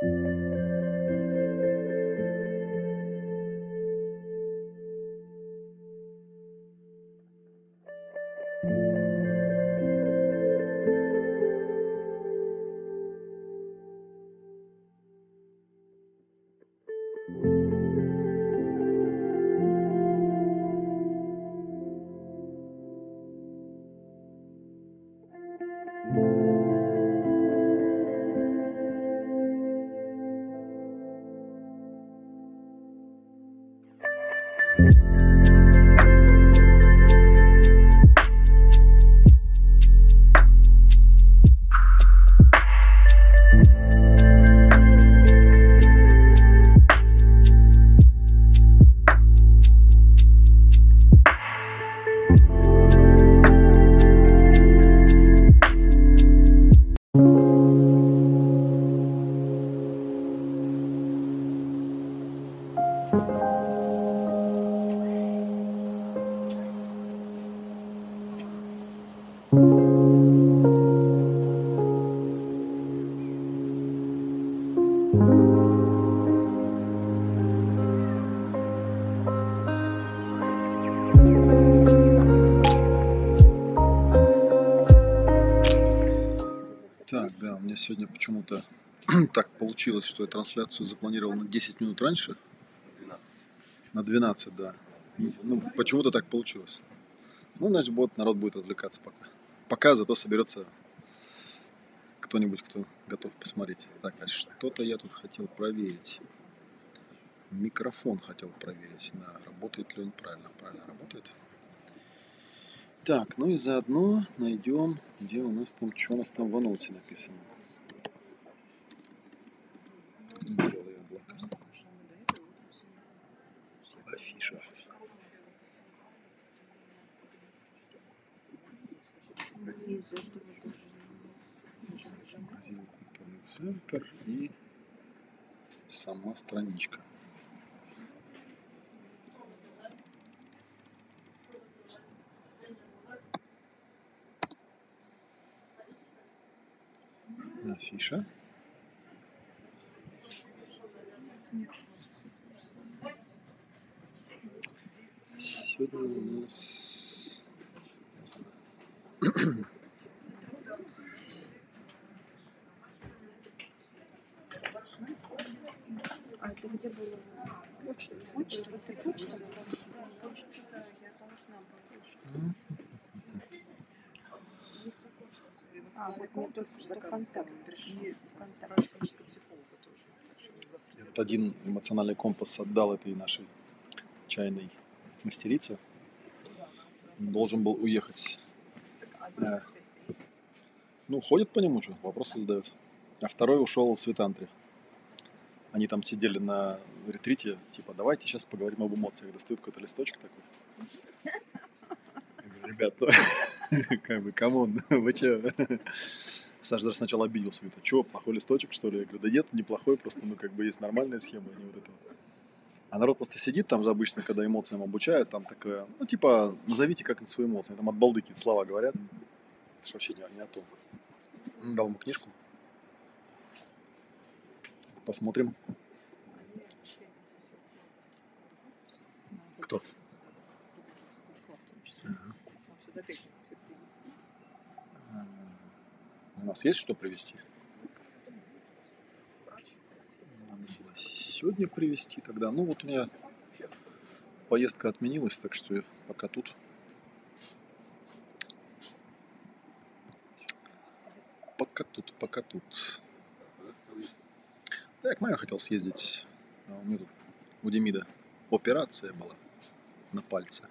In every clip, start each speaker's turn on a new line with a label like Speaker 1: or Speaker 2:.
Speaker 1: Так, сегодня почему-то так получилось, что я трансляцию запланировал на 10 минут раньше.
Speaker 2: 12.
Speaker 1: На 12, да. Ну, почему-то так получилось. Ну, значит, вот народ будет развлекаться пока. Пока зато соберется кто-нибудь, кто готов посмотреть. Так, а что-то я тут хотел проверить. Микрофон хотел проверить, да, работает ли он правильно. Правильно работает. Так, ну и заодно найдем, где у нас там, что у нас там в анонсе написано. Белые облака. Афиша.
Speaker 3: Из этого даже
Speaker 1: Магазин «Культурный центр» и сама страничка. Афиша. Сегодня у нас
Speaker 3: А это где было? Почта. Почта. Это почта? Почта, да, я должна была. А, вот мне только что контакт. Контакт.
Speaker 1: Один эмоциональный компас отдал этой нашей чайной мастерице. Должен был уехать. Э, Ну, ходит по нему, что, вопросы задает. А второй ушел с Витантри. Они там сидели на ретрите, типа, давайте сейчас поговорим об эмоциях. Достают какой-то листочек такой. Я говорю, ребят, ну, как бы, come on, вы че? Саша даже сначала обиделся, говорит, а что, плохой листочек, что ли? Я говорю, да нет, неплохой, просто, ну, как бы, есть нормальная схема, а не вот это вот. А народ просто сидит там же обычно, когда эмоциям обучают, там такое, ну, типа, назовите как свои эмоции. Там от балды какие-то слова говорят. Это ж вообще не, не о том. Дал ему книжку. Посмотрим. Кто? У нас есть что привезти? Сегодня привезти тогда. Ну вот у меня поездка отменилась, так что я пока тут. Пока тут, пока тут. Да, я к маме хотел съездить. А у меня тут у Демида операция была на пальце.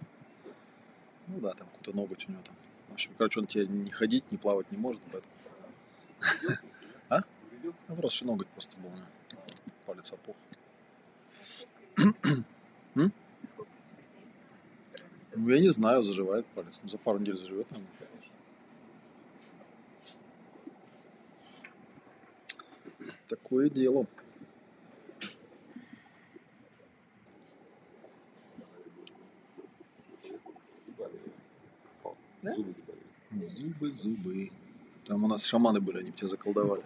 Speaker 1: Ну да, там какой-то ноготь у него там. В общем, короче, он тебе не ходить, не плавать не может, поэтому. А? Ну, вросший ноготь просто был. Палец опух. Ну, я не знаю, заживает палец. Ну, за пару недель заживет, наверное. Такое дело. Зубы, зубы. Там у нас шаманы были, они тебя заколдовали.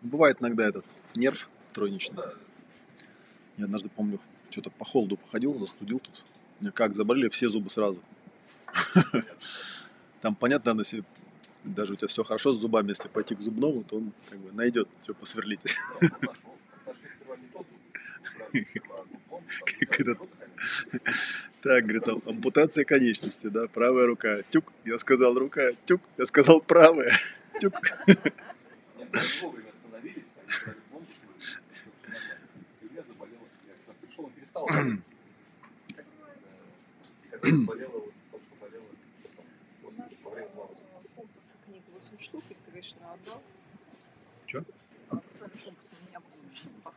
Speaker 1: бывает иногда этот нерв тройничный. Я однажды помню, что-то по холоду походил, застудил тут. Меня как заболели все зубы сразу. Там понятно, если даже у тебя все хорошо с зубами, если пойти к зубному, то он как бы найдет, что посверлить. Этот... Так, говорит, ампутация конечности, да, правая рука, тюк, я сказал рука, тюк, я сказал правая, тюк.
Speaker 3: У нас компасы книг 8 штук, если.
Speaker 1: Чё?
Speaker 3: А, Сами компасы у меня 8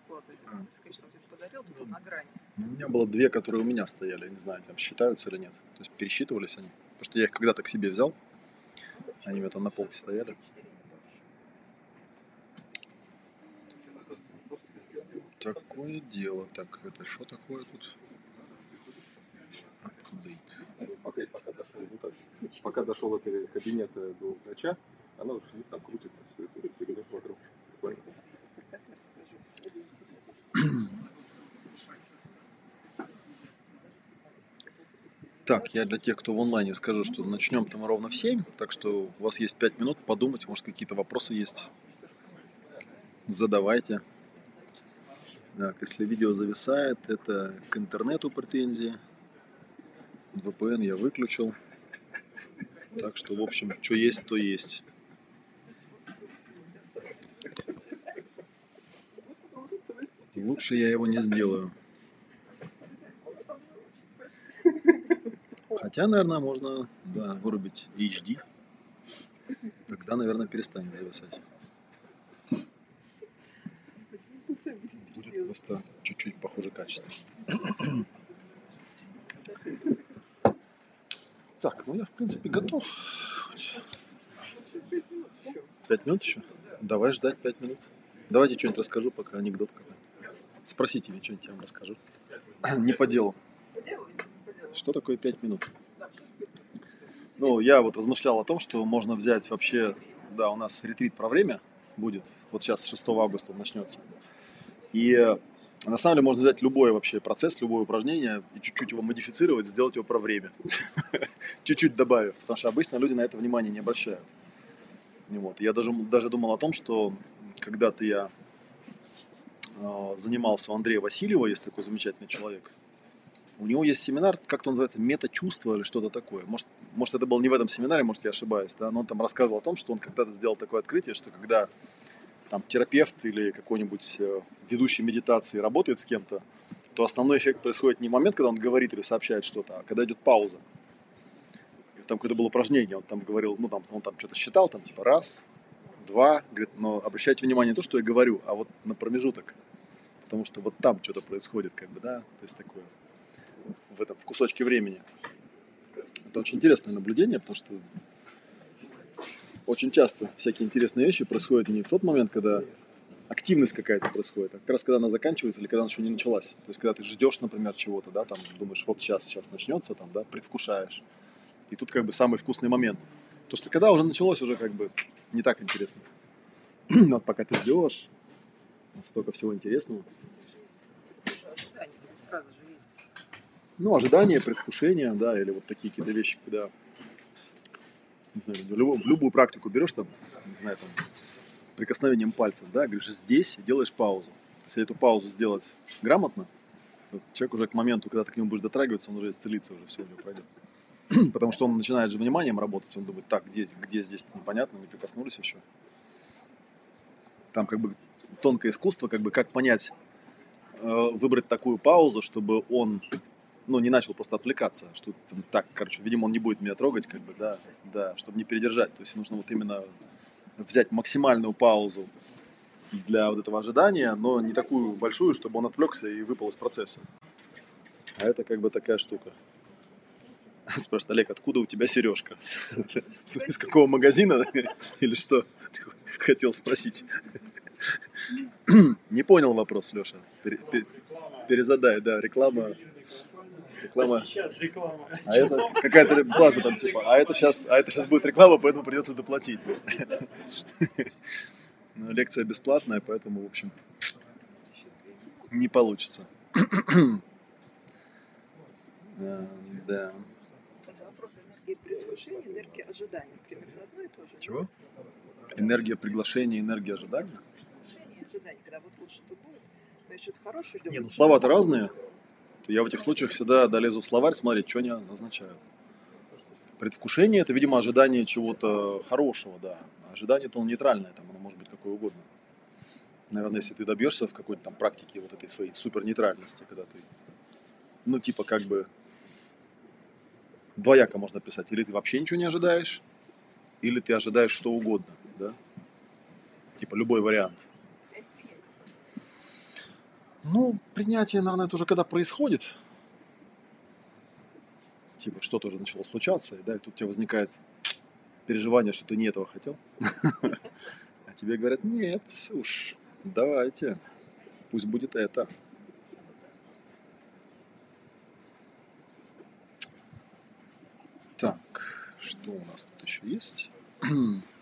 Speaker 1: А.
Speaker 3: Если, конечно, где-то подарил, то на грани.
Speaker 1: Ну, У меня было две, которые у меня стояли, я не знаю, там считаются или нет. То есть пересчитывались они. Потому что я их когда-то к себе взял, они у меня там на полке стояли. Такое дело. Так, это что такое тут?
Speaker 2: Ну, Пока, пока дошел, ну, так, пока дошел от э, кабинета до врача, она уже сидит там крутится, все это вокруг. Прикольно.
Speaker 3: Так я расскажу.
Speaker 1: Так, я для тех, кто в онлайне, скажу, что начнем там ровно в 7, так что у вас есть 5 минут подумать, может какие-то вопросы есть. Задавайте. Так, если видео зависает, это к интернету претензии. VPN я выключил. Так что, в общем, что есть, то есть. Лучше я его не сделаю. Хотя, наверное, можно да, вырубить HD. Тогда, наверное, перестанет зависать. Будет просто чуть-чуть похуже качество. Так, ну я в принципе готов.
Speaker 3: Пять минут еще.
Speaker 1: Пять минут еще? Давай ждать пять минут. Давайте что-нибудь расскажу, пока анекдот какой. Спросите меня, что-нибудь я вам расскажу. Не по делу. Что такое пять минут?
Speaker 3: Да, сейчас.
Speaker 1: Ну, я вот размышлял о том, что можно взять вообще, да, у нас ретрит про время будет, вот сейчас 6 августа начнется. И э, на самом деле можно взять любой вообще процесс, любое упражнение и чуть-чуть его модифицировать, сделать его про время. Чуть-чуть добавив, потому что обычно люди на это внимание не обращают. Вот. Я даже, даже думал о том, что когда-то я э, занимался у Андрея Васильева, есть такой замечательный человек, у него есть семинар, как-то он называется, мета-чувство или что-то такое. Может, может, это был не в этом семинаре, может, я ошибаюсь, да, но он там рассказывал о том, что он когда-то сделал такое открытие, что когда там терапевт или какой-нибудь э, ведущий медитации работает с кем-то, то основной эффект происходит не в момент, когда он говорит или сообщает что-то, а когда идет пауза. И там какое-то было упражнение, он там говорил, ну там, он там что-то считал, там типа раз, два, говорит, но обращайте внимание не то, что я говорю, а вот на промежуток. Потому что вот там что-то происходит, как бы, да, то есть такое в этом в кусочке времени. Это очень интересное наблюдение, потому что очень часто всякие интересные вещи происходят не в тот момент, когда активность какая-то происходит, а как раз когда она заканчивается или когда она еще не началась. То есть когда ты ждешь, например, чего-то, да, там думаешь, вот сейчас, сейчас начнется, там, да, предвкушаешь. И тут как бы самый вкусный момент. То, что когда уже началось, уже как бы не так интересно. Но вот пока ты ждешь, столько всего интересного.
Speaker 3: Тоже ожидание. Фраза же есть.
Speaker 1: Ну, ожидание, предвкушение, да, или вот такие какие-то вещи, когда, не знаю, любую, любую практику берешь, там, не знаю, там, с прикосновением пальцев, да, говоришь здесь делаешь паузу. Если эту паузу сделать грамотно, то человек уже к моменту, когда ты к нему будешь дотрагиваться, он уже исцелится, уже все у него пройдет. Потому что он начинает же вниманием работать, он думает, так, где, где здесь непонятно, не прикоснулись еще. Там как бы тонкое искусство, как бы как понять, э, выбрать такую паузу, чтобы он ну, не начал просто отвлекаться, что там, так, короче, видимо, он не будет меня трогать, как бы, да, да, чтобы не передержать. То есть нужно вот именно взять максимальную паузу для вот этого ожидания, но не такую большую, чтобы он отвлекся и выпал из процесса. А это как бы такая штука. Спрашивает, Олег, откуда у тебя сережка? Из какого магазина? Или что хотел спросить? Не понял вопрос, Леша. Перезадай, да, реклама. Реклама.
Speaker 4: Сейчас реклама.
Speaker 1: А это какая-то реклама там типа, а это сейчас, а это сейчас будет реклама, поэтому придется доплатить. Но лекция бесплатная, поэтому, в общем, не получится. Да.
Speaker 3: Это вопрос энергии предвкушения, энергии ожидания. Примерно одно и то же.
Speaker 1: Чего? Энергия приглашения, энергия ожидания?
Speaker 3: Предвкушение и ожидание. Когда вот что-то будет, мы что-то хорошее ждем.
Speaker 1: Не, ну слова-то разные. Я в этих случаях всегда долезу в словарь смотреть, что они означают. Предвкушение – это, видимо, ожидание чего-то хорошего, да. Ожидание-то он нейтральное, там оно может быть какое угодно. Наверное, если ты добьешься в какой-то там практике вот этой своей супер нейтральности, когда ты, ну, типа, как бы двояко можно писать. Или ты вообще ничего не ожидаешь, или ты ожидаешь что угодно, да? Типа любой вариант. Ну, принятие, наверное, это уже когда происходит. Типа, что-то уже начало случаться, и, да, и тут у тебя возникает переживание, что ты не этого хотел. А тебе говорят, нет, уж, давайте, пусть будет это. Так, что у нас тут еще есть?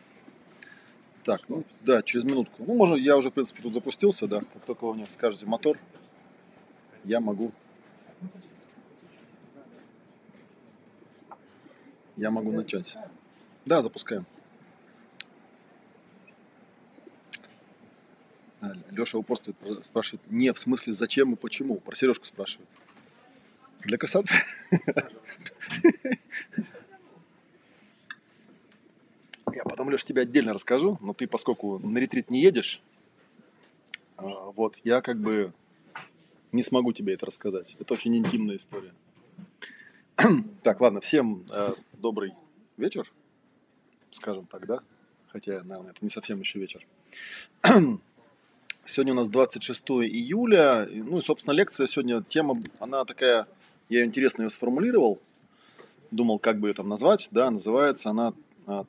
Speaker 1: Так, ну да, через минутку. Ну, можно, я уже, в принципе, тут запустился, да. Как только вы мне скажете мотор, я могу. Я могу начать. Да, запускаем. Леша упорствует, спрашивает, не в смысле зачем и почему. Про Сережку спрашивает. Для красоты. Я потом, Леш, тебе отдельно расскажу, но ты, поскольку на ретрит не едешь, а, вот, я как бы не смогу тебе это рассказать. Это очень интимная история. Так, ладно, всем э, добрый вечер, скажем так, да? Хотя, наверное, это не совсем еще вечер. Сегодня у нас 26 июля, ну и, собственно, лекция сегодня, тема, она такая, я ее интересно ее сформулировал, думал, как бы ее там назвать, да, называется она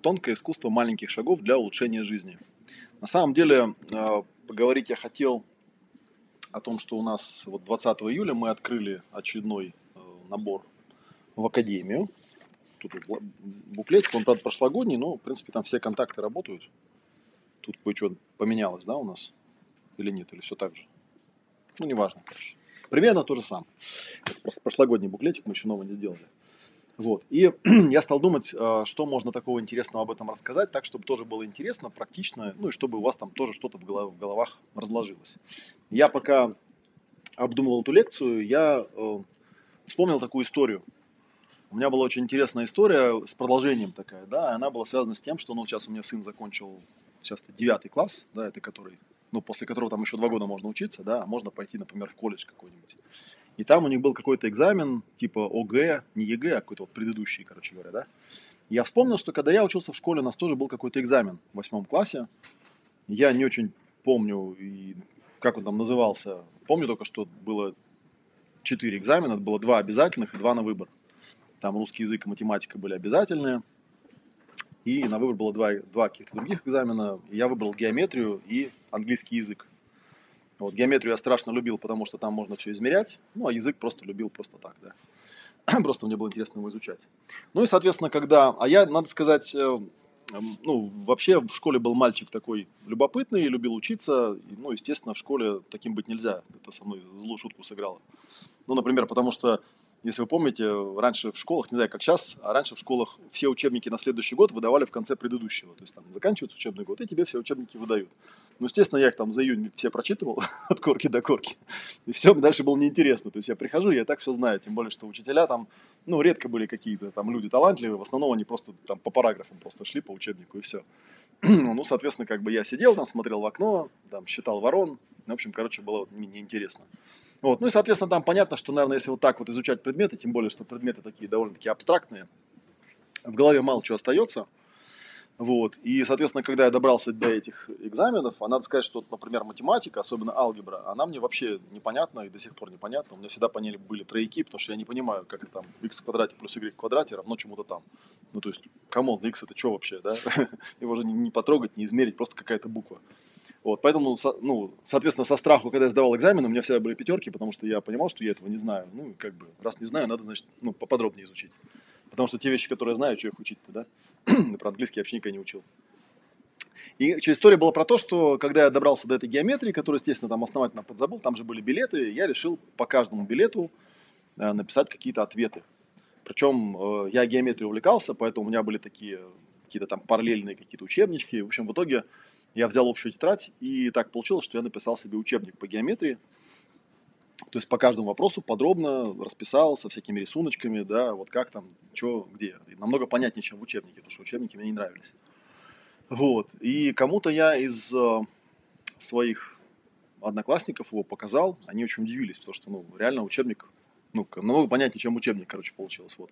Speaker 1: «Тонкое искусство маленьких шагов для улучшения жизни». На самом деле, а, поговорить я хотел о том, что у нас вот 20 июля мы открыли очередной э, набор в академию. Тут вот буклетик, он, правда, прошлогодний, но, в принципе, там все контакты работают. Тут кое-что поменялось, да, у нас? Или нет, или все так же? Ну, неважно, короче. Примерно то же самое. Это просто прошлогодний буклетик, мы еще новый не сделали. Вот. И я стал думать, а, что можно такого интересного об этом рассказать, так, чтобы тоже было интересно, практично, ну и чтобы у вас там тоже что-то в, голов- в головах разложилось. Я пока обдумывал эту лекцию, я э, вспомнил такую историю. У меня была очень интересная история с продолжением такая, да, она была связана с тем, что, ну, сейчас у меня сын закончил сейчас девятый класс, да, это который, ну, после которого там еще два года можно учиться, да, а можно пойти, например, в колледж какой-нибудь. И там у них был какой-то экзамен, типа ОГЭ, не ЕГЭ, а какой-то вот предыдущий, короче говоря, да. Я вспомнил, что когда я учился в школе, у нас тоже был какой-то экзамен в восьмом классе. Я не очень помню, и как он там назывался. Помню только, что было четыре экзамена, было два обязательных и два на выбор. Там русский язык и математика были обязательные. И на выбор было два, два каких-то других экзамена. Я выбрал геометрию и английский язык. Вот, геометрию я страшно любил, потому что там можно все измерять. Ну, а язык просто любил просто так, да. Просто мне было интересно его изучать. Ну и, соответственно, когда... А я, надо сказать, э, эм, ну, вообще в школе был мальчик такой любопытный, любил учиться. Ну, естественно, в школе таким быть нельзя. Это со мной злую шутку сыграло. Ну, например, потому что, если вы помните, раньше в школах, не знаю, как сейчас, а раньше в школах все учебники на следующий год выдавали в конце предыдущего. То есть там заканчивается учебный год, и тебе все учебники выдают. Ну, естественно, я их там за июнь все прочитывал от корки до корки. И все, дальше было неинтересно. То есть я прихожу, я так все знаю. Тем более, что учителя там, ну, редко были какие-то там люди талантливые. В основном они просто там по параграфам просто шли по учебнику и все. Ну, соответственно, как бы я сидел там, смотрел в окно, там, считал ворон. В общем, короче, было не- неинтересно. Вот. Ну и, соответственно, там понятно, что, наверное, если вот так вот изучать предметы, тем более, что предметы такие довольно-таки абстрактные, в голове мало чего остается. Вот. И, соответственно, когда я добрался до этих экзаменов, а надо сказать, что, например, математика, особенно алгебра, она мне вообще непонятна и до сих пор непонятна. У меня всегда по ней были трояки, потому что я не понимаю, как это там x в квадрате плюс y в квадрате равно чему-то там. Ну, то есть, come on, x это что вообще, да? Его же не, потрогать, не измерить, просто какая-то буква. Вот, поэтому, ну, соответственно, со страху, когда я сдавал экзамен, у меня всегда были пятерки, потому что я понимал, что я этого не знаю. Ну, как бы, раз не знаю, надо, значит, ну, поподробнее изучить. Потому что те вещи, которые я знаю, что их учить-то, да? Про английский я вообще никогда не учил. И история была про то, что когда я добрался до этой геометрии, которую, естественно, там основательно подзабыл, там же были билеты, я решил по каждому билету э, написать какие-то ответы. Причем э, я геометрией увлекался, поэтому у меня были такие какие-то там параллельные какие-то учебнички. В общем, в итоге я взял общую тетрадь, и так получилось, что я написал себе учебник по геометрии. То есть по каждому вопросу подробно расписал со всякими рисуночками, да, вот как там, что, где. И намного понятнее, чем в учебнике, потому что учебники мне не нравились. Вот. И кому-то я из э, своих одноклассников его показал, они очень удивились, потому что, ну, реально учебник, ну, намного понятнее, чем учебник, короче, получилось. Вот.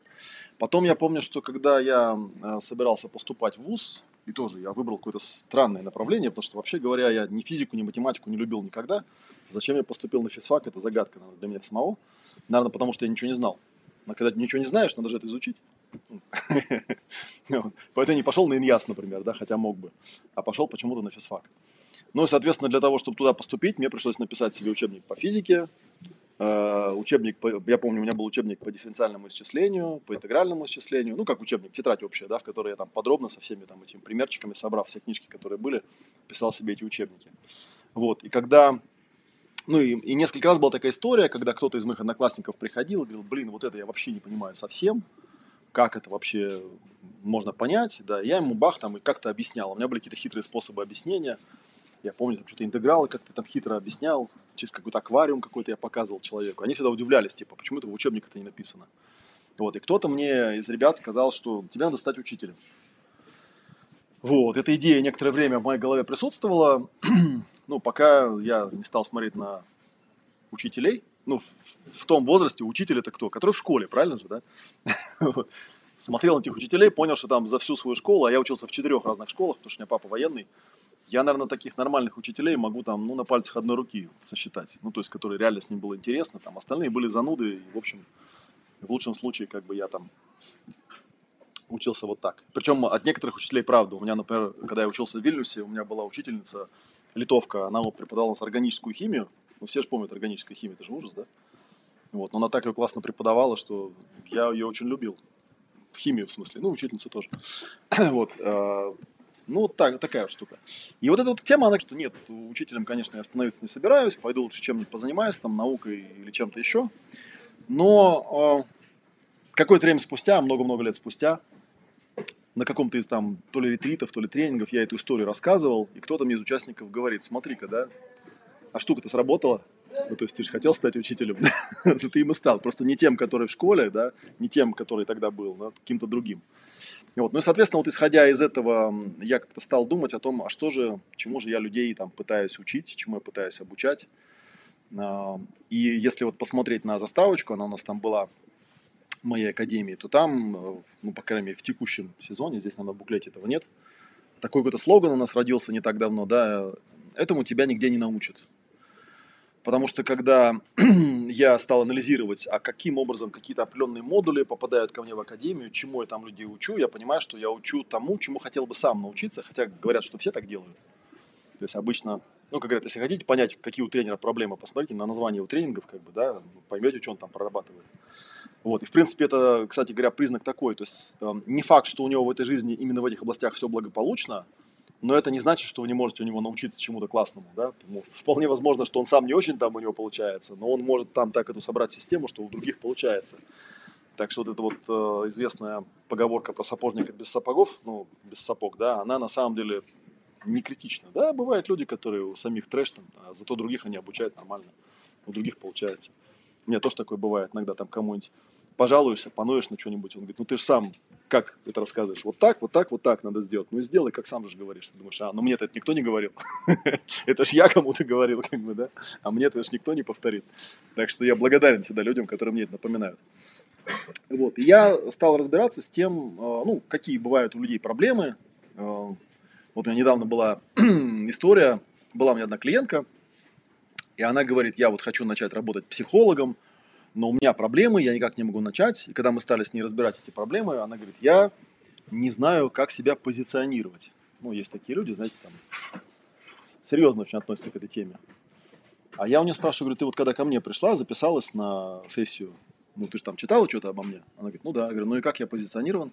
Speaker 1: Потом я помню, что когда я э, собирался поступать в ВУЗ, и тоже я выбрал какое-то странное направление, потому что, вообще говоря, я ни физику, ни математику не любил никогда. Зачем я поступил на физфак, это загадка наверное, для меня самого. Наверное, потому что я ничего не знал. Но когда ты ничего не знаешь, надо же это изучить. Поэтому я не пошел на иньяс, например, да, хотя мог бы, а пошел почему-то на физфак. Ну и, соответственно, для того, чтобы туда поступить, мне пришлось написать себе учебник по физике, э, учебник, по, я помню, у меня был учебник по дифференциальному исчислению, по интегральному исчислению, ну, как учебник, тетрадь общая, да, в которой я там подробно со всеми там этими примерчиками, собрав все книжки, которые были, писал себе эти учебники. Вот, и когда ну и, и несколько раз была такая история, когда кто-то из моих одноклассников приходил и говорил, блин, вот это я вообще не понимаю совсем, как это вообще можно понять, да, я ему бах там и как-то объяснял, у меня были какие-то хитрые способы объяснения, я помню, там что-то интегралы как-то там хитро объяснял, через какой-то аквариум какой-то я показывал человеку, они всегда удивлялись, типа, почему это в учебниках это не написано. Вот, и кто-то мне из ребят сказал, что тебе надо стать учителем. Вот, эта идея некоторое время в моей голове присутствовала, ну, пока я не стал смотреть на учителей, ну, в, том возрасте учитель это кто? Который в школе, правильно же, да? Смотрел на этих учителей, понял, что там за всю свою школу, а я учился в четырех разных школах, потому что у меня папа военный, я, наверное, таких нормальных учителей могу там, ну, на пальцах одной руки сосчитать, ну, то есть, которые реально с ним было интересно, там, остальные были зануды, и, в общем, в лучшем случае, как бы я там учился вот так. Причем от некоторых учителей, правда, у меня, например, когда я учился в Вильнюсе, у меня была учительница, литовка, она вот преподавала нас органическую химию. Ну, все же помнят органическая химия, это же ужас, да? Вот, но она так ее классно преподавала, что я ее очень любил. В химию, в смысле, ну, учительницу тоже. вот, э, ну, так, такая штука. И вот эта вот тема, она, что нет, учителем, конечно, я становиться не собираюсь, пойду лучше чем-нибудь позанимаюсь, там, наукой или чем-то еще. Но э, какое-то время спустя, много-много лет спустя, на каком-то из там то ли ретритов, то ли тренингов я эту историю рассказывал, и кто-то мне из участников говорит, смотри-ка, да, а штука-то сработала, ну, то есть ты же хотел стать учителем, ты им и стал, просто не тем, который в школе, да, не тем, который тогда был, но каким-то другим. Вот. Ну и, соответственно, вот исходя из этого, я как-то стал думать о том, а что же, чему же я людей там пытаюсь учить, чему я пытаюсь обучать. А, и если вот посмотреть на заставочку, она у нас там была моей академии, то там, э, ну, по крайней мере, в текущем сезоне, здесь, наверное, в буклете этого нет, такой какой-то слоган у нас родился не так давно, да, этому тебя нигде не научат. Потому что когда я стал анализировать, а каким образом какие-то определенные модули попадают ко мне в академию, чему я там людей учу, я понимаю, что я учу тому, чему хотел бы сам научиться, хотя говорят, что все так делают. То есть обычно ну, как говорят, если хотите понять, какие у тренера проблемы, посмотрите на название его тренингов, как бы, да, поймете, что он там прорабатывает. Вот, и в принципе это, кстати говоря, признак такой, то есть э, не факт, что у него в этой жизни именно в этих областях все благополучно, но это не значит, что вы не можете у него научиться чему-то классному, да, ну, вполне возможно, что он сам не очень там у него получается, но он может там так эту собрать систему, что у других получается. Так что вот эта вот э, известная поговорка про сапожника без сапогов, ну, без сапог, да, она на самом деле не критично. Да, бывают люди, которые у самих трэш, там, а зато других они обучают нормально. У других получается. У меня тоже такое бывает. Иногда там кому-нибудь пожалуешься, поноешь на что-нибудь. Он говорит, ну ты же сам как это рассказываешь? Вот так, вот так, вот так надо сделать. Ну сделай, как сам же говоришь. Ты думаешь, а, ну мне-то это никто не говорил. это ж я кому-то говорил, как бы, да? А мне это ж никто не повторит. Так что я благодарен всегда людям, которые мне это напоминают. Вот. И я стал разбираться с тем, а, ну, какие бывают у людей проблемы, а, вот у меня недавно была история, была у меня одна клиентка, и она говорит, я вот хочу начать работать психологом, но у меня проблемы, я никак не могу начать. И когда мы стали с ней разбирать эти проблемы, она говорит, я не знаю, как себя позиционировать. Ну, есть такие люди, знаете, там серьезно очень относятся к этой теме. А я у нее спрашиваю, говорю, ты вот когда ко мне пришла, записалась на сессию, ну, ты же там читала что-то обо мне? Она говорит, ну да. Я говорю, ну и как я позиционирован?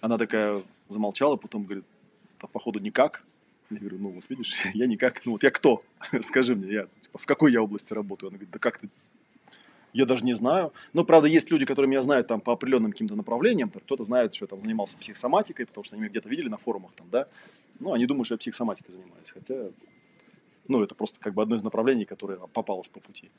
Speaker 1: Она такая замолчала, потом говорит, а походу никак. Я говорю, ну вот видишь, я никак, ну вот я кто? Скажи мне, я, типа, в какой я области работаю? Она говорит, да как ты я даже не знаю. Но, правда, есть люди, которые меня знают там по определенным каким-то направлениям. Кто-то знает, что я там занимался психосоматикой, потому что они меня где-то видели на форумах там, да. Ну, они думают, что я психосоматикой занимаюсь. Хотя, ну, это просто как бы одно из направлений, которое попалось по пути.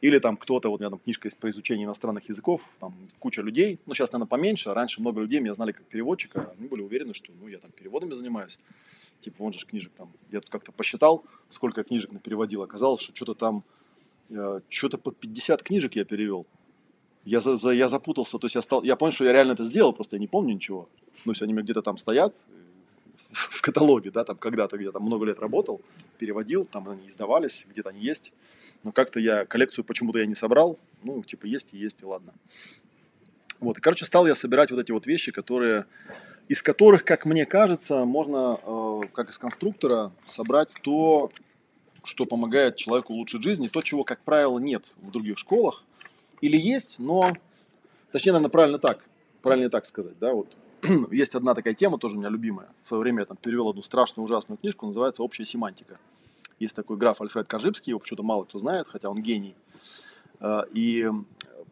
Speaker 1: Или там кто-то, вот у меня там книжка есть по изучению иностранных языков, там куча людей, ну, сейчас, наверное, поменьше, раньше много людей меня знали как переводчика, они были уверены, что, ну, я там переводами занимаюсь. Типа, вон же книжек там, я тут как-то посчитал, сколько книжек переводил, оказалось, что что-то там что-то под 50 книжек я перевел. Я, за, за, я запутался, то есть я стал, я понял, что я реально это сделал, просто я не помню ничего. Ну, если они у меня где-то там стоят в каталоге, да, там когда-то, где-то много лет работал, переводил, там они издавались, где-то они есть. Но как-то я коллекцию почему-то я не собрал, ну, типа есть и есть, и ладно. Вот, и, короче, стал я собирать вот эти вот вещи, которые, из которых, как мне кажется, можно, э, как из конструктора, собрать то, что помогает человеку улучшить жизнь, и то, чего, как правило, нет в других школах. Или есть, но, точнее, наверное, правильно так, правильно так сказать, да, вот есть одна такая тема, тоже у меня любимая. В свое время я там перевел одну страшную, ужасную книжку, называется «Общая семантика». Есть такой граф Альфред Коржибский, его почему-то мало кто знает, хотя он гений. Э, и,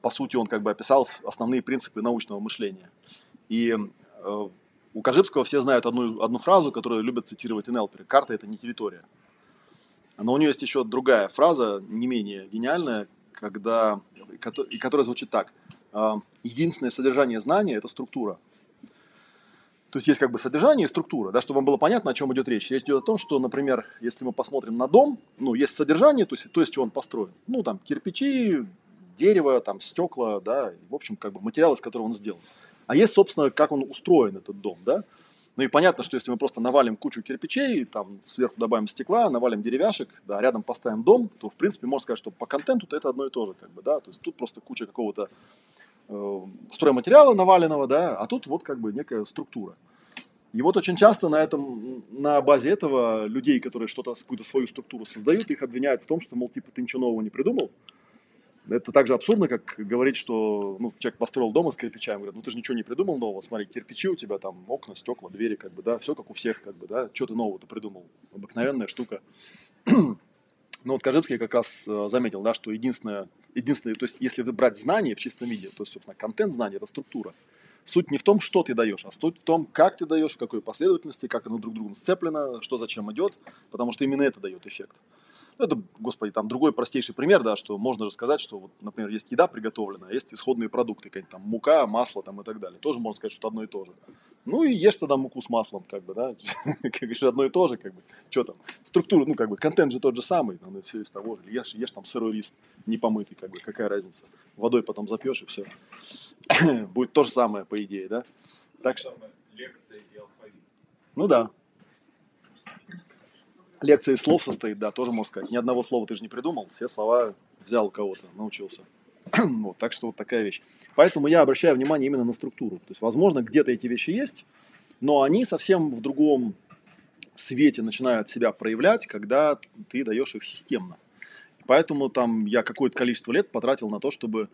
Speaker 1: по сути, он как бы описал основные принципы научного мышления. И э, у Коржибского все знают одну, одну фразу, которую любят цитировать НЛПеры. «Карта – это не территория». Но у нее есть еще другая фраза, не менее гениальная, когда, и которая звучит так. «А, единственное содержание знания – это структура. То есть есть как бы содержание и структура, да, чтобы вам было понятно, о чем идет речь. Речь идет о том, что, например, если мы посмотрим на дом, ну, есть содержание, то есть то, из чего он построен. Ну, там, кирпичи, дерево, там, стекла, да, в общем, как бы материал, из которого он сделан. А есть, собственно, как он устроен, этот дом, да. Ну и понятно, что если мы просто навалим кучу кирпичей, там сверху добавим стекла, навалим деревяшек, да, рядом поставим дом, то в принципе можно сказать, что по контенту это одно и то же, как бы, да, то есть тут просто куча какого-то стройматериала наваленного, да, а тут вот как бы некая структура. И вот очень часто на, этом, на базе этого людей, которые что-то, какую-то свою структуру создают, их обвиняют в том, что, мол, типа, ты ничего нового не придумал, это так же абсурдно, как говорить, что ну, человек построил дом из кирпича, говорит, ну ты же ничего не придумал нового, смотри, кирпичи у тебя там, окна, стекла, двери, как бы, да, все как у всех, как бы, да, что ты нового-то придумал, обыкновенная штука. Но вот Кожевский как раз э, заметил, да, что единственное, единственное, то есть если брать знания в чистом виде, то есть, собственно, контент знания – это структура. Суть не в том, что ты даешь, а суть в том, как ты даешь, в какой последовательности, как оно друг другом сцеплено, что зачем идет, потому что именно это дает эффект. Это, господи, там другой простейший пример, да, что можно рассказать, что, вот, например, есть еда приготовленная, есть исходные продукты, какие-то там мука, масло там и так далее. Тоже можно сказать, что это одно и то же. Ну и ешь тогда муку с маслом, как бы, да, как говоришь, одно и то же, как бы, что там, структура, ну, как бы, контент же тот же самый, ну, все из того же, ешь, ешь там сырой рис, не помытый, как бы, какая разница, водой потом запьешь и все. Будет то же самое, по идее, да. Так что...
Speaker 2: Лекция и алфавит.
Speaker 1: Ну да, лекция из слов состоит, да, тоже можно сказать. Ни одного слова ты же не придумал, все слова взял у кого-то, научился. вот, так что вот такая вещь. Поэтому я обращаю внимание именно на структуру. То есть, возможно, где-то эти вещи есть, но они совсем в другом свете начинают себя проявлять, когда ты даешь их системно. Поэтому там я какое-то количество лет потратил на то, чтобы,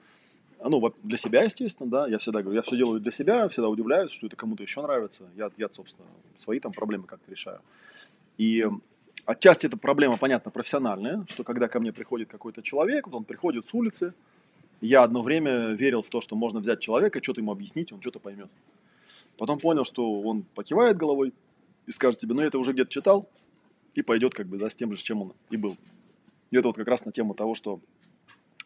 Speaker 1: ну, для себя, естественно, да, я всегда говорю, я все делаю для себя, всегда удивляюсь, что это кому-то еще нравится. Я, я собственно, свои там проблемы как-то решаю. И Отчасти это проблема, понятно, профессиональная, что когда ко мне приходит какой-то человек, вот он приходит с улицы, я одно время верил в то, что можно взять человека, что-то ему объяснить, он что-то поймет. Потом понял, что он покивает головой и скажет тебе, ну это уже где-то читал, и пойдет как бы да, с тем же, чем он и был. И это вот как раз на тему того, что,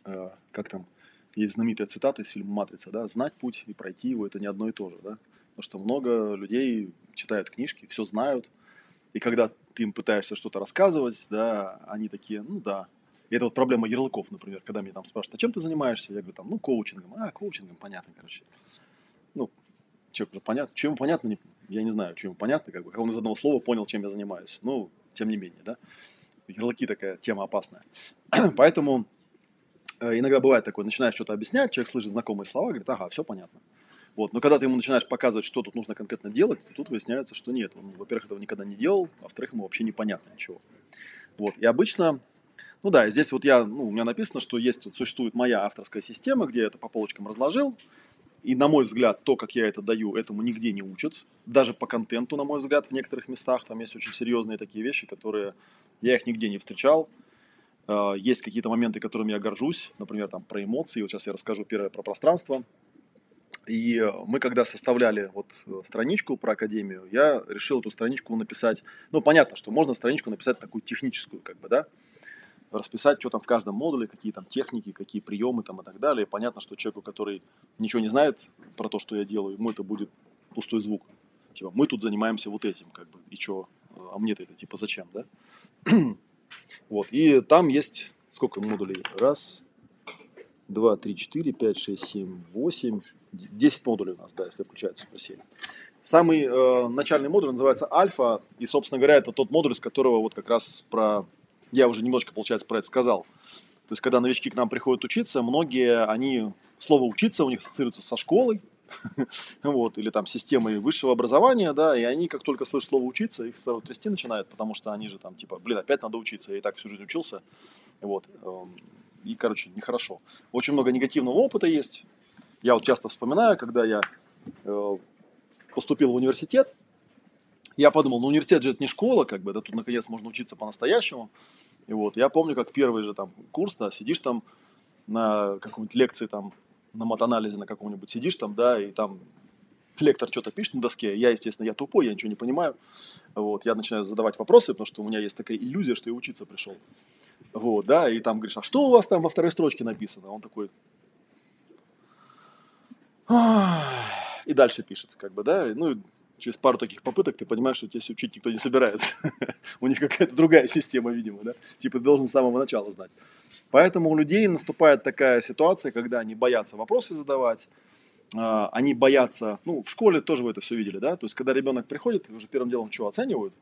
Speaker 1: э, как там, есть знаменитая цитата из фильма «Матрица», да, знать путь и пройти его – это не одно и то же, да, потому что много людей читают книжки, все знают, и когда ты им пытаешься что-то рассказывать, да, они такие, ну да. И это вот проблема ярлыков, например, когда меня там спрашивают, а чем ты занимаешься? Я говорю, там, ну, коучингом. А, коучингом, понятно, короче. Ну, человек уже понятно. Чем понятно, не, я не знаю, чем понятно, как бы, как он из одного слова понял, чем я занимаюсь. Ну, тем не менее, да. Ярлыки такая тема опасная. Поэтому э, иногда бывает такое, начинаешь что-то объяснять, человек слышит знакомые слова, говорит, ага, все понятно. Вот. Но когда ты ему начинаешь показывать, что тут нужно конкретно делать, то тут выясняется, что нет. Он, во-первых, этого никогда не делал, а во-вторых, ему вообще непонятно ничего. Вот. И обычно, ну да, здесь вот я, ну, у меня написано, что есть, вот существует моя авторская система, где я это по полочкам разложил, И, на мой взгляд, то, как я это даю, этому нигде не учат. Даже по контенту, на мой взгляд, в некоторых местах там есть очень серьезные такие вещи, которые я их нигде не встречал. Э, есть какие-то моменты, которыми я горжусь, например, там про эмоции. Вот сейчас я расскажу первое про пространство. И э, мы, когда составляли вот э, страничку про академию, я решил эту страничку написать. Ну, понятно, что можно страничку написать такую техническую, как бы, да, расписать, что там в каждом модуле, какие там техники, какие приемы там и так далее. Понятно, что человеку, который ничего не знает про то, что я делаю, ему это будет пустой звук. Типа, мы тут занимаемся вот этим, как бы, и что, а мне-то это, типа, зачем, да? вот, и там есть, сколько модулей? Раз, два, три, четыре, пять, шесть, семь, восемь, десять модулей у нас, да, если включается суперсерия. Самый э, начальный модуль называется альфа, и, собственно говоря, это тот модуль, с которого вот как раз про я уже немножко, получается, про это сказал. То есть, когда новички к нам приходят учиться, многие, они, слово «учиться» у них ассоциируется со школой, вот, или там системой высшего образования, да, и они, как только слышат слово «учиться», их сразу трясти начинают, потому что они же там, типа, блин, опять надо учиться, я и так всю жизнь учился, вот, эм, и, короче, нехорошо. Очень много негативного опыта есть. Я вот часто вспоминаю, когда я э, поступил в университет, я подумал, ну университет же это не школа, как бы, да, тут наконец можно учиться по-настоящему. И вот, я помню, как первый же там курс, да, сидишь там на какой-нибудь лекции там, на матанализе на каком-нибудь сидишь там, да, и там лектор что-то пишет на доске, я, естественно, я тупой, я ничего не понимаю, вот, я начинаю задавать вопросы, потому что у меня есть такая иллюзия, что я учиться пришел, вот, да, и там говоришь, а что у вас там во второй строчке написано? Он такой, и дальше пишет, как бы, да, ну, через пару таких попыток ты понимаешь, что тебя учить никто не собирается. у них какая-то другая система, видимо, да? Типа ты должен с самого начала знать. Поэтому у людей наступает такая ситуация, когда они боятся вопросы задавать, а, они боятся, ну, в школе тоже вы это все видели, да, то есть, когда ребенок приходит, уже первым делом что, оценивают?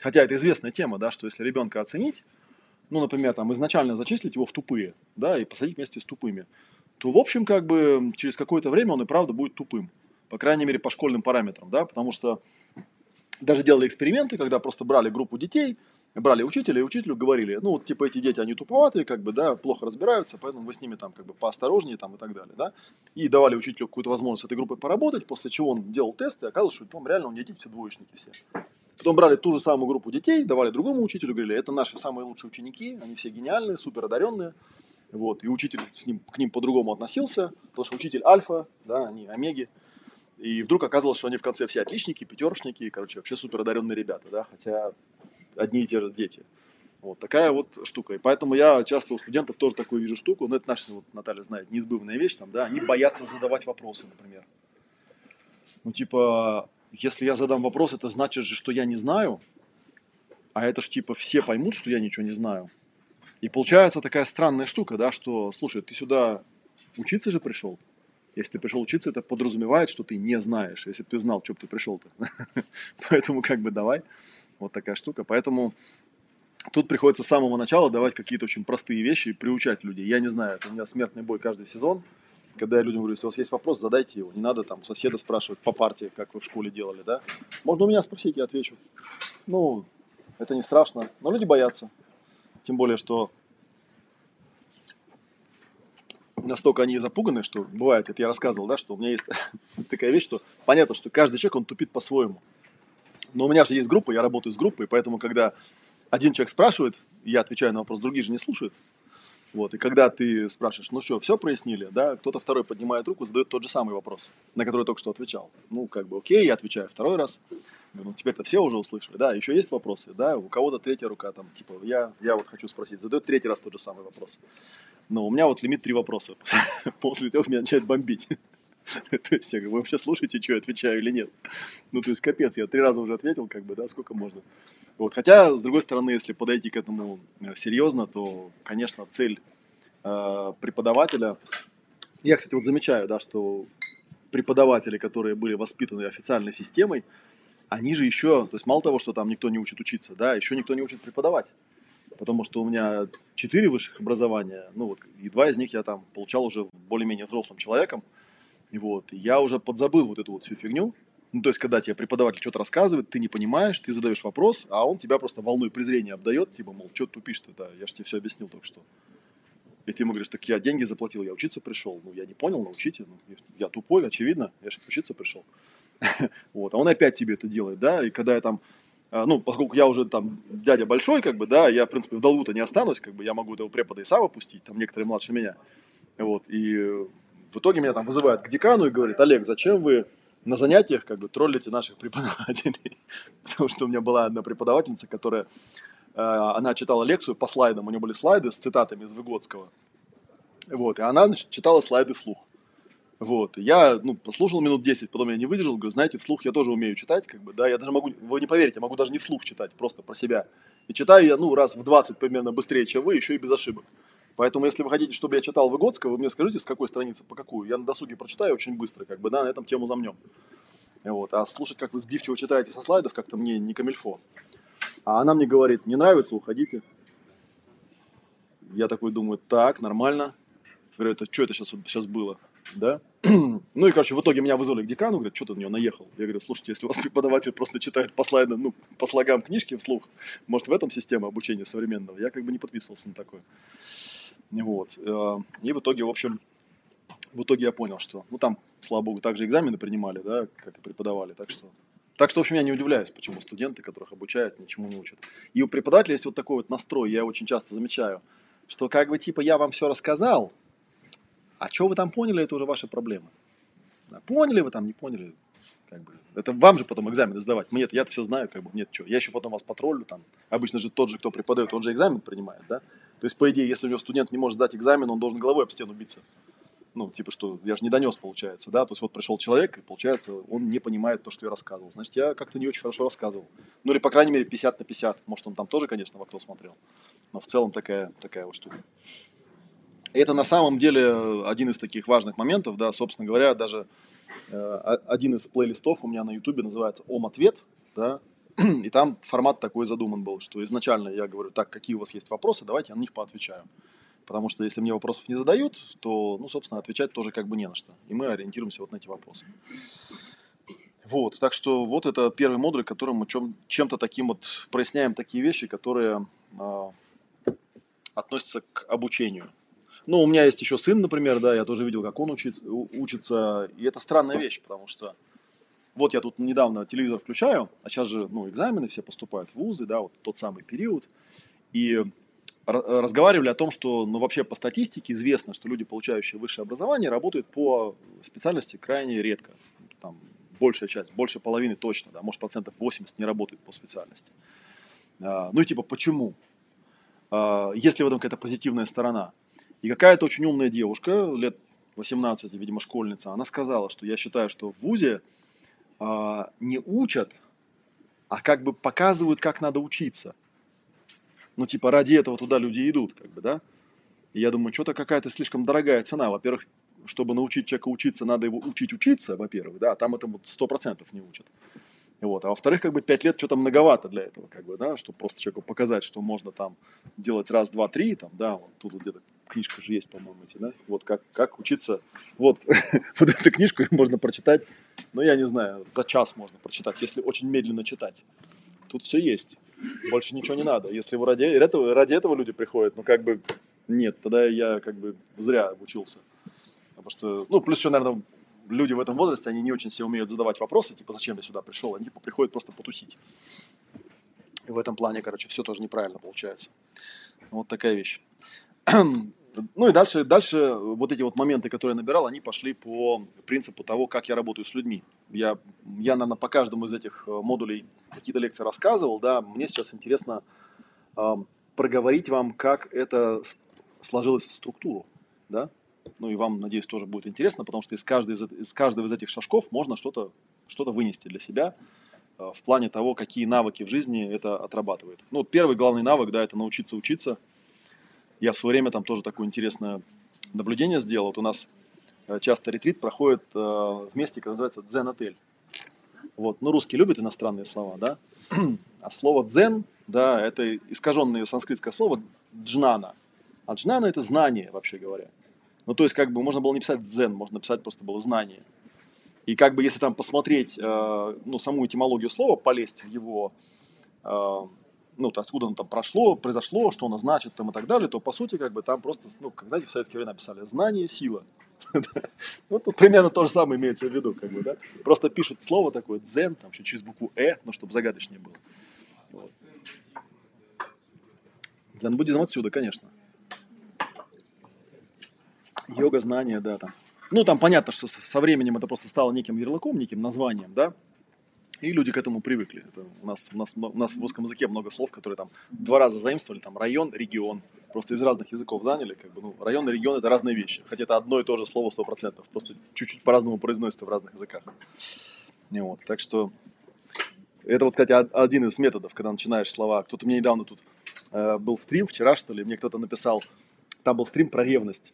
Speaker 1: Хотя это известная тема, да, что если ребенка оценить, ну, например, там, изначально зачислить его в тупые, да, и посадить вместе с тупыми, то, в общем, как бы, через какое-то время он и правда будет тупым по крайней мере, по школьным параметрам, да, потому что даже делали эксперименты, когда просто брали группу детей, брали учителя и учителю говорили, ну, вот, типа, эти дети, они туповатые, как бы, да, плохо разбираются, поэтому вы с ними там, как бы, поосторожнее, там, и так далее, да, и давали учителю какую-то возможность с этой группой поработать, после чего он делал тесты, и оказалось, что там реально у детей все двоечники все. Потом брали ту же самую группу детей, давали другому учителю, говорили, это наши самые лучшие ученики, они все гениальные, супер одаренные, вот, и учитель с ним, к ним по-другому относился, потому что учитель альфа, да, они омеги, и вдруг оказалось, что они в конце все отличники, пятершники, короче, вообще супер одаренные ребята, да, хотя одни и те же дети. Вот такая вот штука. И поэтому я часто у студентов тоже такую вижу штуку. Но это наша, вот Наталья знает, неизбывная вещь, там, да, они боятся задавать вопросы, например. Ну, типа, если я задам вопрос, это значит же, что я не знаю, а это ж типа все поймут, что я ничего не знаю. И получается такая странная штука, да, что, слушай, ты сюда учиться же пришел, если ты пришел учиться, это подразумевает, что ты не знаешь. Если бы ты знал, что бы ты пришел-то. Поэтому как бы давай. Вот такая штука. Поэтому тут приходится с самого начала давать какие-то очень простые вещи и приучать людей. Я не знаю, это у меня смертный бой каждый сезон. Когда я людям говорю, если у вас есть вопрос, задайте его. Не надо там соседа спрашивать по партии, как вы в школе делали, да? Можно у меня спросить, я отвечу. Ну, это не страшно. Но люди боятся. Тем более, что настолько они запуганы, что бывает, это я рассказывал, да, что у меня есть такая вещь, что понятно, что каждый человек, он тупит по-своему. Но у меня же есть группа, я работаю с группой, поэтому когда один человек спрашивает, я отвечаю на вопрос, другие же не слушают. Вот, и когда ты спрашиваешь, ну что, все прояснили, да, кто-то второй поднимает руку, задает тот же самый вопрос, на который только что отвечал. Ну, как бы, окей, я отвечаю второй раз. Ну, теперь-то все уже услышали. Да, еще есть вопросы, да, у кого-то третья рука, там, типа, я, я вот хочу спросить, задает третий раз тот же самый вопрос. Но у меня вот лимит три вопроса. После трех меня начинает бомбить. То есть я говорю, вы вообще слушаете, что я отвечаю или нет? Ну, то есть капец, я три раза уже ответил, как бы, да, сколько можно. Вот. Хотя, с другой стороны, если подойти к этому э, серьезно, то, конечно, цель э, преподавателя... Я, кстати, вот замечаю, да, что преподаватели, которые были воспитаны официальной системой, они же еще, то есть мало того, что там никто не учит учиться, да, еще никто не учит преподавать потому что у меня четыре высших образования, ну вот, и два из них я там получал уже более-менее взрослым человеком, вот, я уже подзабыл вот эту вот всю фигню, ну, то есть, когда тебе преподаватель что-то рассказывает, ты не понимаешь, ты задаешь вопрос, а он тебя просто волной презрения обдает, типа, мол, что тупишь-то, да, я же тебе все объяснил только что. И ты ему говоришь, так я деньги заплатил, я учиться пришел. Ну, я не понял, научите. Ну, я тупой, очевидно, я же учиться пришел. Вот, а он опять тебе это делает, да, и когда я там, а, ну, поскольку я уже там дядя большой, как бы, да, я, в принципе, в долгу-то не останусь, как бы, я могу этого препода и сам опустить, там некоторые младше меня, вот, и в итоге меня там вызывают к декану и говорят, Олег, зачем вы на занятиях как бы троллите наших преподавателей? Потому что у меня была одна преподавательница, которая, э, она читала лекцию по слайдам, у нее были слайды с цитатами из Выгодского, вот, и она, значит, читала слайды вслух. Вот. Я, ну, послушал минут 10, потом я не выдержал, говорю, знаете, вслух я тоже умею читать, как бы, да, я даже могу, вы не поверите, я могу даже не вслух читать, просто про себя. И читаю я, ну, раз в 20 примерно быстрее, чем вы, еще и без ошибок. Поэтому, если вы хотите, чтобы я читал Выгодского, вы мне скажите, с какой страницы по какую. Я на досуге прочитаю очень быстро, как бы, да, на этом тему замнем. Вот. А слушать, как вы сбивчиво читаете со слайдов, как-то мне не камильфо. А она мне говорит, не нравится, уходите. Я такой думаю, так, нормально. Говорю, это что это сейчас, сейчас было? Да? Ну и, короче, в итоге меня вызвали к декану, говорят, что ты на него наехал? Я говорю, слушайте, если у вас преподаватель просто читает по слайдам, ну, по слогам книжки вслух, может, в этом система обучения современного? Я как бы не подписывался на такое. Вот. Э, и в итоге, в общем, в итоге я понял, что, ну, там, слава богу, также экзамены принимали, да, как и преподавали, так что так что, в общем, я не удивляюсь, почему студенты, которых обучают, ничему не учат. И у преподавателя есть вот такой вот настрой, я очень часто замечаю, что как бы типа я вам все рассказал, а что вы там поняли, это уже ваши проблемы. Да, поняли вы там, не поняли, как бы. Это вам же потом экзамены сдавать. Мне я-то все знаю, как бы, нет, что. Я еще потом вас потроллю, там. Обычно же тот же, кто преподает, он же экзамен принимает, да. То есть, по идее, если у него студент не может сдать экзамен, он должен головой об стену биться. Ну, типа, что я же не донес, получается, да. То есть, вот пришел человек, и, получается, он не понимает то, что я рассказывал. Значит, я как-то не очень хорошо рассказывал. Ну, или, по крайней мере, 50 на 50. Может, он там тоже, конечно, в окно смотрел. Но в целом такая, такая вот штука это на самом деле один из таких важных моментов, да, собственно говоря, даже э, один из плейлистов у меня на ютубе называется «Ом-ответ», да, и там формат такой задуман был, что изначально я говорю, так, какие у вас есть вопросы, давайте я на них поотвечаю. Потому что если мне вопросов не задают, то, ну, собственно, отвечать тоже как бы не на что. И мы ориентируемся вот на эти вопросы. Вот, так что вот это первый модуль, которым мы чем, чем-то таким вот проясняем такие вещи, которые э, относятся к обучению. Ну, у меня есть еще сын, например, да, я тоже видел, как он учится, учится. И это странная вещь, потому что вот я тут недавно телевизор включаю, а сейчас же, ну, экзамены все поступают в вузы, да, вот тот самый период. И разговаривали о том, что, ну, вообще по статистике известно, что люди, получающие высшее образование, работают по специальности крайне редко. Там большая часть, больше половины точно, да, может процентов 80 не работают по специальности. А, ну и типа почему? А, есть ли в этом какая-то позитивная сторона? И какая-то очень умная девушка, лет 18, видимо, школьница, она сказала, что я считаю, что в ВУЗе а, не учат, а как бы показывают, как надо учиться. Ну, типа, ради этого туда люди идут, как бы, да? И я думаю, что-то какая-то слишком дорогая цена. Во-первых, чтобы научить человека учиться, надо его учить учиться, во-первых, да, там этому 100% не учат. Вот. А во-вторых, как бы 5 лет что-то многовато для этого, как бы, да, чтобы просто человеку показать, что можно там делать раз, два, три, там, да, вот тут вот где-то книжка же есть, по-моему, эти, да, вот как, как учиться, вот, вот эту книжку можно прочитать, ну, я не знаю, за час можно прочитать, если очень медленно читать. Тут все есть, больше ничего не надо. Если вы ради этого, ради этого люди приходят, ну, как бы, нет, тогда я, как бы, зря обучился. Потому что, ну, плюс еще, наверное, люди в этом возрасте, они не очень себе умеют задавать вопросы, типа, зачем я сюда пришел, они типа приходят просто потусить. И в этом плане, короче, все тоже неправильно получается. Вот такая вещь. Ну и дальше, дальше вот эти вот моменты, которые я набирал, они пошли по принципу того, как я работаю с людьми. Я, я наверное, по каждому из этих э, модулей какие-то лекции рассказывал, да, мне сейчас интересно э, проговорить вам, как это сложилось в структуру, да, ну и вам, надеюсь, тоже будет интересно, потому что из, каждой из, каждого из этих шажков можно что-то что вынести для себя э, в плане того, какие навыки в жизни это отрабатывает. Ну, первый главный навык, да, это научиться учиться. Я в свое время там тоже такое интересное наблюдение сделал. Вот у нас э, часто ретрит проходит э, в месте, которое называется дзен-отель. Вот, ну, русские любят иностранные слова, да? А слово дзен, да, это искаженное санскритское слово джнана. А джнана – это знание, вообще говоря. Ну, то есть, как бы, можно было не писать дзен, можно написать просто было знание. И как бы, если там посмотреть, э, ну, саму этимологию слова, полезть в его, э, ну, то откуда оно там прошло, произошло, что оно значит там и так далее, то по сути как бы там просто, ну, знаете, в советские времена писали «знание – сила». Ну, тут примерно то же самое имеется в виду, как бы, да. Просто пишут слово такое «дзен», там еще через букву «э», ну, чтобы загадочнее было. Вот. Дзен-буддизм отсюда, конечно. Йога, знания, да, там. Ну, там понятно, что со временем это просто стало неким ярлыком, неким названием, да, и люди к этому привыкли. Это у, нас, у, нас, у нас в русском языке много слов, которые там два раза заимствовали, там район, регион, просто из разных языков заняли, как бы, ну, район и регион это разные вещи, хотя это одно и то же слово сто процентов, просто чуть-чуть по-разному произносится в разных языках. И вот, так что это вот, кстати, один из методов, когда начинаешь слова. Кто-то мне недавно тут э, был стрим, вчера что ли, мне кто-то написал, там был стрим про ревность.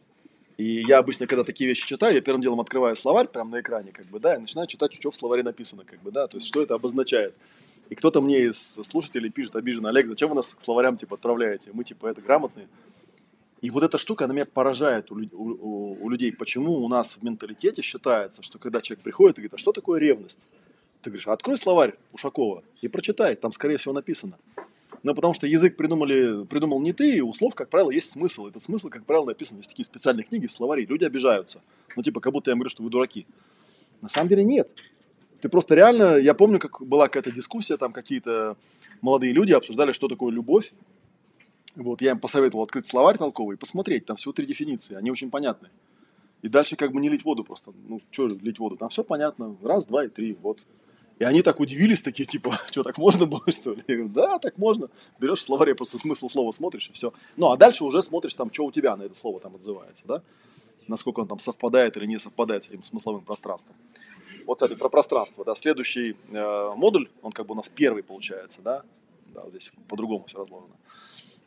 Speaker 1: И я обычно, когда такие вещи читаю, я первым делом открываю словарь прямо на экране, как бы, да, и начинаю читать, что в словаре написано, как бы, да, то есть что это обозначает. И кто-то мне из слушателей пишет обиженно, Олег, зачем вы нас к словарям, типа, отправляете? Мы, типа, это грамотные. И вот эта штука, она меня поражает у, у, у людей. Почему у нас в менталитете считается, что когда человек приходит и говорит, а что такое ревность? Ты говоришь, открой словарь Ушакова и прочитай, там, скорее всего, написано. Но потому что язык придумали, придумал не ты, и у слов, как правило, есть смысл. Этот смысл, как правило, написан. Есть такие специальные книги, словари. Люди обижаются. Ну, типа, как будто я говорю, что вы дураки. На самом деле нет. Ты просто реально... Я помню, как была какая-то дискуссия, там какие-то молодые люди обсуждали, что такое любовь. Вот, я им посоветовал открыть словарь толковый и посмотреть. Там всего три дефиниции. Они очень понятны. И дальше как бы не лить воду просто. Ну, что лить воду? Там все понятно. Раз, два и три. Вот. И они так удивились, такие, типа, что, так можно было, что ли? Я говорю, да, так можно. Берешь в словаре просто смысл слова смотришь, и все. Ну, а дальше уже смотришь, там, что у тебя на это слово там отзывается, да? Насколько он там совпадает или не совпадает с этим смысловым пространством. Вот, кстати, про пространство, да. Следующий э, модуль, он как бы у нас первый получается, да? Да, вот здесь по-другому все разложено.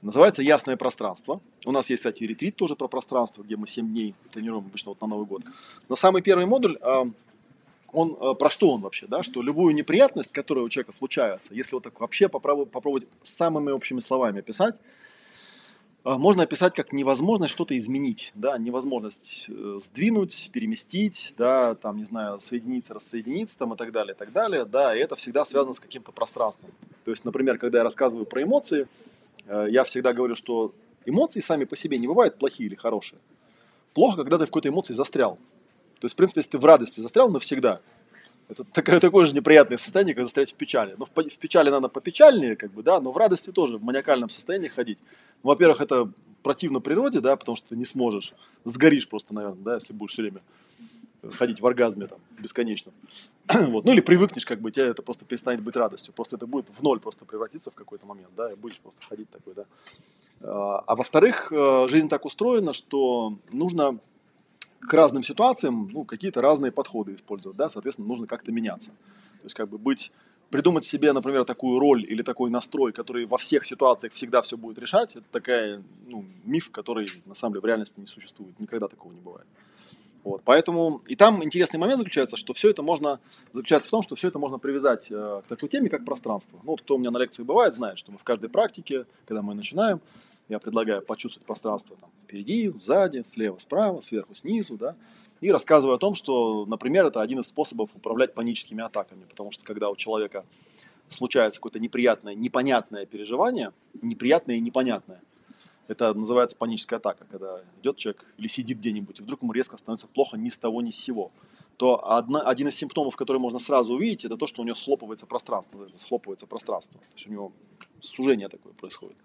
Speaker 1: Называется «Ясное пространство». У нас есть, кстати, ретрит тоже про пространство, где мы 7 дней тренируем обычно вот на Новый год. Но самый первый модуль э, он э, про что он вообще, да, что любую неприятность, которая у человека случается, если вот так вообще попробовать, попробовать самыми общими словами описать, э, можно описать как невозможность что-то изменить, да, невозможность э, сдвинуть, переместить, да, там, не знаю, соединиться, рассоединиться там и так далее, и так далее, да, и это всегда связано с каким-то пространством. То есть, например, когда я рассказываю про эмоции, я всегда говорю, что эмоции сами по себе не бывают плохие или хорошие. Плохо, когда ты в какой-то эмоции застрял. То есть, в принципе, если ты в радости застрял навсегда, это такое, такое же неприятное состояние, как застрять в печали. Но в, в печали надо попечальнее, как бы, да, но в радости тоже в маниакальном состоянии ходить. Ну, во-первых, это противно природе, да, потому что ты не сможешь, сгоришь просто, наверное, да, если будешь все время ходить в оргазме там бесконечно. вот. Ну или привыкнешь, как бы, тебе это просто перестанет быть радостью. Просто это будет в ноль просто превратиться в какой-то момент, да, и будешь просто ходить такой, да. А, а во-вторых, э, жизнь так устроена, что нужно к разным ситуациям ну, какие-то разные подходы использовать, да, соответственно, нужно как-то меняться. То есть как бы быть, придумать себе, например, такую роль или такой настрой, который во всех ситуациях всегда все будет решать, это такая, ну, миф, который на самом деле в реальности не существует, никогда такого не бывает. Вот, поэтому и там интересный момент заключается, что все это можно, заключается в том, что все это можно привязать э, к такой теме, как пространство. Ну, вот кто у меня на лекции бывает, знает, что мы в каждой практике, когда мы начинаем, я предлагаю почувствовать пространство там, впереди, сзади, слева, справа, сверху, снизу, да, и рассказываю о том, что, например, это один из способов управлять паническими атаками, потому что когда у человека случается какое-то неприятное, непонятное переживание, неприятное и непонятное, это называется паническая атака, когда идет человек или сидит где-нибудь, и вдруг ему резко становится плохо ни с того, ни с сего то одна, один из симптомов, который можно сразу увидеть, это то, что у него схлопывается пространство, схлопывается пространство. То есть у него сужение такое происходит.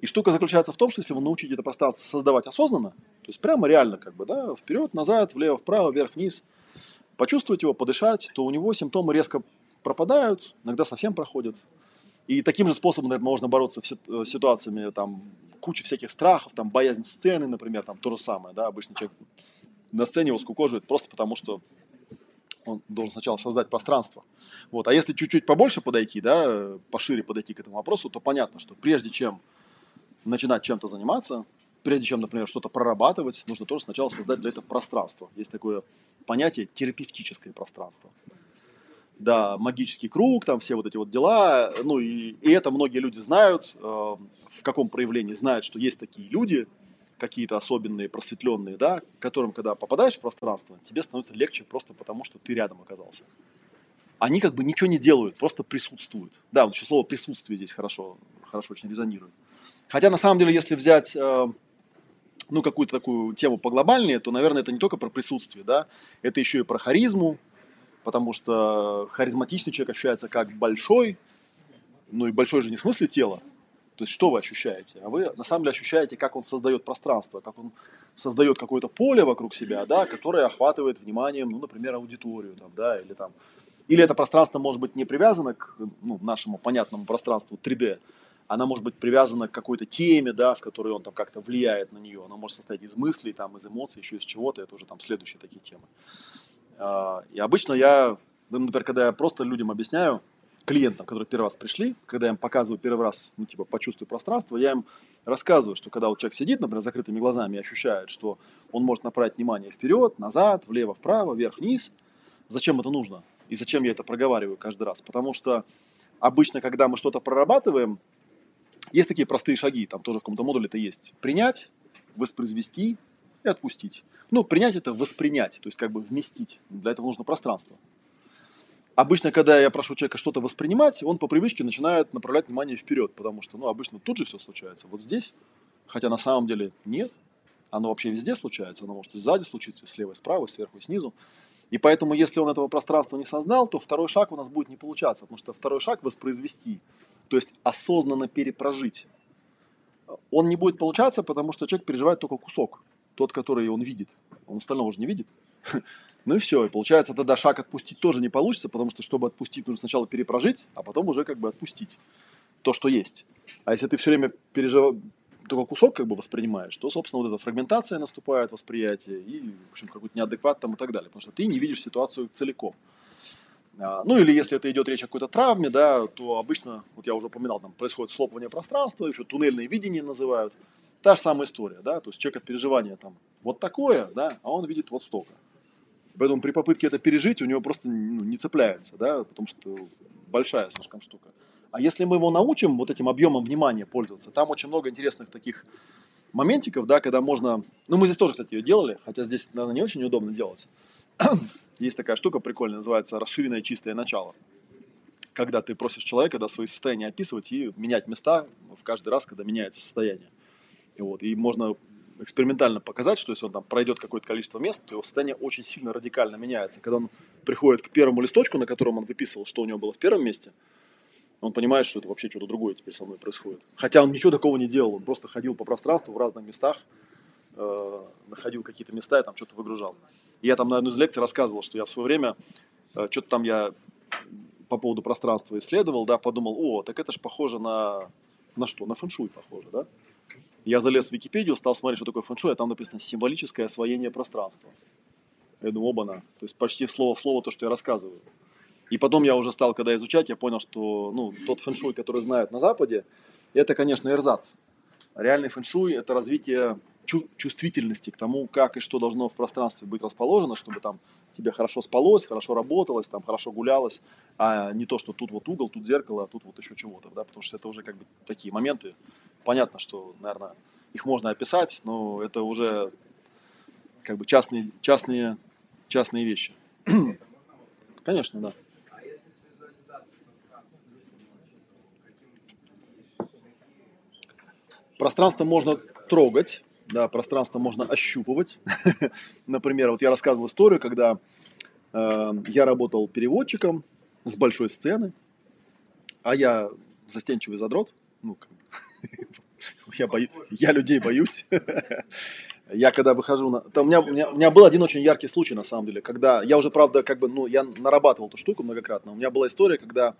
Speaker 1: И штука заключается в том, что если вы научите это пространство создавать осознанно, то есть прямо реально как бы, да, вперед, назад, влево, вправо, вверх, вниз, почувствовать его, подышать, то у него симптомы резко пропадают, иногда совсем проходят. И таким же способом, наверное, можно бороться с э, ситуациями, там, куча всяких страхов, там, боязнь сцены, например, там, то же самое, да, обычно человек на сцене его скукоживает просто потому, что он должен сначала создать пространство. Вот. А если чуть-чуть побольше подойти, да, пошире подойти к этому вопросу, то понятно, что прежде чем начинать чем-то заниматься, прежде чем, например, что-то прорабатывать, нужно тоже сначала создать для этого пространство. Есть такое понятие терапевтическое пространство. Да, магический круг, там все вот эти вот дела, ну и, и это многие люди знают, э, в каком проявлении знают, что есть такие люди, какие-то особенные, просветленные, да, которым, когда попадаешь в пространство, тебе становится легче просто потому, что ты рядом оказался. они как бы ничего не делают, просто присутствуют. Да, вот еще слово присутствие здесь хорошо, хорошо очень резонирует. Хотя на самом деле, если взять э, ну, какую-то такую тему поглобальнее, то, наверное, это не только про присутствие, да, это еще и про харизму, потому что харизматичный человек ощущается как большой, ну и большой же не в смысле тела, то есть что вы ощущаете? А вы на самом деле ощущаете, как он создает пространство, как он создает какое-то поле вокруг себя, да, которое охватывает вниманием, ну, например, аудиторию, там, да, или там, или это пространство может быть не привязано к ну, нашему понятному пространству 3D, она может быть привязана к какой-то теме, да, в которой он там как-то влияет на нее. Она может состоять из мыслей, там, из эмоций, еще из чего-то. Это уже там следующие такие темы. А, и обычно я, ну, например, когда я просто людям объясняю, клиентам, которые первый раз пришли, когда я им показываю первый раз, ну, типа, почувствуй пространство, я им рассказываю, что когда вот человек сидит, например, с закрытыми глазами и ощущает, что он может направить внимание вперед, назад, влево, вправо, вверх, вниз, зачем это нужно? И зачем я это проговариваю каждый раз? Потому что обычно, когда мы что-то прорабатываем, есть такие простые шаги, там тоже в каком-то модуле это есть. Принять, воспроизвести и отпустить. Ну, принять это воспринять, то есть как бы вместить. Для этого нужно пространство. Обычно, когда я прошу человека что-то воспринимать, он по привычке начинает направлять внимание вперед, потому что, ну, обычно тут же все случается. Вот здесь, хотя на самом деле нет, оно вообще везде случается, оно может и сзади случиться, и слева, и справа, и сверху, и снизу. И поэтому, если он этого пространства не создал, то второй шаг у нас будет не получаться, потому что второй шаг воспроизвести, то есть осознанно перепрожить. Он не будет получаться, потому что человек переживает только кусок, тот, который он видит. Он остального уже не видит. Ну и все. И получается, тогда шаг отпустить тоже не получится, потому что, чтобы отпустить, нужно сначала перепрожить, а потом уже как бы отпустить то, что есть. А если ты все время переживаешь, только кусок как бы воспринимаешь, то, собственно, вот эта фрагментация наступает, восприятие, и, в общем, какой-то неадекват там и так далее, потому что ты не видишь ситуацию целиком. А, ну или если это идет речь о какой-то травме, да, то обычно, вот я уже упоминал, там происходит слопывание пространства, еще туннельное видение называют. Та же самая история, да, то есть человек от переживания там вот такое, да, а он видит вот столько. Поэтому при попытке это пережить у него просто ну, не цепляется, да, потому что большая слишком штука. А если мы его научим вот этим объемом внимания пользоваться, там очень много интересных таких моментиков, да, когда можно... Ну, мы здесь тоже, кстати, ее делали, хотя здесь, наверное, не очень удобно делать. Есть такая штука прикольная, называется расширенное чистое начало. Когда ты просишь человека да, свои состояния описывать и менять места в каждый раз, когда меняется состояние. Вот. И можно экспериментально показать, что если он там пройдет какое-то количество мест, то его состояние очень сильно радикально меняется. Когда он приходит к первому листочку, на котором он выписывал, что у него было в первом месте, он понимает, что это вообще что-то другое теперь со мной происходит. Хотя он ничего такого не делал, он просто ходил по пространству в разных местах, э, находил какие-то места и там что-то выгружал. И я там на одной из лекций рассказывал, что я в свое время, э, что-то там я по поводу пространства исследовал, да, подумал, о, так это же похоже на, на что? На фэншуй похоже, да? Я залез в Википедию, стал смотреть, что такое фэншуй, а там написано «символическое освоение пространства». Я думаю, оба-на. То есть почти слово в слово то, что я рассказываю. И потом я уже стал, когда изучать, я понял, что ну, тот фэншуй, который знают на Западе, это, конечно, эрзац. Реальный фэншуй – это развитие чу- чувствительности к тому, как и что должно в пространстве быть расположено, чтобы там тебе хорошо спалось, хорошо работалось, там хорошо гулялось, а не то, что тут вот угол, тут зеркало, а тут вот еще чего-то, да, потому что это уже как бы такие моменты, понятно, что, наверное, их можно описать, но это уже как бы частные, частные, частные вещи. Конечно, да. Пространство можно трогать, да, пространство можно ощупывать. Например, вот я рассказывал историю, когда э, я работал переводчиком с большой сцены, а я застенчивый задрот, ну, я, бою, я людей боюсь. Я когда выхожу на... Там, у, меня, у, меня, у меня был один очень яркий случай, на самом деле, когда я уже, правда, как бы, ну, я нарабатывал эту штуку многократно. У меня была история, когда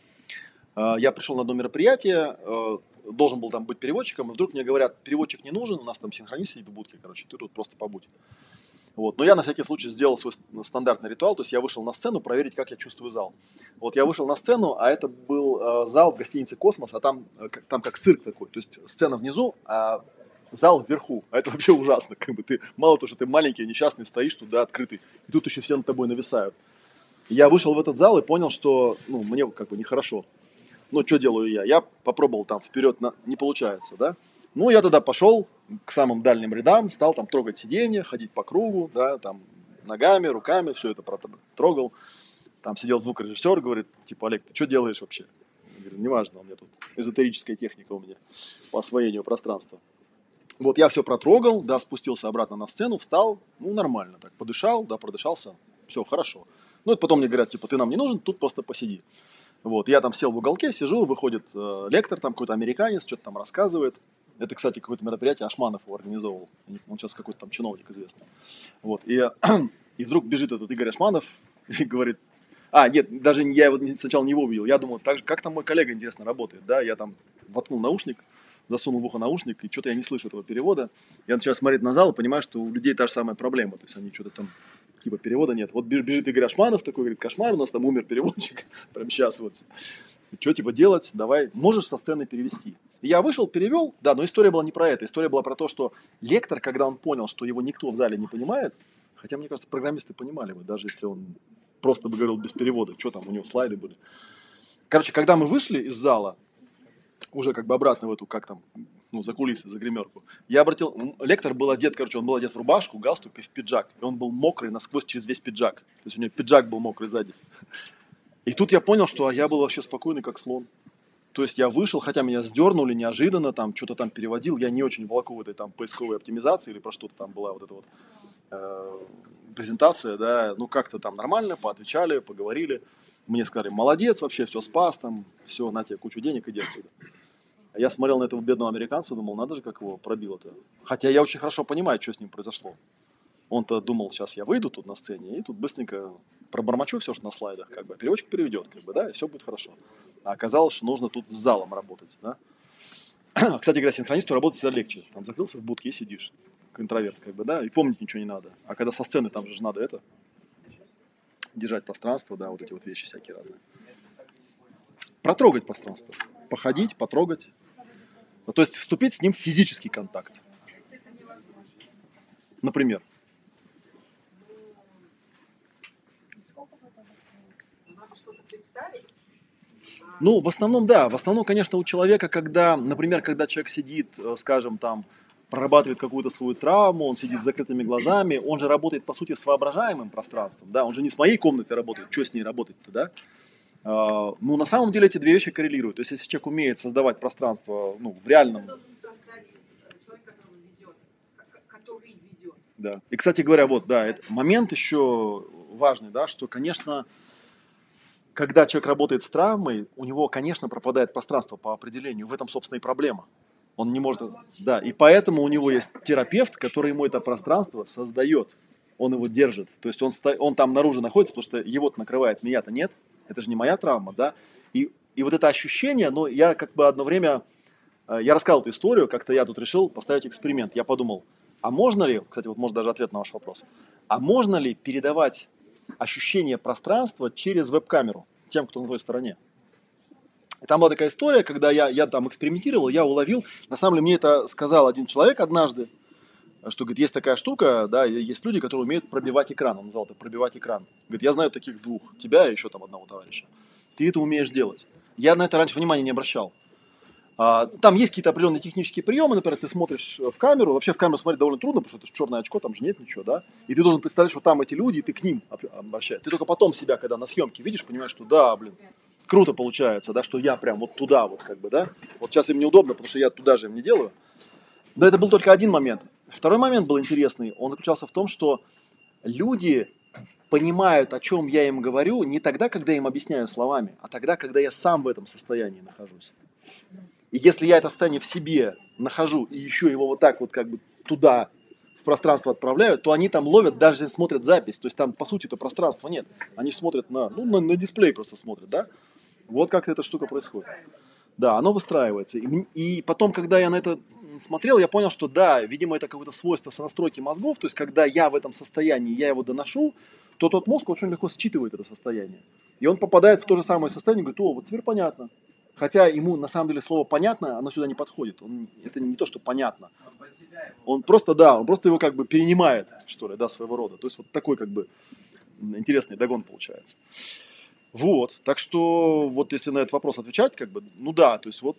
Speaker 1: э, я пришел на одно мероприятие, э, должен был там быть переводчиком, и вдруг мне говорят, переводчик не нужен, у нас там синхронист сидит в короче, ты тут просто побудь. Вот. Но я на всякий случай сделал свой стандартный ритуал, то есть я вышел на сцену проверить, как я чувствую зал. Вот я вышел на сцену, а это был э, зал в гостинице «Космос», а там, э, там как цирк такой, то есть сцена внизу, а зал вверху. А это вообще ужасно, как бы ты, мало того, что ты маленький, несчастный, стоишь туда открытый, и тут еще все над тобой нависают. Я вышел в этот зал и понял, что ну, мне как бы нехорошо. Ну, что делаю я? Я попробовал там вперед, на... не получается, да? Ну, я тогда пошел к самым дальним рядам, стал там трогать сиденье, ходить по кругу, да, там ногами, руками, все это трогал. Там сидел звукорежиссер, говорит, типа, Олег, ты что делаешь вообще? Я говорю, неважно, у меня тут эзотерическая техника у меня по освоению пространства. Вот я все протрогал, да, спустился обратно на сцену, встал, ну, нормально так, подышал, да, продышался, все, хорошо. Ну, это потом мне говорят, типа, ты нам не нужен, тут просто посиди. Вот, я там сел в уголке, сижу, выходит э, лектор, там какой-то американец, что-то там рассказывает. Это, кстати, какое-то мероприятие Ашманов его организовывал. Он сейчас какой-то там чиновник известный. Вот, и, и вдруг бежит этот Игорь Ашманов и говорит, а, нет, даже я его сначала не его увидел. Я думал, так же, как там мой коллега, интересно, работает, да, я там воткнул наушник, засунул в ухо наушник, и что-то я не слышу этого перевода. Я начинаю смотреть на зал и понимаю, что у людей та же самая проблема. То есть они что-то там, типа перевода нет. Вот бежит Игорь Ашманов такой, говорит, кошмар, у нас там умер переводчик, прям сейчас вот. Что типа делать? Давай, можешь со сцены перевести. Я вышел, перевел, да, но история была не про это. История была про то, что лектор, когда он понял, что его никто в зале не понимает, хотя, мне кажется, программисты понимали бы, даже если он просто бы говорил без перевода, что там у него слайды были. Короче, когда мы вышли из зала, уже как бы обратно в эту, как там, ну, за кулисы, за гримерку, я обратил, лектор был одет, короче, он был одет в рубашку, галстук и в пиджак. И он был мокрый насквозь через весь пиджак. То есть у него пиджак был мокрый сзади. И тут я понял, что я был вообще спокойный, как слон. То есть я вышел, хотя меня сдернули неожиданно, там что-то там переводил, я не очень волоку в этой там поисковой оптимизации или про что-то там была вот эта вот э, презентация, да, ну как-то там нормально, поотвечали, поговорили. Мне сказали, молодец, вообще все спас, там, все, на тебе кучу денег, иди отсюда. А я смотрел на этого бедного американца, думал, надо же, как его пробило-то. Хотя я очень хорошо понимаю, что с ним произошло. Он-то думал, сейчас я выйду тут на сцене, и тут быстренько пробормочу все, что на слайдах, как бы, переводчик переведет, как бы, да, и все будет хорошо. А оказалось, что нужно тут с залом работать, да. Кстати говоря, синхронисту работать всегда легче. Там закрылся в будке и сидишь, как интроверт, как бы, да, и помнить ничего не надо. А когда со сцены, там же надо это, держать пространство, да, вот эти вот вещи всякие разные. Протрогать пространство. Походить, потрогать. Ну, то есть вступить с ним в физический контакт. Например. Ну, в основном, да. В основном, конечно, у человека, когда, например, когда человек сидит, э, скажем, там, прорабатывает какую-то свою травму, он сидит с закрытыми глазами, он же работает, по сути, с воображаемым пространством, да, он же не с моей комнатой работает, что с ней работать-то, да? А, ну, на самом деле эти две вещи коррелируют. То есть, если человек умеет создавать пространство, ну, в реальном... Да. И, кстати говоря, вот, да, это момент еще важный, да, что, конечно, когда человек работает с травмой, у него, конечно, пропадает пространство по определению. В этом, собственно, и проблема. Он не может... Да, и поэтому у него есть терапевт, который ему это пространство создает. Он его держит. То есть он, он там наружу находится, потому что его-то накрывает, меня-то нет. Это же не моя травма, да. И, и вот это ощущение, но я как бы одно время... Э, я рассказал эту историю, как-то я тут решил поставить эксперимент. Я подумал, а можно ли, кстати, вот может даже ответ на ваш вопрос, а можно ли передавать ощущение пространства через веб-камеру тем, кто на той стороне? И там была такая история, когда я, я там экспериментировал, я уловил, на самом деле мне это сказал один человек однажды, что, говорит, есть такая штука, да, есть люди, которые умеют пробивать экран, он назвал это пробивать экран. Говорит, я знаю таких двух, тебя и еще там одного товарища. Ты это умеешь делать. Я на это раньше внимания не обращал. А, там есть какие-то определенные технические приемы, например, ты смотришь в камеру, вообще в камеру смотреть довольно трудно, потому что это черное очко, там же нет ничего, да, и ты должен представлять, что там эти люди, и ты к ним обращаешься. Ты только потом себя, когда на съемке видишь, понимаешь, что да, блин, круто получается, да, что я прям вот туда вот как бы, да. Вот сейчас им неудобно, потому что я туда же им не делаю. Но это был только один момент. Второй момент был интересный. Он заключался в том, что люди понимают, о чем я им говорю, не тогда, когда я им объясняю словами, а тогда, когда я сам в этом состоянии нахожусь. И если я это состояние в себе нахожу и еще его вот так вот как бы туда в пространство отправляю, то они там ловят, даже смотрят запись. То есть там, по сути, это пространства нет. Они смотрят на, ну, на, на дисплей просто смотрят, да? Вот как эта штука происходит. Да, оно выстраивается. И, и потом, когда я на это смотрел, я понял, что да, видимо, это какое-то свойство сонастройки мозгов. То есть, когда я в этом состоянии, я его доношу, то тот мозг очень легко считывает это состояние. И он попадает в то же самое состояние и говорит, о, вот теперь понятно. Хотя ему на самом деле слово понятно, оно сюда не подходит. Он, это не то, что понятно. Он просто, да, он просто его как бы перенимает, что ли, да, своего рода. То есть вот такой как бы интересный догон получается. Вот, так что вот если на этот вопрос отвечать, как бы, ну да, то есть вот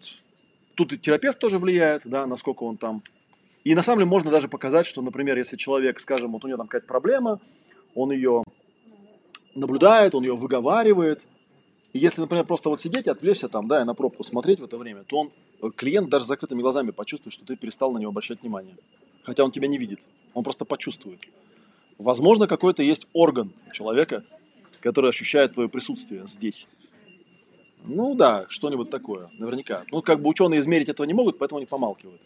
Speaker 1: тут и терапевт тоже влияет, да, насколько он там. И на самом деле можно даже показать, что, например, если человек, скажем, вот у него там какая-то проблема, он ее наблюдает, он ее выговаривает. И если, например, просто вот сидеть, отвлечься там, да, и на пробку смотреть в это время, то он, э, клиент даже с закрытыми глазами почувствует, что ты перестал на него обращать внимание. Хотя он тебя не видит. Он просто почувствует. Возможно, какой-то есть орган человека, который ощущает твое присутствие здесь. Ну да, что-нибудь такое, наверняка. Ну, как бы ученые измерить этого не могут, поэтому они помалкивают.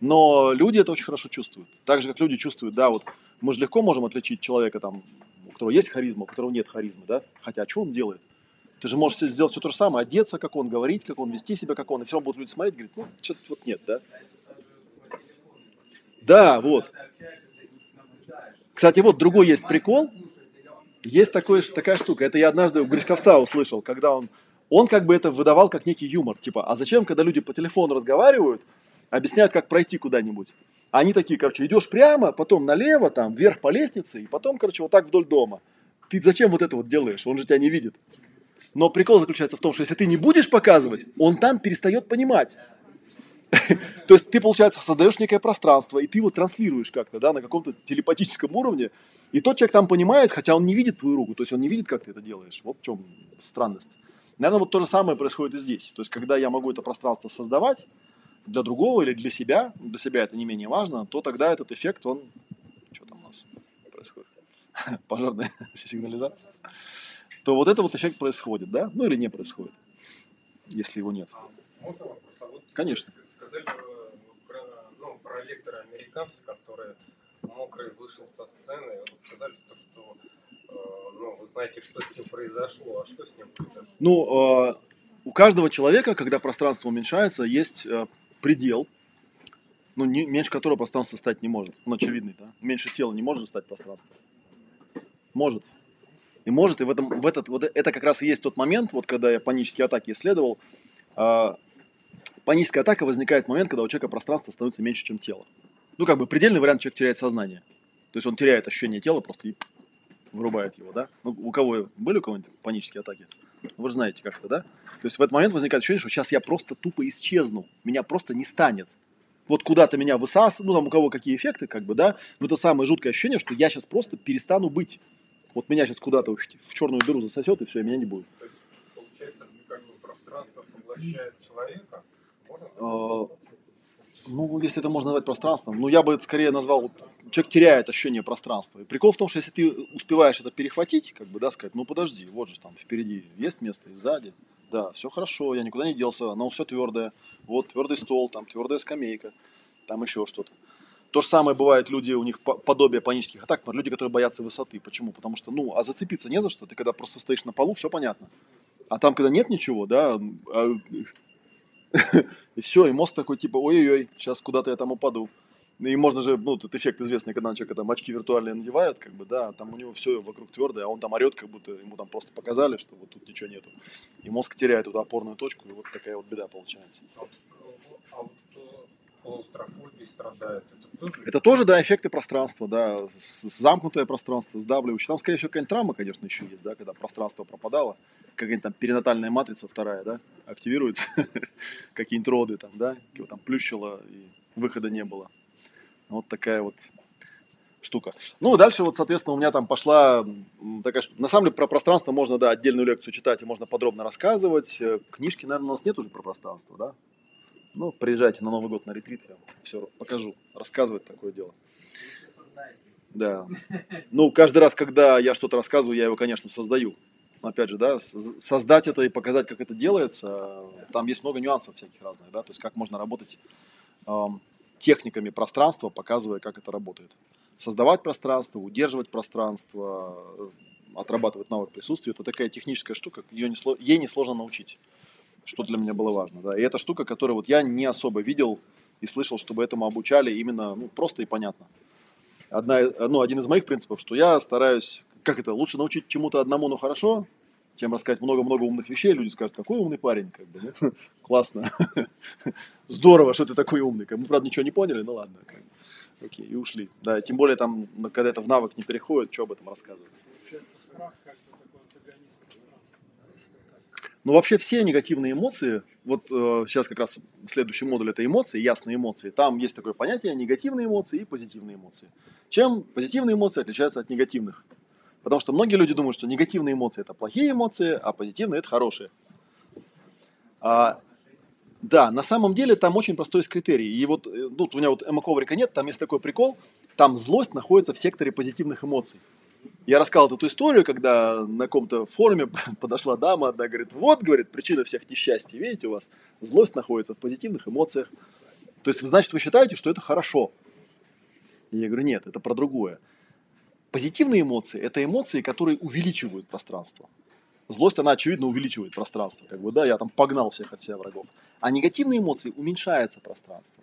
Speaker 1: Но люди это очень хорошо чувствуют. Так же, как люди чувствуют, да, вот мы же легко можем отличить человека, там, у которого есть харизма, у которого нет харизмы, да? Хотя, а что он делает? Ты же можешь сделать все то же самое, одеться, как он, говорить, как он, вести себя, как он, и все равно будут люди смотреть, говорить, ну, что-то вот нет, да? Да, вот. Кстати, вот другой есть прикол. Есть такой, такая штука. Это я однажды у Гришковца услышал, когда он, он как бы это выдавал как некий юмор. Типа, а зачем, когда люди по телефону разговаривают, объясняют, как пройти куда-нибудь? Они такие, короче, идешь прямо, потом налево, там, вверх по лестнице, и потом, короче, вот так вдоль дома. Ты зачем вот это вот делаешь? Он же тебя не видит. Но прикол заключается в том, что если ты не будешь показывать, он там перестает понимать. То есть ты, получается, создаешь некое пространство, и ты его транслируешь как-то, да, на каком-то телепатическом уровне, и тот человек там понимает, хотя он не видит твою руку, то есть он не видит, как ты это делаешь. Вот в чем странность. Наверное, вот то же самое происходит и здесь. То есть, когда я могу это пространство создавать для другого или для себя, для себя это не менее важно, то тогда этот эффект, он... Что там у нас происходит? Пожарная сигнализация. То вот это вот эффект происходит, да? Ну или не происходит, если его нет.
Speaker 4: Можно вопрос? А вот
Speaker 1: Конечно.
Speaker 4: Сказали э, про, ну, про лектора американца, который мокрый вышел со сцены. Вот сказали, что, что э, ну, вы знаете, что с ним произошло. А что с ним произошло?
Speaker 1: Ну, э, у каждого человека, когда пространство уменьшается, есть э, предел, ну, не, меньше которого пространство стать не может. Он очевидный, да? Меньше тела не может стать пространство. Может. И может, и в, этом, в этот, вот это как раз и есть тот момент, вот когда я панические атаки исследовал, э, паническая атака возникает в момент, когда у человека пространство становится меньше, чем тело. Ну, как бы предельный вариант человек теряет сознание. То есть он теряет ощущение тела просто и вырубает его, да? Ну, у кого были у кого-нибудь панические атаки? Вы же знаете как-то, да? То есть в этот момент возникает ощущение, что сейчас я просто тупо исчезну, меня просто не станет. Вот куда-то меня высасывает, ну там у кого какие эффекты, как бы, да? Но это самое жуткое ощущение, что я сейчас просто перестану быть. Вот меня сейчас куда-то в черную дыру засосет, и все, и меня не будет.
Speaker 4: То есть, получается, как бы пространство поглощает человека. Можно?
Speaker 1: А, Ну, если это можно назвать пространством, ну, я бы это скорее назвал, вот, человек теряет ощущение пространства. И прикол в том, что если ты успеваешь это перехватить, как бы, да, сказать, ну, подожди, вот же там впереди есть место и сзади, да, все хорошо, я никуда не делся, оно все твердое, вот твердый стол, там твердая скамейка, там еще что-то. То же самое бывает люди, у них по- подобие панических атак, например, люди, которые боятся высоты. Почему? Потому что, ну, а зацепиться не за что. Ты когда просто стоишь на полу, все понятно. А там, когда нет ничего, да, а, и все, и мозг такой, типа, ой-ой-ой, сейчас куда-то я там упаду. И можно же, ну, этот эффект известный, когда человек там очки виртуальные надевают, как бы, да, там у него все вокруг твердое, а он там орет, как будто ему там просто показали, что вот тут ничего нету. И мозг теряет эту опорную точку, и вот такая вот беда получается.
Speaker 4: А вот, а вот э, клаустрофобии страдает. Это
Speaker 1: Это тоже, да, эффекты пространства, да, замкнутое пространство, сдавливающее. Там, скорее всего, какая-нибудь травма, конечно, еще есть, да, когда пространство пропадало, какая-нибудь там перинатальная матрица вторая, да, активируется, какие-нибудь роды там, да, его там плющило, и выхода не было. Вот такая вот штука. Ну, дальше вот, соответственно, у меня там пошла такая штука. На самом деле, про пространство можно, да, отдельную лекцию читать, и можно подробно рассказывать. Книжки, наверное, у нас нет уже про пространство, да? Ну, приезжайте на Новый год на ретрит, я вам все покажу. Рассказывать такое дело. Да. Ну, каждый раз, когда я что-то рассказываю, я его, конечно, создаю. Но, Опять же, да, создать это и показать, как это делается, там есть много нюансов всяких разных, да, то есть как можно работать эм, техниками пространства, показывая, как это работает. Создавать пространство, удерживать пространство, э, отрабатывать навык присутствия, это такая техническая штука, ее не, ей несложно научить, что для меня было важно. Да. И это штука, которую вот я не особо видел и слышал, чтобы этому обучали именно ну, просто и понятно одна, ну, один из моих принципов, что я стараюсь, как это, лучше научить чему-то одному, но хорошо, чем рассказать много-много умных вещей, люди скажут, какой умный парень, как бы, классно, здорово, что ты такой умный, мы, правда, ничего не поняли, ну ладно, окей, и ушли, да, тем более там, когда это в навык не переходит, что об этом рассказывать.
Speaker 5: Получается, страх как пространства.
Speaker 1: Ну, вообще все негативные эмоции, вот э, сейчас как раз следующий модуль это эмоции, ясные эмоции. Там есть такое понятие негативные эмоции и позитивные эмоции. Чем позитивные эмоции отличаются от негативных? Потому что многие люди думают, что негативные эмоции это плохие эмоции, а позитивные это хорошие. А, да, на самом деле там очень простой есть критерий. И вот, ну, у меня вот эмоковрика нет, там есть такой прикол, там злость находится в секторе позитивных эмоций. Я рассказал эту историю, когда на каком-то форуме подошла дама, одна говорит, вот, говорит, причина всех несчастий, видите, у вас злость находится в позитивных эмоциях. То есть, значит, вы считаете, что это хорошо. И я говорю, нет, это про другое. Позитивные эмоции – это эмоции, которые увеличивают пространство. Злость, она, очевидно, увеличивает пространство. Как бы, да, я там погнал всех от себя врагов. А негативные эмоции уменьшается пространство.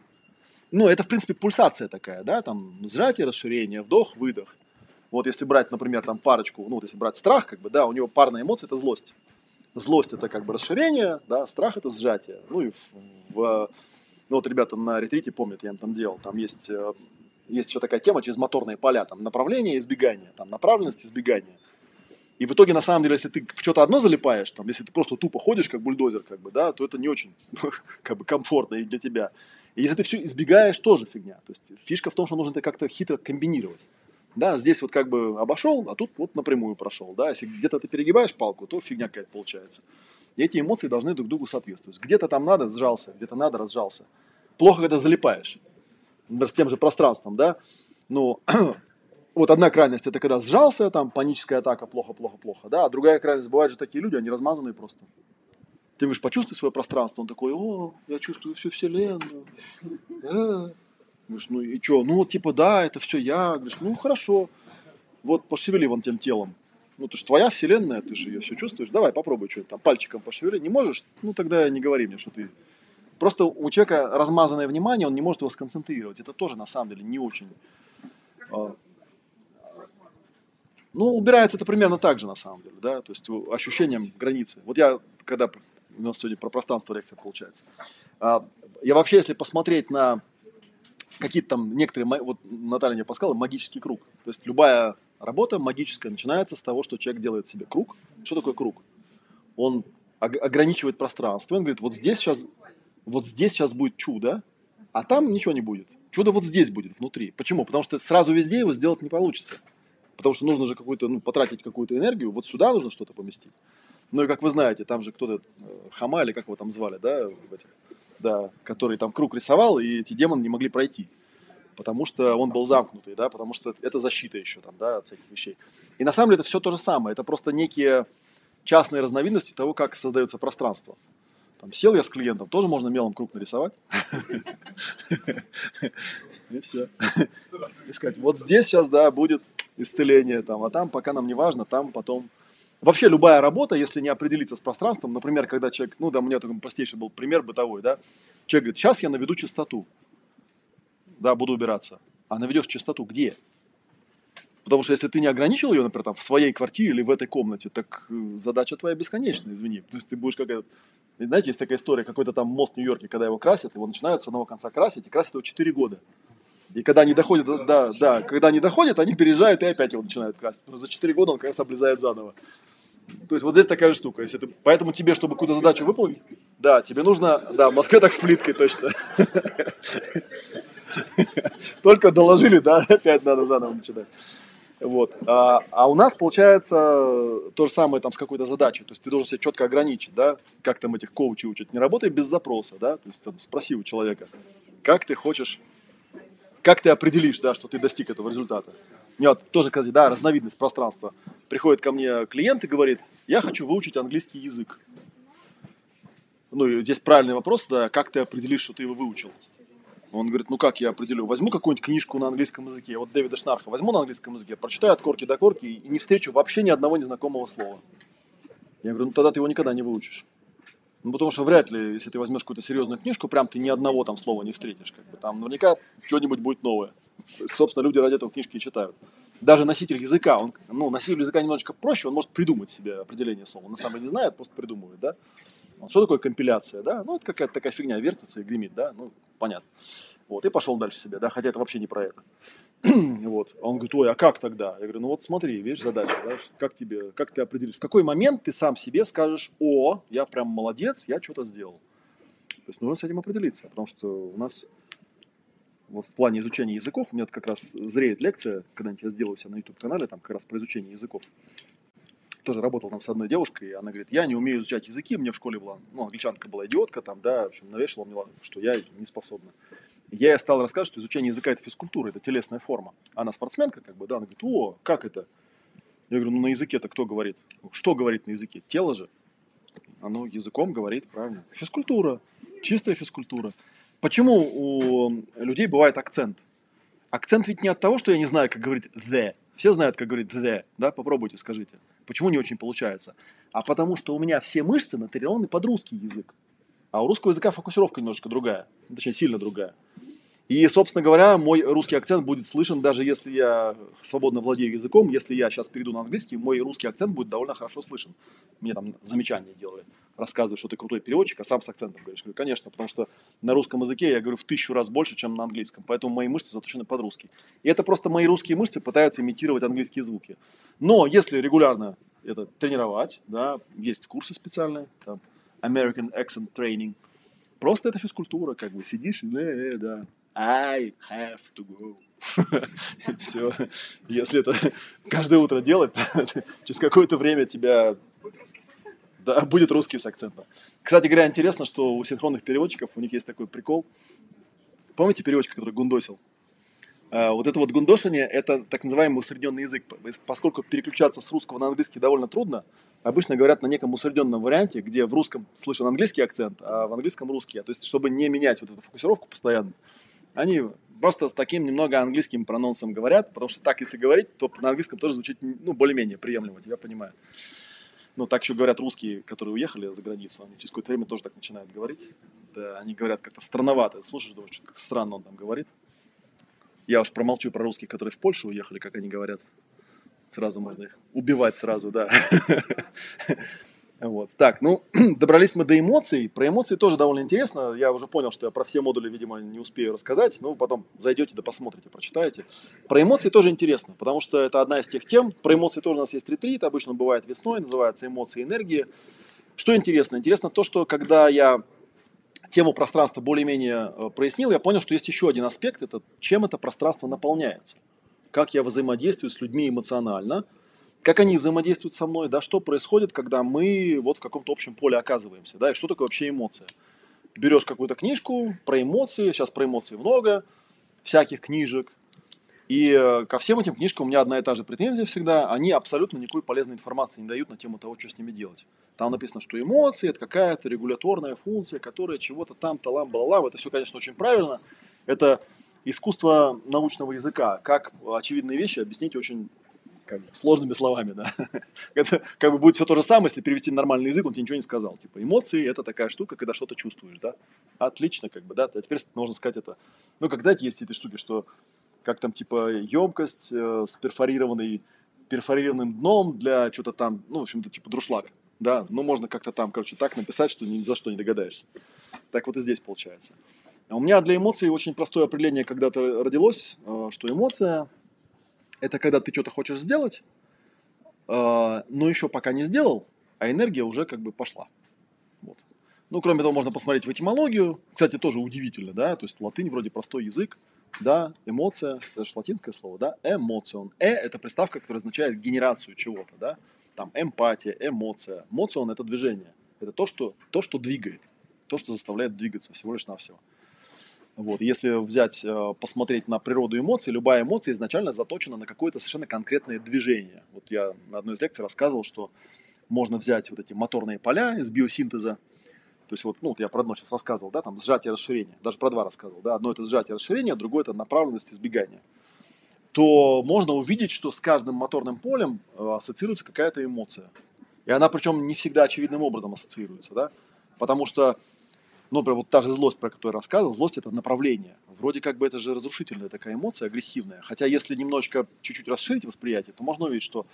Speaker 1: Ну, это, в принципе, пульсация такая, да, там, сжатие, расширение, вдох, выдох. Вот если брать, например, там парочку, ну, вот если брать страх, как бы, да, у него парная эмоция – это злость. Злость – это как бы расширение, да, страх – это сжатие. Ну, и в, в ну, вот ребята на ретрите помнят, я им там делал, там есть э, есть еще такая тема через моторные поля, там направление, избегание, там направленность, избегание. И в итоге, на самом деле, если ты в что-то одно залипаешь, там, если ты просто тупо ходишь, как бульдозер, как бы, да, то это не очень как бы, комфортно и для тебя. И если ты все избегаешь, тоже фигня. То есть фишка в том, что нужно это как-то хитро комбинировать. Да, здесь вот как бы обошел, а тут вот напрямую прошел. Да, если где-то ты перегибаешь палку, то фигня какая-то получается. И эти эмоции должны друг другу соответствовать. Где-то там надо, сжался, где-то надо, разжался. Плохо, когда залипаешь например, с тем же пространством, да, ну, вот одна крайность это когда сжался, там, паническая атака, плохо, плохо, плохо, да, а другая крайность, бывают же такие люди, они размазанные просто. Ты говоришь, почувствуй свое пространство, он такой, о, я чувствую всю вселенную, э. Говоришь, ну и что, ну, типа, да, это все я, говоришь, ну, хорошо, вот пошевели вон тем телом, ну, ты же твоя вселенная, ты же ее все чувствуешь, давай попробуй что-то там, пальчиком пошевели, не можешь, ну, тогда не говори мне, что ты Просто у человека размазанное внимание, он не может его сконцентрировать. Это тоже на самом деле не очень. А, ну, убирается это примерно так же, на самом деле, да, то есть ощущением границы. Вот я, когда у нас сегодня про пространство лекция получается, а, я вообще, если посмотреть на какие-то там некоторые, вот Наталья мне подсказала, магический круг. То есть любая работа магическая начинается с того, что человек делает себе круг. Что такое круг? Он ограничивает пространство, он говорит, вот здесь сейчас вот здесь сейчас будет чудо, а там ничего не будет. Чудо вот здесь будет, внутри. Почему? Потому что сразу везде его сделать не получится. Потому что нужно же какую-то, ну, потратить какую-то энергию, вот сюда нужно что-то поместить. Ну и как вы знаете, там же кто-то, э, Хама или как его там звали, да, в этих, да, который там круг рисовал, и эти демоны не могли пройти. Потому что он был замкнутый, да, потому что это защита еще там, да, от всяких вещей. И на самом деле это все то же самое. Это просто некие частные разновидности того, как создается пространство. Там сел я с клиентом, тоже можно мелом круг нарисовать. И все. И сказать, вот здесь сейчас, да, будет исцеление, там, а там пока нам не важно, там потом... Вообще любая работа, если не определиться с пространством, например, когда человек, ну да, у меня такой простейший был пример бытовой, да, человек говорит, сейчас я наведу чистоту, да, буду убираться. А наведешь чистоту где? Потому что если ты не ограничил ее, например, там, в своей квартире или в этой комнате, так э, задача твоя бесконечна, извини. То есть ты будешь как этот... Знаете, есть такая история, какой-то там мост в Нью-Йорке, когда его красят, его начинают с одного конца красить, и красят его 4 года. И когда они доходят, да, да, когда они доходят, они переезжают и опять его начинают красить. Но за 4 года он раз облезает заново. То есть вот здесь такая же штука. Если ты, поэтому тебе, чтобы какую-то задачу выполнить, да, тебе нужно, да, в Москве так с плиткой точно. Только доложили, да, опять надо заново начинать. Вот. А, а у нас получается то же самое там с какой-то задачей. То есть ты должен себя четко ограничить, да, как там этих коучей учат. Не работай без запроса, да, то есть там, спроси у человека, как ты хочешь, как ты определишь, да, что ты достиг этого результата. Мне вот тоже, да, разновидность пространства. Приходит ко мне клиент и говорит, я хочу выучить английский язык. Ну, и здесь правильный вопрос, да, как ты определишь, что ты его выучил. Он говорит, ну как я определю? Возьму какую-нибудь книжку на английском языке, вот Дэвида Шнарха, возьму на английском языке, прочитаю от корки до корки и не встречу вообще ни одного незнакомого слова. Я говорю, ну тогда ты его никогда не выучишь. Ну, потому что вряд ли, если ты возьмешь какую-то серьезную книжку, прям ты ни одного там слова не встретишь. Как бы. Там наверняка что-нибудь будет новое. Собственно, люди ради этого книжки и читают. Даже носитель языка, он, ну, носитель языка немножечко проще, он может придумать себе определение слова. Он на самом деле не знает, просто придумывает, да. Вот, что такое компиляция, да? Ну, это какая-то такая фигня, вертится и гремит, да, ну, понятно. Вот, и пошел дальше себе, да, хотя это вообще не про это. вот. А он говорит, ой, а как тогда? Я говорю, ну вот смотри, видишь, задача, да, как тебе, как ты определишь, в какой момент ты сам себе скажешь, о, я прям молодец, я что-то сделал. То есть нужно с этим определиться, потому что у нас вот в плане изучения языков, у меня как раз зреет лекция, когда-нибудь я сделаю себя на YouTube-канале, там как раз про изучение языков. Тоже работал там с одной девушкой, и она говорит, я не умею изучать языки, мне в школе была, ну, англичанка была идиотка, там, да, в общем, навешала мне, что я не способна. Я ей стал рассказывать, что изучение языка – это физкультура, это телесная форма. Она спортсменка, как бы, да, она говорит, о, как это? Я говорю, ну на языке-то кто говорит? Что говорит на языке? Тело же. Оно языком говорит, правильно. Физкультура, чистая физкультура. Почему у людей бывает акцент? Акцент ведь не от того, что я не знаю, как говорить the. Все знают, как говорить the, да? Попробуйте, скажите. Почему не очень получается? А потому что у меня все мышцы натренированы под русский язык. А у русского языка фокусировка немножечко другая. Точнее, сильно другая. И, собственно говоря, мой русский акцент будет слышен, даже если я свободно владею языком. Если я сейчас перейду на английский, мой русский акцент будет довольно хорошо слышен. Мне там замечания делали, рассказывают, что ты крутой переводчик, а сам с акцентом говоришь. говорю, конечно, потому что на русском языке я говорю в тысячу раз больше, чем на английском. Поэтому мои мышцы заточены под русский. И это просто мои русские мышцы пытаются имитировать английские звуки. Но если регулярно это тренировать, да, есть курсы специальные, там, American Accent Training, просто это физкультура, как бы сидишь, и, да, э, да, I have to go. Все. Если это каждое утро делать, через какое-то время тебя... Да, будет русский с акцентом. Кстати говоря, интересно, что у синхронных переводчиков у них есть такой прикол. Помните переводчика, который гундосил? А, Вот это вот гундошение – это так называемый усредненный язык. Поскольку переключаться с русского на английский довольно трудно, обычно говорят на неком усредненном варианте, где в русском слышен английский акцент, а в английском русский. То есть, чтобы не менять вот эту фокусировку постоянно, они просто с таким немного английским прононсом говорят, потому что так, если говорить, то на английском тоже звучит ну, более-менее приемлемо, тебя понимаю. Ну, так еще говорят русские, которые уехали за границу, они через какое-то время тоже так начинают говорить. Да, они говорят как-то странновато. Слушаешь, думаешь, как странно он там говорит. Я уж промолчу про русских, которые в Польшу уехали, как они говорят. Сразу можно их убивать сразу, да. Вот. Так, ну, добрались мы до эмоций. Про эмоции тоже довольно интересно. Я уже понял, что я про все модули, видимо, не успею рассказать. Ну, потом зайдете да посмотрите, прочитаете. Про эмоции тоже интересно, потому что это одна из тех тем. Про эмоции тоже у нас есть ретрит. Обычно бывает весной, называется «Эмоции энергии». Что интересно? Интересно то, что когда я тему пространства более-менее э, прояснил, я понял, что есть еще один аспект. Это чем это пространство наполняется. Как я взаимодействую с людьми эмоционально – как они взаимодействуют со мной, да, что происходит, когда мы вот в каком-то общем поле оказываемся, да, и что такое вообще эмоция. Берешь какую-то книжку про эмоции, сейчас про эмоции много, всяких книжек, и э, ко всем этим книжкам у меня одна и та же претензия всегда, они абсолютно никакой полезной информации не дают на тему того, что с ними делать. Там написано, что эмоции – это какая-то регуляторная функция, которая чего-то там, талам, балалам. Это все, конечно, очень правильно. Это искусство научного языка. Как очевидные вещи объяснить очень как бы, сложными словами, да. Это как бы будет все то же самое, если перевести на нормальный язык, он тебе ничего не сказал. Типа, эмоции – это такая штука, когда что-то чувствуешь, да. Отлично, как бы, да. А теперь можно сказать это. Ну, как, знаете, есть эти штуки, что как там, типа, емкость э, с перфорированной, перфорированным дном для что-то там, ну, в общем-то, типа, друшлаг, да. Ну, можно как-то там, короче, так написать, что ни за что не догадаешься. Так вот и здесь получается. А у меня для эмоций очень простое определение когда-то родилось, э, что эмоция – это когда ты что-то хочешь сделать, э, но еще пока не сделал, а энергия уже как бы пошла. Вот. Ну, кроме того, можно посмотреть в этимологию. Кстати, тоже удивительно, да, то есть латынь вроде простой язык, да, эмоция, это же латинское слово, да, эмоцион. Э – это приставка, которая означает генерацию чего-то, да, там эмпатия, эмоция. Моцион – это движение, это то что, то, что двигает, то, что заставляет двигаться всего лишь навсего. Вот. Если взять, э, посмотреть на природу эмоций, любая эмоция изначально заточена на какое-то совершенно конкретное движение. Вот я на одной из лекций рассказывал, что можно взять вот эти моторные поля из биосинтеза, то есть вот, ну, вот я про одно сейчас рассказывал, да, там сжатие расширение, даже про два рассказывал, да, одно это сжатие расширение, другое это направленность избегания, то можно увидеть, что с каждым моторным полем э, ассоциируется какая-то эмоция. И она причем не всегда очевидным образом ассоциируется, да, потому что ну, например, вот та же злость, про которую я рассказывал, злость это направление. Вроде как бы это же разрушительная такая эмоция, агрессивная. Хотя если немножечко чуть-чуть расширить восприятие, то можно увидеть, что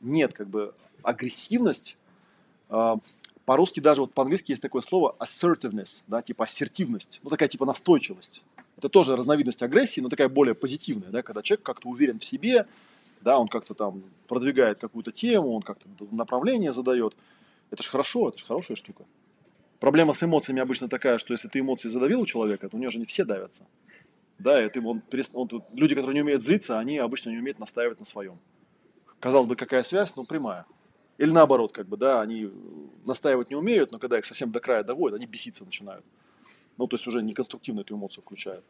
Speaker 1: нет, как бы агрессивность, э, по-русски даже вот по-английски есть такое слово assertiveness, да, типа ассертивность, ну такая типа настойчивость. Это тоже разновидность агрессии, но такая более позитивная, да, когда человек как-то уверен в себе, да, он как-то там продвигает какую-то тему, он как-то направление задает. Это же хорошо, это же хорошая штука. Проблема с эмоциями обычно такая, что если ты эмоции задавил у человека, то у него же не все давятся. Да, и ты, он, он люди, которые не умеют злиться, они обычно не умеют настаивать на своем. Казалось бы, какая связь, ну, прямая. Или наоборот, как бы, да, они настаивать не умеют, но когда их совсем до края доводят, они беситься начинают. Ну, то есть уже неконструктивно эту эмоцию включают.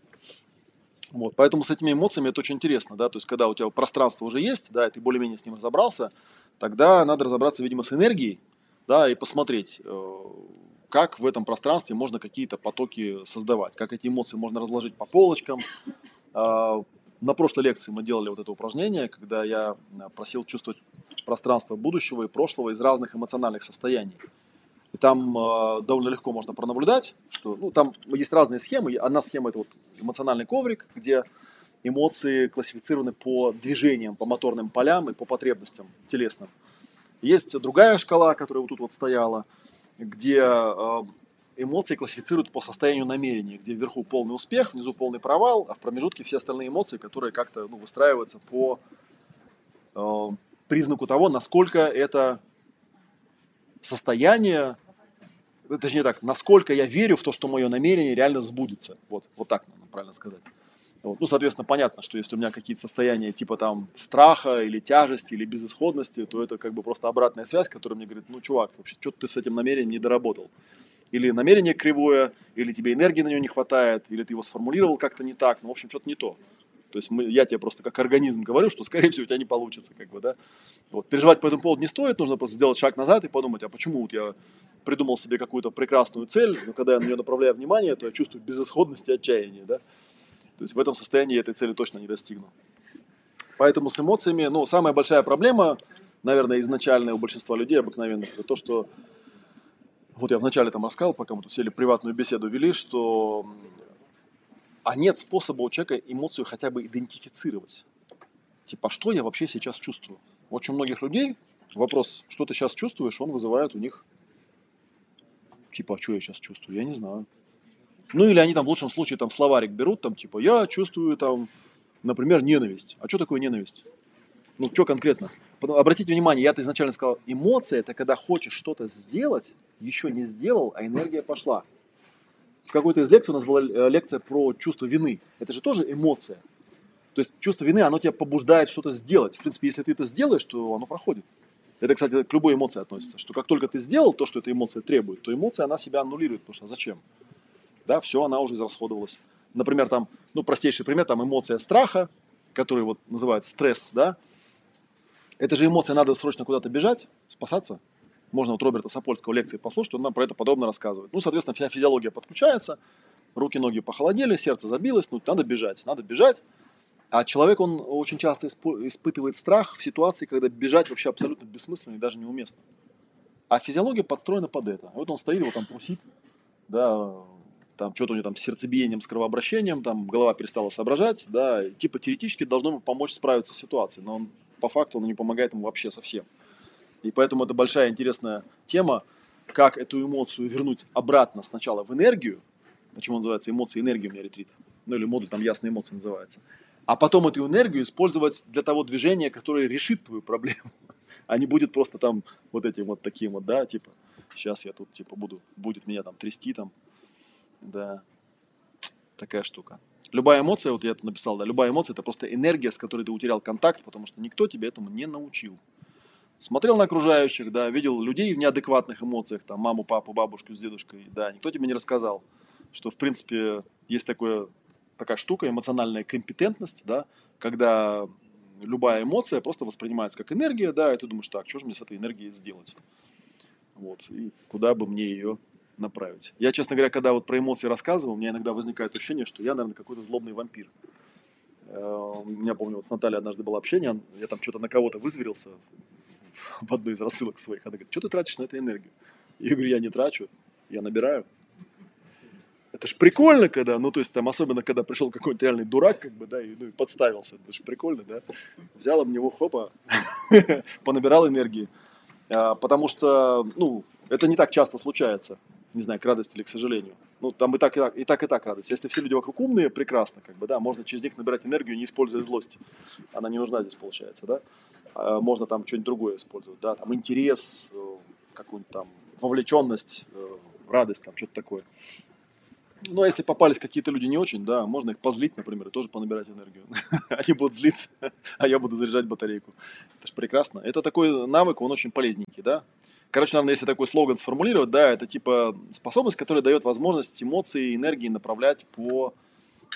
Speaker 1: Вот, поэтому с этими эмоциями это очень интересно, да, то есть когда у тебя пространство уже есть, да, и ты более-менее с ним разобрался, тогда надо разобраться, видимо, с энергией, да, и посмотреть, э, как в этом пространстве можно какие-то потоки создавать, как эти эмоции можно разложить по полочкам. А, На прошлой лекции мы делали вот это упражнение, когда я э, просил чувствовать пространство будущего и прошлого из разных эмоциональных состояний. И там э, довольно легко можно пронаблюдать, что ну, там есть разные схемы. Одна схема это вот эмоциональный коврик, где эмоции классифицированы по движениям, по моторным полям и по потребностям телесным. Есть другая шкала, которая вот тут вот стояла, где э, эмоции классифицируют по состоянию намерения, где вверху полный успех, внизу полный провал, а в промежутке все остальные эмоции, которые как-то ну, выстраиваются по э, признаку того, насколько это состояние, э, точнее так, насколько я верю в то, что мое намерение реально сбудется. Вот, вот так, наверное, правильно сказать. Вот. Ну, соответственно, понятно, что если у меня какие-то состояния типа там страха или тяжести или безысходности, то это как бы просто обратная связь, которая мне говорит, ну, чувак, вообще, что ты с этим намерением не доработал? Или намерение кривое, или тебе энергии на него не хватает, или ты его сформулировал как-то не так, ну, в общем, что-то не то. То есть мы, я тебе просто как организм говорю, что, скорее всего, у тебя не получится, как бы, да. Вот. Переживать по этому поводу не стоит, нужно просто сделать шаг назад и подумать, а почему вот я придумал себе какую-то прекрасную цель, но когда я на нее направляю внимание, то я чувствую безысходность и отчаяние, да. То есть в этом состоянии я этой цели точно не достигну. Поэтому с эмоциями, ну, самая большая проблема, наверное, изначальная у большинства людей обыкновенных, это то, что вот я вначале там рассказал, пока мы тут сели приватную беседу вели, что а нет способа у человека эмоцию хотя бы идентифицировать. Типа, а что я вообще сейчас чувствую? Очень многих людей вопрос, что ты сейчас чувствуешь, он вызывает у них, типа, а что я сейчас чувствую? Я не знаю. Ну или они там в лучшем случае там словарик берут, там типа, я чувствую там, например, ненависть. А что такое ненависть? Ну, что конкретно? Обратите внимание, я-то изначально сказал, эмоция это когда хочешь что-то сделать, еще не сделал, а энергия пошла. В какой-то из лекций у нас была э, лекция про чувство вины. Это же тоже эмоция. То есть чувство вины, оно тебя побуждает что-то сделать. В принципе, если ты это сделаешь, то оно проходит. Это, кстати, к любой эмоции относится, что как только ты сделал то, что эта эмоция требует, то эмоция, она себя аннулирует, потому что зачем? Да, все, она уже израсходовалась. Например, там, ну, простейший пример, там эмоция страха, который вот называют стресс, да, это же эмоция, надо срочно куда-то бежать, спасаться. Можно вот Роберта Сапольского лекции послушать, он нам про это подробно рассказывает. Ну, соответственно, вся физиология подключается, руки, ноги похолодели, сердце забилось, ну, надо бежать, надо бежать. А человек, он очень часто испо- испытывает страх в ситуации, когда бежать вообще абсолютно бессмысленно и даже неуместно. А физиология подстроена под это. Вот он стоит, вот там трусит, да, там что-то у него там с сердцебиением, с кровообращением, там голова перестала соображать, да, типа теоретически должно ему помочь справиться с ситуацией, но он по факту он не помогает ему вообще совсем. И поэтому это большая интересная тема, как эту эмоцию вернуть обратно сначала в энергию, почему он называется эмоции энергии у меня ретрит, ну или модуль там ясные эмоции называется, а потом эту энергию использовать для того движения, которое решит твою проблему, а не будет просто там вот этим вот таким вот, да, типа, сейчас я тут типа буду, будет меня там трясти там, да, такая штука. Любая эмоция, вот я это написал, да, любая эмоция это просто энергия, с которой ты утерял контакт, потому что никто тебе этому не научил. Смотрел на окружающих, да, видел людей в неадекватных эмоциях, там, маму, папу, бабушку с дедушкой, да, никто тебе не рассказал, что, в принципе, есть такое, такая штука, эмоциональная компетентность, да, когда любая эмоция просто воспринимается как энергия, да, и ты думаешь, так, что же мне с этой энергией сделать? Вот, и куда бы мне ее направить. Я, честно говоря, когда вот про эмоции рассказывал, у меня иногда возникает ощущение, что я, наверное, какой-то злобный вампир. Э, У меня, помню, вот с Натальей однажды было общение, я там что-то на кого-то вызверился в одной из рассылок своих. Она говорит, что ты тратишь на это энергию? Я говорю, я не трачу, я набираю. Это ж прикольно, когда, ну, то есть там, особенно, когда пришел какой-нибудь реальный дурак, как бы, да, и, ну, и подставился, это же прикольно, да. Взял об него, хопа, понабирал энергии. А, потому что, ну, это не так часто случается, не знаю, к радости или к сожалению. Ну, там и так, и так, и так, и так радость. Если все люди вокруг умные, прекрасно, как бы, да, можно через них набирать энергию, не используя злость. Она не нужна здесь, получается, да. А, можно там что-нибудь другое использовать, да, там интерес, э, какую-нибудь там вовлеченность, э, радость, там что-то такое. Ну, а если попались какие-то люди не очень, да, можно их позлить, например, и тоже понабирать энергию. Они будут злиться, а я буду заряжать батарейку. Это же прекрасно. Это такой навык, он очень полезненький, да. Короче, наверное, если такой слоган сформулировать, да, это типа способность, которая дает возможность эмоции и энергии направлять по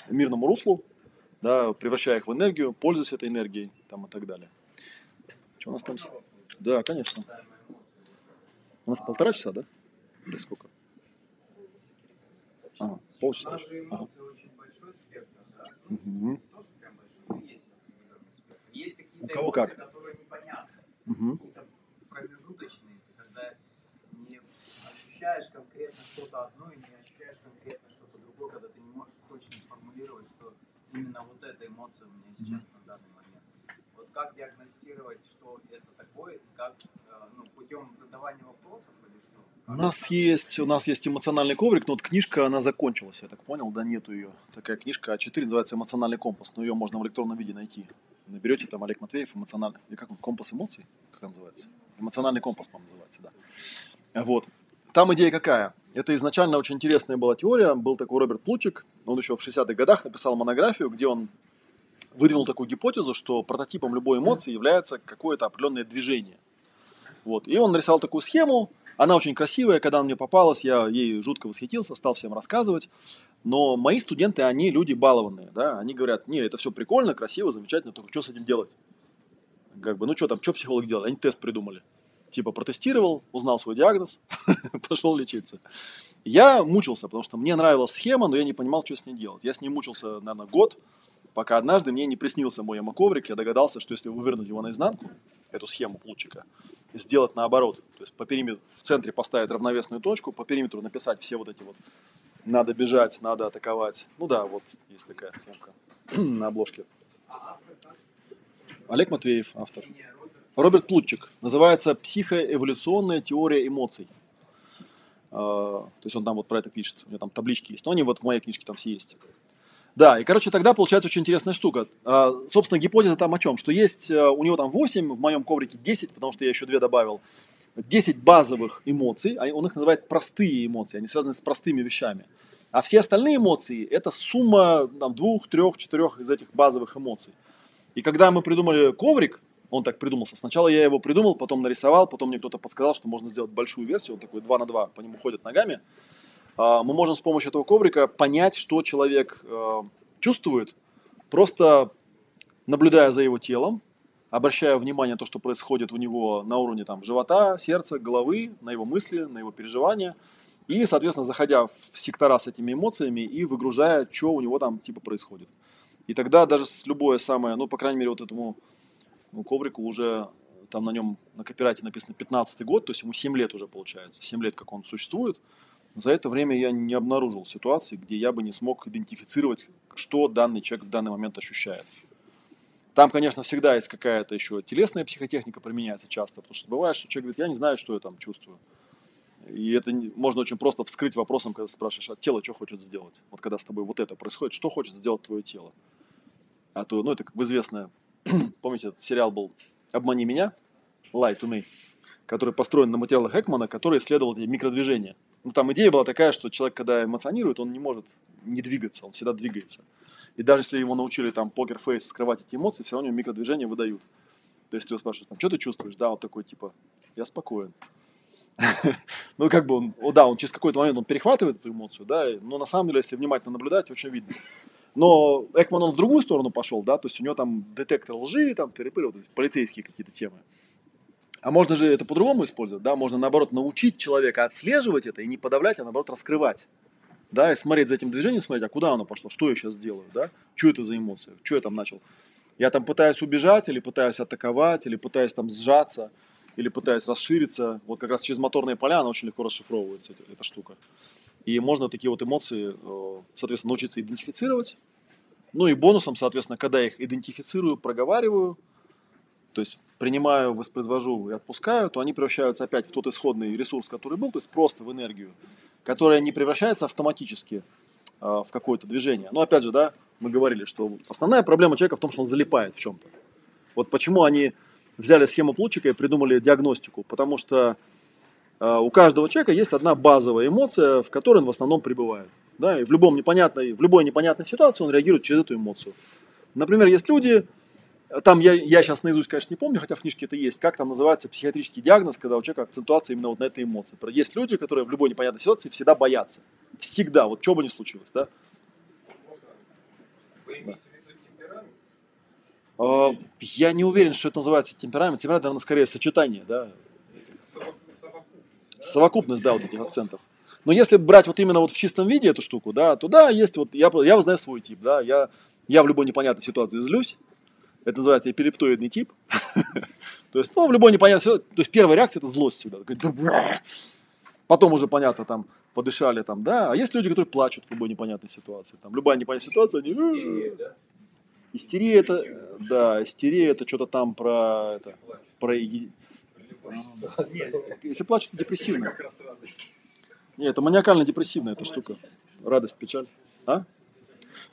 Speaker 1: мирному руслу, да, превращая их в энергию, пользуясь этой энергией там, и так далее. Что у нас там? Да, конечно. У нас полтора часа, да? Или сколько? Ага, полчаса.
Speaker 6: У
Speaker 1: Ага.
Speaker 6: эмоции очень большой спектр, да?
Speaker 1: Мгм.
Speaker 6: Ощущаешь конкретно что-то одно и не ощущаешь конкретно что-то другое, когда ты не можешь точно сформулировать, что именно вот эта эмоция у меня сейчас на данный момент. Вот как диагностировать, что это такое, как э, ну, путем задавания вопросов или что?
Speaker 1: У нас есть, у нас есть эмоциональный коврик, но вот книжка, она закончилась, я так понял, да, нету ее. Такая книжка А4 называется «Эмоциональный компас», но ее можно в электронном виде найти. Наберете там Олег Матвеев, эмоциональный, или как он, компас эмоций, как он называется? Эмоциональный компас, по-моему, называется, да. Вот. Там идея какая? Это изначально очень интересная была теория. Был такой Роберт Плучик, он еще в 60-х годах написал монографию, где он выдвинул такую гипотезу, что прототипом любой эмоции является какое-то определенное движение. Вот. И он нарисовал такую схему, она очень красивая, когда она мне попалась, я ей жутко восхитился, стал всем рассказывать. Но мои студенты, они люди балованные, да, они говорят, не, это все прикольно, красиво, замечательно, только что с этим делать? Как бы, ну что там, что психолог делал? Они тест придумали. Типа протестировал, узнал свой диагноз, пошел лечиться. Я мучился, потому что мне нравилась схема, но я не понимал, что с ней делать. Я с ней мучился, наверное, год, пока однажды мне не приснился мой ямоковрик, я догадался, что если вывернуть его наизнанку, эту схему лучика, и сделать наоборот, то есть по периметру, в центре поставить равновесную точку, по периметру написать все вот эти вот надо бежать, надо атаковать. Ну да, вот есть такая съемка на обложке. Олег Матвеев, автор.
Speaker 6: Не, Роберт.
Speaker 1: Плутчик. Называется «Психоэволюционная теория эмоций». А, То есть он там вот про это пишет. У него там таблички есть. Но они вот в моей книжке там все есть. Да, и, короче, тогда получается очень интересная штука. А, Собственно, гипотеза там о чем? Что есть а, у него там 8, в моем коврике 10, потому что я еще 2 добавил. 10 базовых эмоций, он их называет простые эмоции, они связаны с простыми вещами. А все остальные эмоции – это сумма там, двух, трех, четырех из этих базовых эмоций. И когда мы придумали коврик, он так придумался. Сначала я его придумал, потом нарисовал, потом мне кто-то подсказал, что можно сделать большую версию, он такой 2 на 2, по нему ходят ногами. А, Мы можем с помощью этого коврика понять, что человек э, чувствует, просто наблюдая за его телом, обращая внимание на то, что происходит у него на уровне там, живота, сердца, головы, на его мысли, на его переживания. И, соответственно, заходя в сектора с этими эмоциями и выгружая, что у него там типа происходит. И тогда даже с любое самое, ну, по крайней мере, вот этому ну, коврику уже там на нем на копирайте написано 15 год, то есть ему 7 лет уже получается, 7 лет как он существует. За это время я не обнаружил ситуации, где я бы не смог идентифицировать, что данный человек в данный момент ощущает. Там, конечно, всегда есть какая-то еще телесная психотехника применяется часто, потому что бывает, что человек говорит, я не знаю, что я там чувствую. И это можно очень просто вскрыть вопросом, когда спрашиваешь, а тело что хочет сделать? Вот когда с тобой вот это происходит, что хочет сделать твое тело? А то, ну, это как бы известно, помните, этот сериал был «Обмани меня», «Lie to me», который построен на материалах Экмана, который исследовал эти микродвижения. Ну, там идея была такая, что человек, когда эмоционирует, он не может не двигаться, он всегда двигается. И даже если его научили там покер-фейс скрывать эти эмоции, все равно у него микродвижения выдают. То есть ты его спрашиваешь, там, что ты чувствуешь? Да, он такой, типа, я спокоен. Ну, как бы он, да, он через какой-то момент он перехватывает эту эмоцию, да, но на самом деле, если внимательно наблюдать, очень видно. Но Экман, он в другую сторону пошел, да, то есть у него там детектор лжи, там тыры-пыры, вот полицейские какие-то темы. А можно же это по-другому использовать, да, можно наоборот научить человека отслеживать это и не подавлять, а наоборот раскрывать. Да, и смотреть за этим движением, смотреть, а куда оно пошло, что я сейчас делаю, да, что это за эмоция, что я там начал. Я там пытаюсь убежать, или пытаюсь атаковать, или пытаюсь там сжаться, или пытаюсь расшириться. Вот как раз через моторные поля она очень легко расшифровывается, эта, эта штука. И можно такие вот эмоции, э, соответственно, научиться идентифицировать. Ну и бонусом, соответственно, когда я их идентифицирую, проговариваю, то есть принимаю, воспроизвожу и отпускаю, то они превращаются опять в тот исходный ресурс, который был, то есть просто в энергию, которая не превращается автоматически э, в какое-то движение. Но опять же, да, мы говорили, что основная проблема человека в том, что он залипает в чем-то. Вот почему они взяли схему Плутчика и придумали диагностику, потому что у каждого человека есть одна базовая эмоция, в которой он в основном пребывает. Да, и в, любом непонятной, в любой непонятной ситуации он реагирует через эту эмоцию. Например, есть люди, там я, я сейчас наизусть, конечно, не помню, хотя в книжке это есть, как там называется психиатрический диагноз, когда у человека акцентуация именно вот на этой эмоции. Есть люди, которые в любой непонятной ситуации всегда боятся. Всегда, вот что бы ни случилось, да.
Speaker 4: Можно? Вы имеете в виду темперамент?
Speaker 1: А, Я не уверен, что это называется темперамент. Темперамент, наверное, скорее сочетание, да,
Speaker 4: Совокупность. да?
Speaker 1: вот этих акцентов. Но если брать вот именно вот в чистом виде эту штуку, да, то да, есть вот, я, я знаю свой тип, да, я, я в любой непонятной ситуации злюсь, это называется эпилептоидный тип. То есть, ну, в любой непонятной ситуации, то есть первая реакция это злость всегда. Потом уже, понятно, там, подышали там, да, а есть люди, которые плачут в любой непонятной ситуации. Там, любая непонятная ситуация, они...
Speaker 4: Истерия, да?
Speaker 1: Истерия это, да, истерия это что-то там про, это, про. если плачут, это депрессивно.
Speaker 2: Как раз радость.
Speaker 1: Нет, это маниакально-депрессивная эта штука. Радость, печаль. А?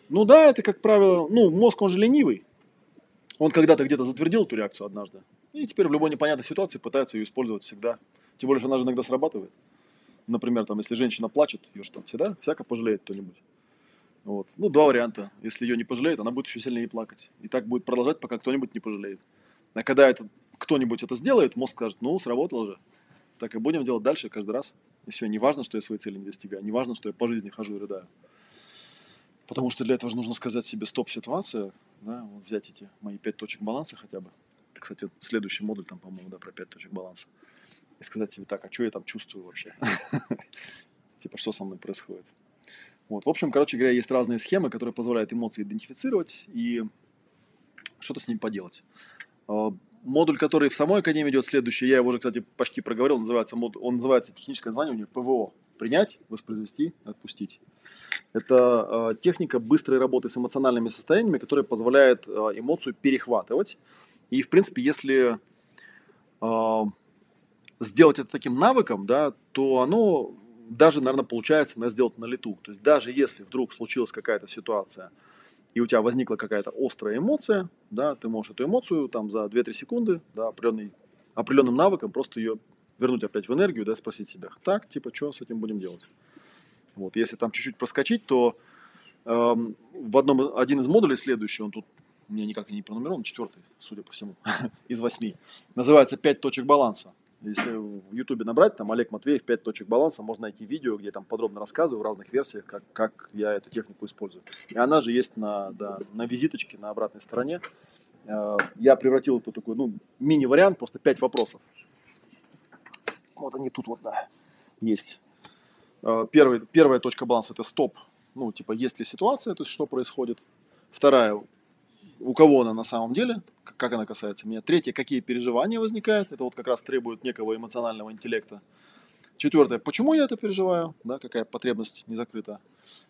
Speaker 1: Ну да, это, как правило, ну, мозг, он же ленивый. Он когда-то где-то затвердил эту реакцию однажды. И теперь в любой непонятной ситуации пытается ее использовать всегда. Тем более, что она же иногда срабатывает. Например, там, если женщина плачет, ее же там всегда всяко пожалеет кто-нибудь. Вот. Ну, два варианта. Если ее не пожалеет, она будет еще сильнее плакать. И так будет продолжать, пока кто-нибудь не пожалеет. А когда это, кто-нибудь это сделает, мозг скажет, ну, сработало же. Так и будем делать дальше каждый раз. И все, не важно, что я своей цели не достигаю, не важно, что я по жизни хожу и рыдаю. Потому что для этого же нужно сказать себе стоп-ситуация, да, вот взять эти мои пять точек баланса хотя бы. Это, кстати, следующий модуль там, по-моему, да, про пять точек баланса. И сказать себе так, а что я там чувствую вообще? Типа, что со мной происходит? Вот, в общем, короче говоря, есть разные схемы, которые позволяют эмоции идентифицировать и что-то с ними поделать. Модуль, который в самой Академии идет следующий, я его уже, кстати, почти проговорил, называется, он называется техническое название у него ПВО. Принять, воспроизвести, отпустить. Это э, техника быстрой работы с эмоциональными состояниями, которая позволяет э, эмоцию перехватывать. И, в принципе, если э, сделать это таким навыком, да, то оно даже, наверное, получается на- сделать на лету. То есть даже если вдруг случилась какая-то ситуация, и у тебя возникла какая-то острая эмоция, да, ты можешь эту эмоцию там за 2-3 секунды, да, определенный, определенным навыком просто ее вернуть опять в энергию, да, спросить себя, так, типа, что с этим будем делать? Вот, если там чуть-чуть проскочить, то эм, в одном, один из модулей следующий, он тут у меня никак и не пронумерован, четвертый, судя по всему, из восьми, называется «Пять точек баланса». Если в Ютубе набрать, там Олег Матвеев «Пять точек баланса», можно найти видео, где я там подробно рассказываю в разных версиях, как, как я эту технику использую. И она же есть на, да, на визиточке на обратной стороне. Э, Я превратил это в такой, ну, мини-вариант, просто пять вопросов. Вот они тут вот, да, есть. Э, Первый, первая точка баланса – это стоп. Ну, типа, есть ли ситуация, то есть, что происходит. Вторая, у кого она на самом деле, как она касается меня. Третье, какие переживания возникают. Это вот как раз требует некого эмоционального интеллекта. Четвертое, почему я это переживаю, да, какая потребность не закрыта.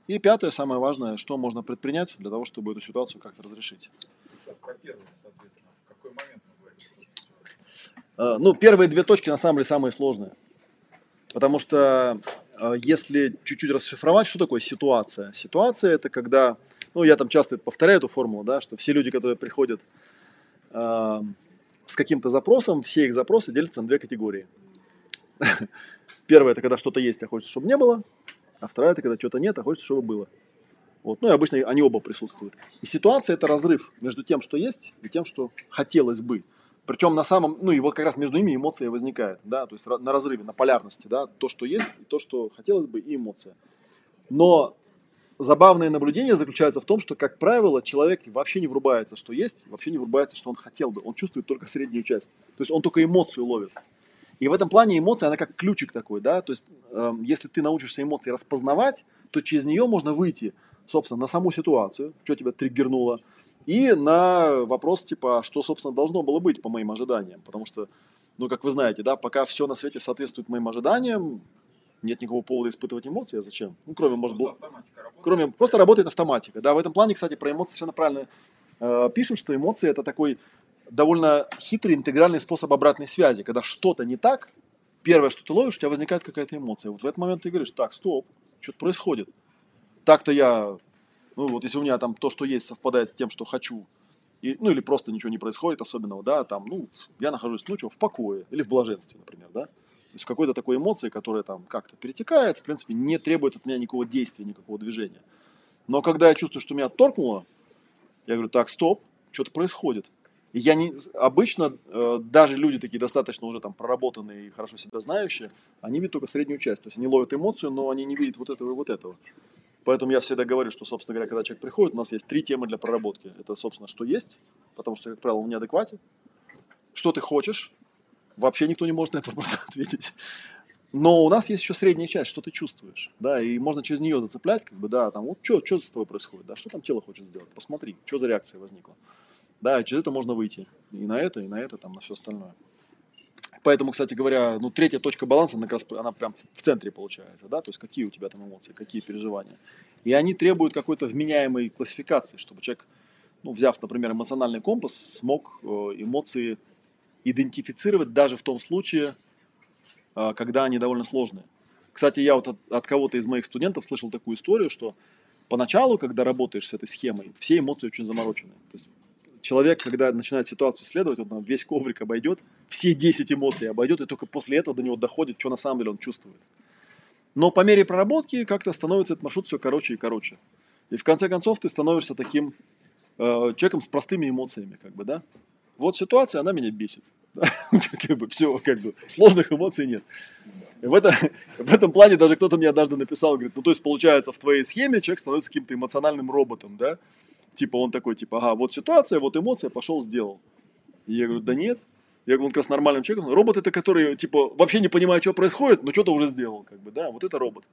Speaker 1: И пятое, самое важное, что можно предпринять для того, чтобы эту ситуацию как-то разрешить. Э, Ну, первые две точки на самом деле самые сложные. Потому что э, если чуть-чуть расшифровать, что такое ситуация? Ситуация это когда, ну, я там часто повторяю эту формулу, да, что все люди, которые приходят э, с каким-то запросом, все их запросы делятся на две категории. Первая это когда что-то есть, а хочется, чтобы не было. А вторая это когда что-то нет, а хочется, чтобы было. Вот. Ну и обычно они оба присутствуют. И ситуация это разрыв между тем, что есть, и тем, что хотелось бы. Причем на самом, ну и вот как раз между ними эмоция возникает, да, то есть на разрыве, на полярности, да, то, что есть, и то, что хотелось бы, и эмоция. Но забавное наблюдение заключается в том, что, как правило, человек вообще не врубается, что есть, вообще не врубается, что он хотел бы. Он чувствует только среднюю часть. То есть он только эмоцию ловит. И в этом плане эмоция, она как ключик такой, да, то есть эм, если ты научишься эмоции распознавать, то через нее можно выйти, собственно, на саму ситуацию, что тебя триггернуло, и на вопрос, типа, а что, собственно, должно было быть по моим ожиданиям. Потому что, ну, как вы знаете, да, пока все на свете соответствует моим ожиданиям, нет никакого повода испытывать эмоции, а зачем? Ну, кроме, может,
Speaker 2: работает.
Speaker 1: кроме просто работает автоматика. Да, в этом плане, кстати, про эмоции совершенно правильно э, пишем, что эмоции это такой довольно хитрый интегральный способ обратной связи. Когда что-то не так, первое, что ты ловишь, у тебя возникает какая-то эмоция. Вот в этот момент ты говоришь, так, стоп, что-то происходит. Так-то я, ну вот если у меня там то, что есть, совпадает с тем, что хочу, и, ну или просто ничего не происходит особенного, да, там, ну, я нахожусь, ну что, в покое или в блаженстве, например, да, То есть какой-то такой эмоции, которая там как-то перетекает, в принципе, не требует от меня никакого действия, никакого движения. Но когда я чувствую, что меня торкнуло, я говорю, так, стоп, что-то происходит. И я не, обычно э, даже люди такие достаточно уже там проработанные и хорошо себя знающие, они видят только среднюю часть. То есть они ловят эмоцию, но они не видят вот этого и вот этого. Поэтому я всегда говорю, что, собственно говоря, когда человек приходит, у нас есть три темы для проработки. Это, собственно, что есть, потому что, как правило, он в неадеквате. Что ты хочешь, вообще никто не может на этот вопрос ответить. Но у нас есть еще средняя часть, что ты чувствуешь, да, и можно через нее зацеплять, как бы, да, там, вот что, что с тобой происходит, да, что там тело хочет сделать, посмотри, что за реакция возникла. Да, через это можно выйти и на это, и на это, там, на все остальное. Поэтому, кстати говоря, ну, третья точка баланса, она, раз, она прям в центре получается, да, то есть какие у тебя там эмоции, какие переживания. И они требуют какой-то вменяемой классификации, чтобы человек, ну, взяв, например, эмоциональный компас, смог э, эмоции идентифицировать даже в том случае, э, когда они довольно сложные. Кстати, я вот от, от кого-то из моих студентов слышал такую историю, что поначалу, когда работаешь с этой схемой, все эмоции очень заморочены. То есть человек, когда начинает ситуацию исследовать, он весь коврик обойдет, все 10 эмоций обойдет, и только после этого до него доходит, что на самом деле он чувствует. Но по мере проработки как-то становится этот маршрут все короче и короче. И в конце концов ты становишься таким э, человеком с простыми эмоциями, как бы, да. Вот ситуация, она меня бесит. Как бы все, как бы сложных эмоций нет. В, это, в этом плане даже кто-то мне однажды написал, говорит, ну то есть получается в твоей схеме человек становится каким-то эмоциональным роботом, да, Типа он такой, типа, ага, вот ситуация, вот эмоция, пошел, сделал. И я говорю, да нет. Я говорю, он как раз нормальным человеком. Робот это который, типа, вообще не понимает, что происходит, но что-то уже сделал, как бы, да, вот это робот.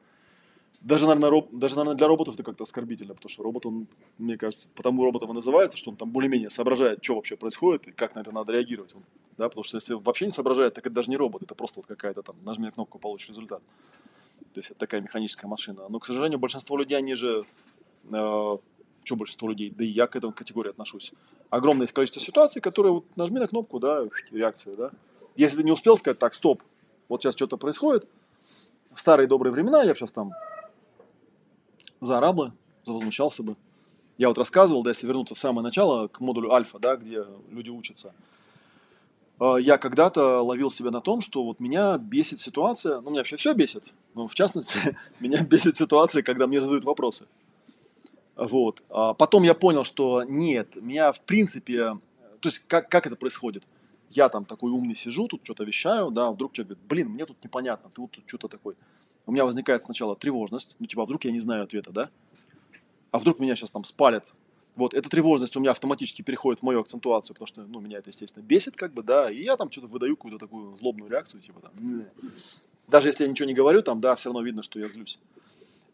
Speaker 1: Даже, наверное, роб... даже, наверное, для роботов это как-то оскорбительно, потому что робот, он, мне кажется, потому роботом и называется, что он там более-менее соображает, что вообще происходит и как на это надо реагировать. Он, да, потому что если вообще не соображает, так это даже не робот, это просто вот какая-то там, нажми кнопку, получишь результат. То есть это такая механическая машина. Но, к сожалению, большинство людей, они же э, что большинство людей, да и я к этому категории отношусь. Огромное количество ситуаций, которые вот нажми на кнопку, да, реакция, да. Если ты не успел сказать, так, стоп, вот сейчас что-то происходит, в старые добрые времена я сейчас там заорал бы, завозмущался бы. Я вот рассказывал, да, если вернуться в самое начало, к модулю альфа, да, где люди учатся. А, я когда-то ловил себя на том, что вот меня бесит ситуация, ну, меня вообще все бесит, но в частности, меня бесит ситуация, когда мне задают вопросы. Вот. А потом я понял, что нет, меня в принципе, то есть как, как это происходит? Я там такой умный сижу, тут что-то вещаю, да, вдруг человек говорит, блин, мне тут непонятно, ты вот тут что-то такой. У меня возникает сначала тревожность, ну типа, а вдруг я не знаю ответа, да? А вдруг меня сейчас там спалят? Вот, эта тревожность у меня автоматически переходит в мою акцентуацию, потому что, ну, меня это, естественно, бесит, как бы, да, и я там что-то выдаю какую-то такую злобную реакцию, типа там, даже если я ничего не говорю, там, да, все равно видно, что я злюсь.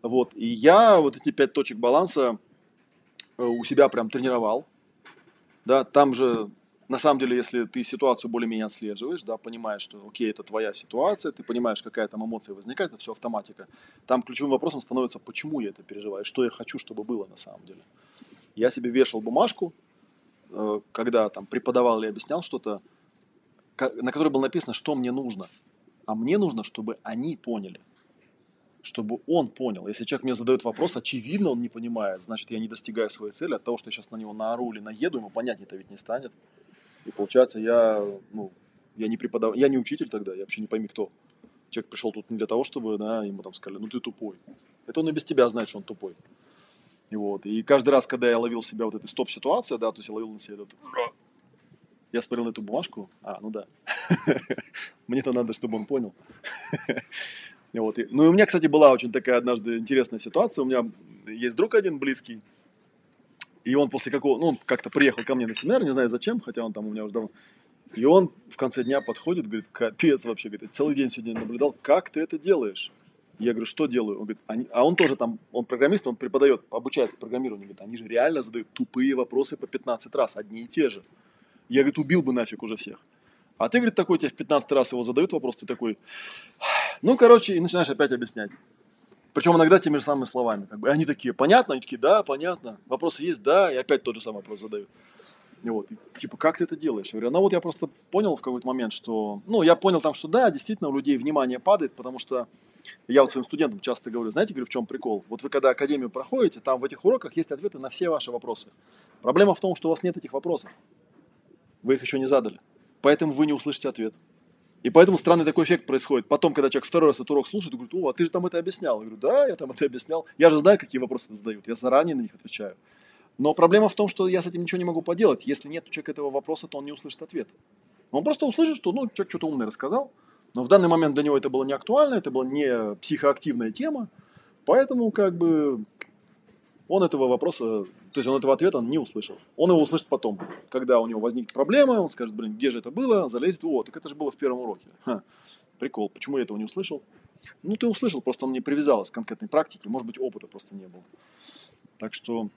Speaker 1: Вот. И я вот эти пять точек баланса э, у себя прям тренировал. Да, там же, на самом деле, если ты ситуацию более-менее отслеживаешь, да, понимаешь, что, окей, это твоя ситуация, ты понимаешь, какая там эмоция возникает, это все автоматика. Там ключевым вопросом становится, почему я это переживаю, что я хочу, чтобы было на самом деле. Я себе вешал бумажку, э, когда там преподавал или объяснял что-то, на которой было написано, что мне нужно. А мне нужно, чтобы они поняли – чтобы он понял. Если человек мне задает вопрос, очевидно, он не понимает, значит, я не достигаю своей цели. От того, что я сейчас на него наору или наеду, ему понять это ведь не станет. И получается, я, ну, я не преподав... я не учитель тогда, я вообще не пойми кто. Человек пришел тут не для того, чтобы, да, ему там сказали, ну ты тупой. Это он и без тебя знает, что он тупой. И вот. И каждый раз, когда я ловил себя вот этой стоп-ситуации, да, то есть я ловил на себя этот... Я смотрел на эту бумажку, а, ну да. Мне-то надо, чтобы он понял. Вот. Ну и у меня, кстати, была очень такая однажды интересная ситуация. У меня есть друг один близкий, и он после какого, ну, он как-то приехал ко мне на семинар, не знаю зачем, хотя он там у меня уже давно. И он в конце дня подходит, говорит, капец вообще, говорит, целый день сегодня наблюдал, как ты это делаешь? Я говорю, что делаю? Он говорит, они... а он тоже там, он программист, он преподает, обучает программированию. Говорит, они же реально задают тупые вопросы по 15 раз, одни и те же. Я, говорит, убил бы нафиг уже всех. А ты, говорит, такой тебе в 15 раз его задают вопрос, ты такой, ну, короче, и начинаешь опять объяснять. Причем иногда теми же самыми словами. Как бы. И они такие, понятно? Они такие, да, понятно. Вопросы есть, да, и опять тот же самый вопрос задают. И вот, и, типа, как ты это делаешь? Я говорю, ну вот я просто понял в какой-то момент, что, ну, я понял там, что да, действительно у людей внимание падает, потому что я вот своим студентам часто говорю, знаете, говорю, в чем прикол? Вот вы когда академию проходите, там в этих уроках есть ответы на все ваши вопросы. Проблема в том, что у вас нет этих вопросов. Вы их еще не задали. Поэтому вы не услышите ответ. И поэтому странный такой эффект происходит. Потом, когда человек второй раз этот урок слушает, говорит, о, а ты же там это объяснял. Я говорю, да, я там это объяснял. Я же знаю, какие вопросы задают. Я заранее на них отвечаю. Но проблема в том, что я с этим ничего не могу поделать. Если нет у человека этого вопроса, то он не услышит ответ. Он просто услышит, что ну, человек что-то умное рассказал, но в данный момент для него это было не актуально, это была не психоактивная тема, поэтому как бы он этого вопроса, то есть он этого ответа не услышал. Он его услышит потом, когда у него возникнет проблема, он скажет, блин, где же это было, залезет, о, так это же было в первом уроке. Ха, прикол, почему я этого не услышал? Ну, ты услышал, просто он не привязалось к конкретной практике, может быть, опыта просто не было. Так что,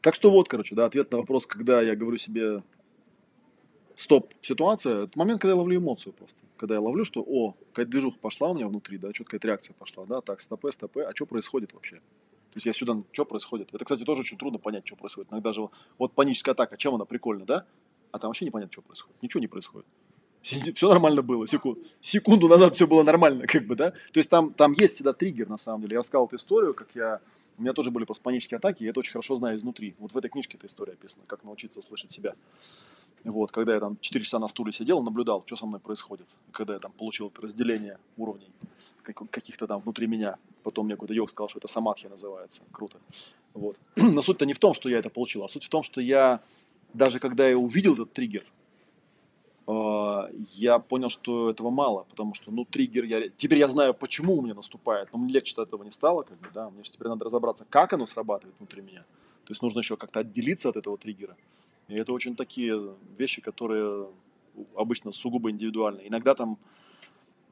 Speaker 1: так что вот, короче, да, ответ на вопрос, когда я говорю себе стоп, ситуация, это момент, когда я ловлю эмоцию просто. Когда я ловлю, что, о, какая-то движуха пошла у меня внутри, да, какая-то реакция пошла, да, так, стопы, стопы, а что происходит вообще? То есть я сюда, что происходит? Это, кстати, тоже очень трудно понять, что происходит. Иногда же вот паническая атака, чем она прикольна, да? А там вообще непонятно, что происходит. Ничего не происходит. Все нормально было, секунду, секунду назад все было нормально, как бы, да? То есть там, там есть всегда триггер, на самом деле. Я рассказал эту историю, как я... У меня тоже были просто панические атаки, я это очень хорошо знаю изнутри. Вот в этой книжке эта история описана, как научиться слышать себя. Вот, когда я там 4 часа на стуле сидел, наблюдал, что со мной происходит. Когда я там получил разделение уровней каких-то там внутри меня. Потом мне какой-то йог сказал, что это самадхи называется. Круто. Вот. Но суть-то не в том, что я это получил, а суть в том, что я, даже когда я увидел этот триггер, а, я понял, что этого мало, потому что, ну, триггер, я, теперь я знаю, почему у меня наступает, но мне легче от этого не стало, как бы, да, мне же теперь надо разобраться, как оно срабатывает внутри меня. То есть нужно еще как-то отделиться от этого триггера. И это очень такие вещи, которые обычно сугубо индивидуальны. Иногда там,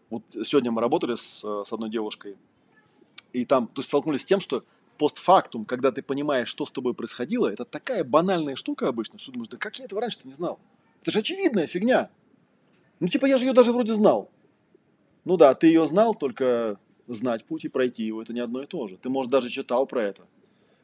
Speaker 1: вот сегодня мы работали с, с одной девушкой, и там, то есть столкнулись с тем, что постфактум, когда ты понимаешь, что с тобой происходило, это такая банальная штука обычно, что ты думаешь, да как я этого раньше-то не знал? Это же очевидная фигня. Ну, типа, я же ее даже вроде знал. Ну да, ты ее знал, только знать путь и пройти его, это не одно и то же. Ты, может, даже читал про это.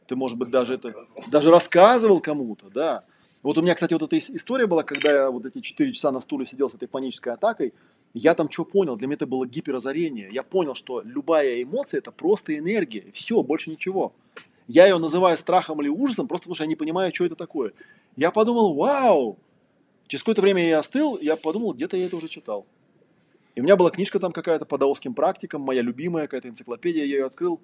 Speaker 1: Ты, может быть, даже это, даже рассказывал кому-то, да. Вот у меня, кстати, вот эта история была, когда я вот эти 4 часа на стуле сидел с этой панической атакой, я там что понял? Для меня это было гиперозарение. Я понял, что любая эмоция – это просто энергия. Все, больше ничего. Я ее называю страхом или ужасом, просто потому что я не понимаю, что это такое. Я подумал, вау! Через какое-то время я остыл, я подумал, где-то я это уже читал. И у меня была книжка там какая-то по даосским практикам, моя любимая какая-то энциклопедия, я ее открыл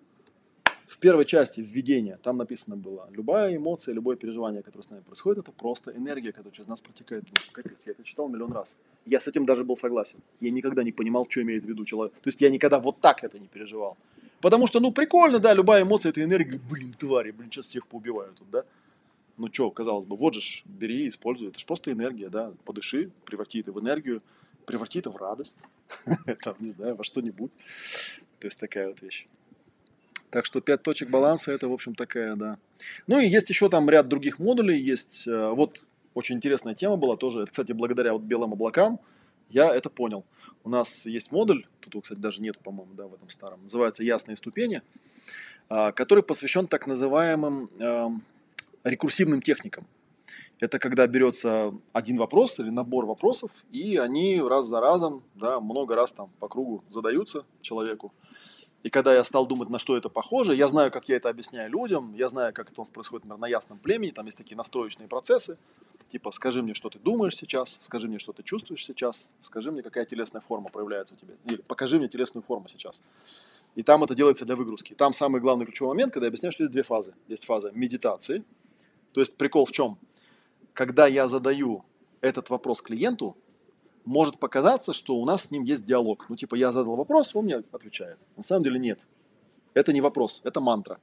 Speaker 1: в первой части введения там написано было, любая эмоция, любое переживание, которое с нами происходит, это просто энергия, которая через нас протекает. Ну, капец, я это читал миллион раз. Я с этим даже был согласен. Я никогда не понимал, что имеет в виду человек. То есть я никогда вот так это не переживал. Потому что, ну, прикольно, да, любая эмоция это энергия. Блин, твари, блин, сейчас всех поубивают тут, да? Ну, что, казалось бы, вот же, бери, используй. Это же просто энергия, да. Подыши, преврати это в энергию, преврати это в радость. Там, не знаю, во что-нибудь. То есть такая вот вещь. Так что пять точек баланса это, в общем, такая, да. Ну и есть еще там ряд других модулей. Есть, э, вот, очень интересная тема была тоже. Кстати, благодаря вот белым облакам я это понял. У нас есть модуль, тут его, кстати, даже нету, по-моему, да, в этом старом, называется «Ясные ступени», а, который посвящен так называемым эм, рекурсивным техникам. Это когда берется один вопрос или набор вопросов, и они раз за разом, да, много раз там по кругу задаются человеку. И когда я стал думать, на что это похоже, я знаю, как я это объясняю людям, я знаю, как это у нас происходит, например, на ясном племени, там есть такие настроечные процессы, типа, скажи мне, что ты думаешь сейчас, скажи мне, что ты чувствуешь сейчас, скажи мне, какая телесная форма проявляется у тебя, или покажи мне телесную форму сейчас. И там это делается для выгрузки. Там самый главный ключевой момент, когда я объясняю, что есть две фазы. Есть фаза медитации, то есть прикол в чем? Когда я задаю этот вопрос клиенту, может показаться, что у нас с ним есть диалог. Ну, типа, я задал вопрос, он мне отвечает. На самом деле нет. Это не вопрос, это мантра.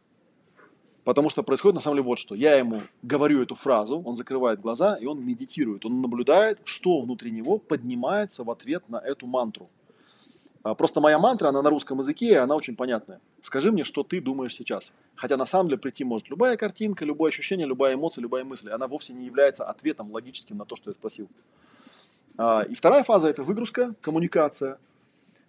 Speaker 1: Потому что происходит на самом деле вот что. Я ему говорю эту фразу, он закрывает глаза, и он медитирует. Он наблюдает, что внутри него поднимается в ответ на эту мантру. А, просто моя мантра, она на русском языке, она очень понятная. Скажи мне, что ты думаешь сейчас. Хотя на самом деле прийти может любая картинка, любое ощущение, любая эмоция, любая мысль. Она вовсе не является ответом логическим на то, что я спросил. А, и вторая фаза – это выгрузка, коммуникация.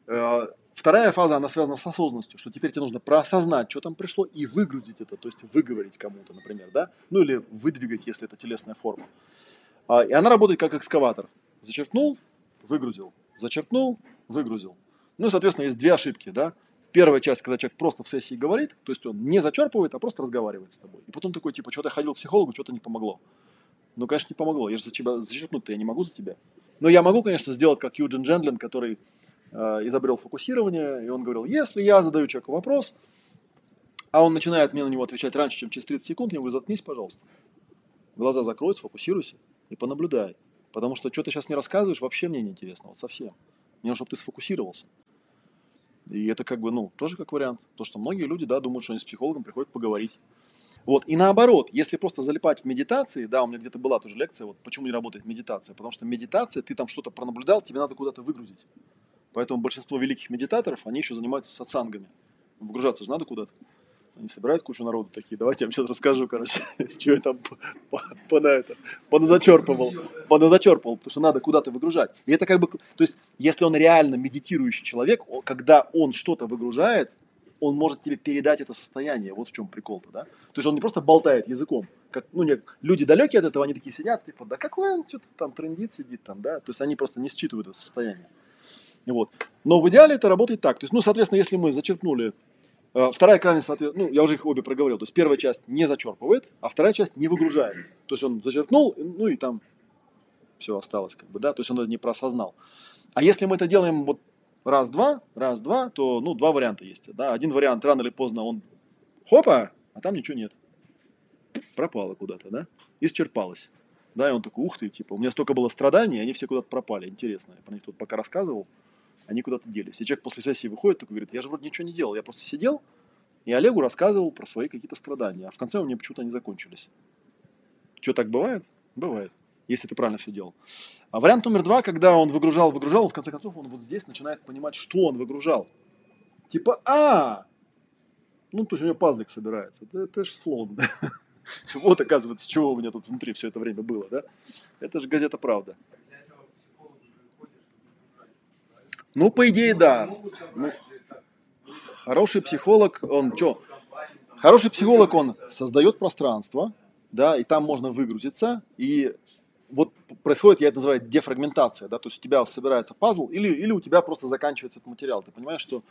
Speaker 1: А, вторая фаза, она связана с осознанностью, что теперь тебе нужно проосознать, что там пришло, и выгрузить это, то есть выговорить кому-то, например, да? Ну или выдвигать, если это телесная форма. А, и она работает как экскаватор. Зачерпнул, выгрузил, зачерпнул, выгрузил. Ну и, соответственно, есть две ошибки, да? Первая часть, когда человек просто в сессии говорит, то есть он не зачерпывает, а просто разговаривает с тобой. И потом такой, типа, что-то ходил к психологу, что-то не помогло. Ну, конечно, не помогло. Я же за тебя зачерпнуть-то я не могу за тебя. Но я могу, конечно, сделать как Юджин Джендлин, который э, изобрел фокусирование, и он говорил, если я задаю человеку вопрос, а он начинает мне на него отвечать раньше, чем через 30 секунд, я ему говорю, заткнись, пожалуйста. Глаза закрой, сфокусируйся и понаблюдай. Потому что что ты сейчас мне рассказываешь, вообще мне не интересно, вот совсем. Мне нужно, чтобы ты сфокусировался. И это как бы, ну, тоже как вариант. То, что многие люди, да, думают, что они с психологом приходят поговорить. Вот, и наоборот, если просто залипать в медитации, да, у меня где-то была тоже лекция, вот почему не работает медитация, потому что медитация, ты там что-то пронаблюдал, тебе надо куда-то выгрузить. Поэтому большинство великих медитаторов, они еще занимаются сатсангами. Выгружаться же надо куда-то. Они собирают кучу народу такие, давайте я вам сейчас расскажу, короче, что я там поназачерпывал, поназачерпывал, потому что надо куда-то выгружать. И это как бы, то есть, если он реально медитирующий человек, когда он что-то выгружает, он может тебе передать это состояние. Вот в чем прикол-то, да? То есть он не просто болтает языком. Как, ну, не, люди далекие от этого, они такие сидят, типа, да какой он что-то там трендит, сидит там, да? То есть они просто не считывают это состояние. Вот. Но в идеале это работает так. То есть, ну, соответственно, если мы зачерпнули Э, вторая крайность, соответственно, ну, я уже их обе проговорил. То есть первая часть не зачерпывает, а вторая часть не выгружает. То есть он зачерпнул, ну и там все осталось, как бы, да, то есть он это не просознал. А если мы это делаем вот раз-два, раз-два, то, ну, два варианта есть. Да? Один вариант, рано или поздно он хопа, а там ничего нет. Пропало куда-то, да? Исчерпалось. Да, и он такой, ух ты, типа, у меня столько было страданий, они все куда-то пропали. Интересно, я про них тут пока рассказывал они куда-то делись. И человек после сессии выходит, такой говорит, я же вроде ничего не делал, я просто сидел и Олегу рассказывал про свои какие-то страдания, а в конце у меня почему-то они закончились. Что, так бывает? Бывает, если ты правильно все делал. А вариант номер два, когда он выгружал, выгружал, в конце концов он вот здесь начинает понимать, что он выгружал. Типа, а, ну, то есть у него пазлик собирается. Это, это же слон. Вот, оказывается, чего у меня тут внутри все это время было, да? Это же газета «Правда». Ну, по идее, да. Ну, хороший психолог, он что? Хороший психолог, он создает пространство, да, и там можно выгрузиться, и вот происходит, я это называю дефрагментация, да, то есть у тебя собирается пазл, или, или у тебя просто заканчивается этот материал. Ты понимаешь, что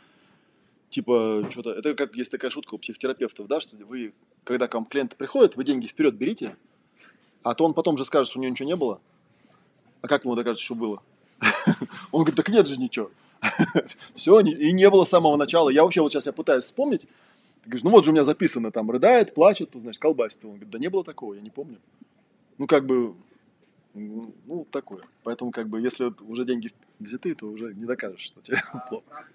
Speaker 1: типа что-то, это как есть такая шутка у психотерапевтов, да, что вы, когда к вам клиент приходит, вы деньги вперед берите, а то он потом же скажет, что у него ничего не было. А как ему докажете, что было? Он говорит, так нет же ничего. Все, и не было с самого начала. Я вообще вот сейчас я пытаюсь вспомнить. Ты говоришь, ну вот же у меня записано, там, рыдает, плачет, значит, колбасит. Он говорит, да не было такого, я не помню. Ну, как бы, ну, такое. Поэтому, как бы, если уже деньги взяты, то уже не докажешь, что тебе
Speaker 6: А
Speaker 1: плохо.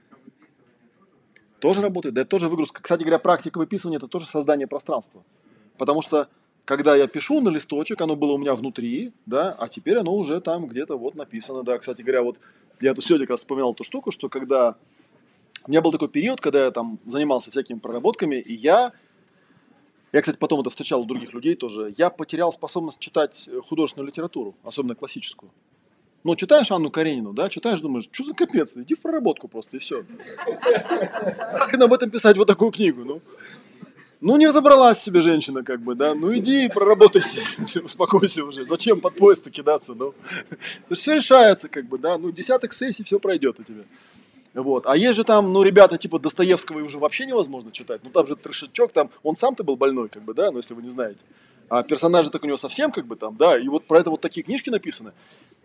Speaker 6: Тоже
Speaker 1: работает, да, это тоже выгрузка. Кстати говоря, практика выписывания – это тоже создание пространства. Потому что, когда я пишу на листочек, оно было у меня внутри, да, а теперь оно уже там где-то вот написано, да. Кстати говоря, вот я тут сегодня как раз вспоминал эту штуку, что когда... У меня был такой период, когда я там занимался всякими проработками, и я... Я, кстати, потом это встречал у других людей тоже. Я потерял способность читать э, художественную литературу, особенно классическую. Ну, читаешь Анну Каренину, да, читаешь, думаешь, что за капец, иди в проработку просто, и все. Как об этом писать вот такую книгу, ну? Ну, не разобралась себе женщина, как бы, да. Ну, иди проработайся, успокойся уже. Зачем под поезд кидаться, ну? То есть все решается, как бы, да. Ну, десяток сессий, все пройдет у тебя. Вот. А есть же там, ну, ребята типа Достоевского уже вообще невозможно читать. Ну, там же трешечок, там, он сам-то был больной, как бы, да, ну, если вы не знаете. А персонажи так у него совсем, как бы, там, да, и вот про это вот такие книжки написаны.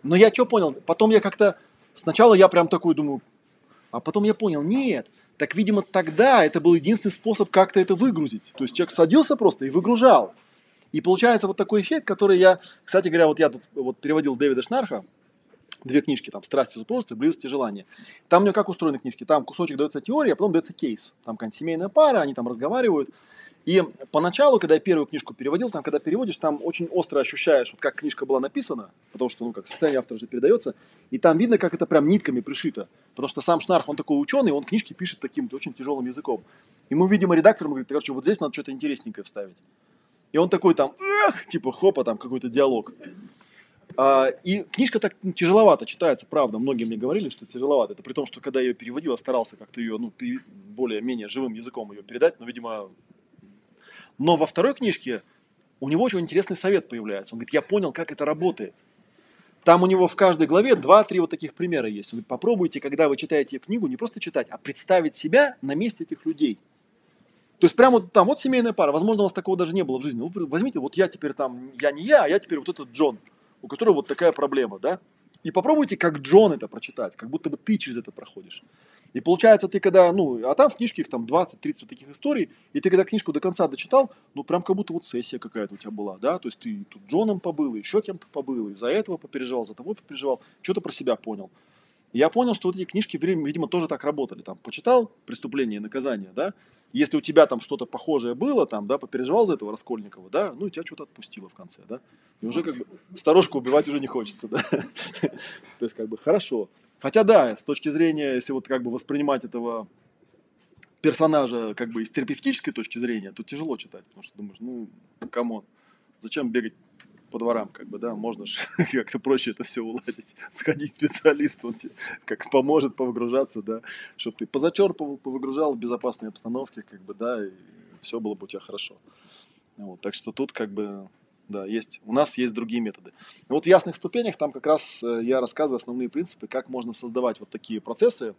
Speaker 1: Но я что понял? Потом я как-то, сначала я прям такой думаю, а потом я понял, нет, так, видимо, тогда это был единственный способ как-то это выгрузить. То есть человек садился просто и выгружал. И получается вот такой эффект, который я, кстати говоря, вот я тут вот переводил Дэвида Шнарха, две книжки, там, «Страсть и супружество», «Близость и желание». Там у него как устроены книжки? Там кусочек дается теория, а потом дается кейс. Там какая-нибудь семейная пара, они там разговаривают. И поначалу, когда я первую книжку переводил, там, когда переводишь, там очень остро ощущаешь, вот как книжка была написана, потому что, ну, как состояние автора же передается, и там видно, как это прям нитками пришито. Потому что сам Шнарх, он такой ученый, он книжки пишет таким очень тяжелым языком. И мы, видимо, редактор ему говорит, короче, вот здесь надо что-то интересненькое вставить. И он такой там, эх, типа, хопа, там какой-то диалог. А, и книжка так ну, тяжеловато читается, правда. Многие мне говорили, что тяжеловато. Это при том, что когда я ее переводил, я старался как-то ее, ну, более-менее живым языком ее передать, но, видимо... Но во второй книжке у него очень интересный совет появляется. Он говорит, я понял, как это работает. Там у него в каждой главе два-три вот таких примера есть. Он говорит, попробуйте, когда вы читаете книгу, не просто читать, а представить себя на месте этих людей. То есть прямо вот там, вот семейная пара, возможно, у вас такого даже не было в жизни. Ну, возьмите, вот я теперь там, я не я, а я теперь вот этот Джон, у которого вот такая проблема, да? И попробуйте, как Джон это прочитать, как будто бы ты через это проходишь. И получается, ты когда, ну, а там в книжке их там 20-30 вот таких историй, и ты когда книжку до конца дочитал, ну, прям как будто вот сессия какая-то у тебя была, да, то есть ты тут Джоном побыл, еще кем-то побыл, и за этого попереживал, за того попереживал, что-то про себя понял. Я понял, что вот эти книжки, видимо, тоже так работали. Там, почитал «Преступление и наказание», да, если у тебя там что-то похожее было, там, да, попереживал за этого Раскольникова, да, ну, и тебя что-то отпустило в конце, да, и уже как бы старушку убивать уже не хочется, да, то есть как бы хорошо. Хотя да, с точки зрения, если вот как бы воспринимать этого персонажа как бы из терапевтической точки зрения, то тяжело читать, потому что думаешь, ну, come on, зачем бегать по дворам, как бы, да, можно как-то проще это все уладить, сходить к специалисту, он тебе как поможет повыгружаться, да, чтобы ты позачерпывал, повыгружал в безопасной обстановке, как бы, да, и все было бы у тебя хорошо. Вот, так что тут как бы, да, есть, у нас есть другие методы. вот в ясных ступенях там как раз э, я рассказываю основные принципы, как можно создавать вот такие процессы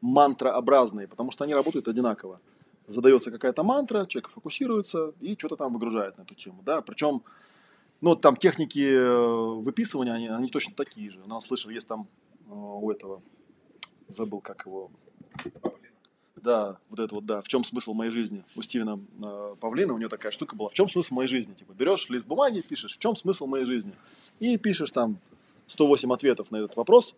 Speaker 1: мантрообразные, потому что они работают одинаково. Задается какая-то мантра, человек фокусируется и что-то там выгружает на эту тему, да, причем ну, там техники э, выписывания, они, они точно такие же. Нас слышал, есть там э, у этого, забыл, как его, да, вот это вот, да, в чем смысл моей жизни? У Стивена э, Павлина, у него такая штука была, в чем смысл моей жизни? Типа, берешь лист бумаги, пишешь, в чем смысл моей жизни? И пишешь там 108 ответов на этот вопрос,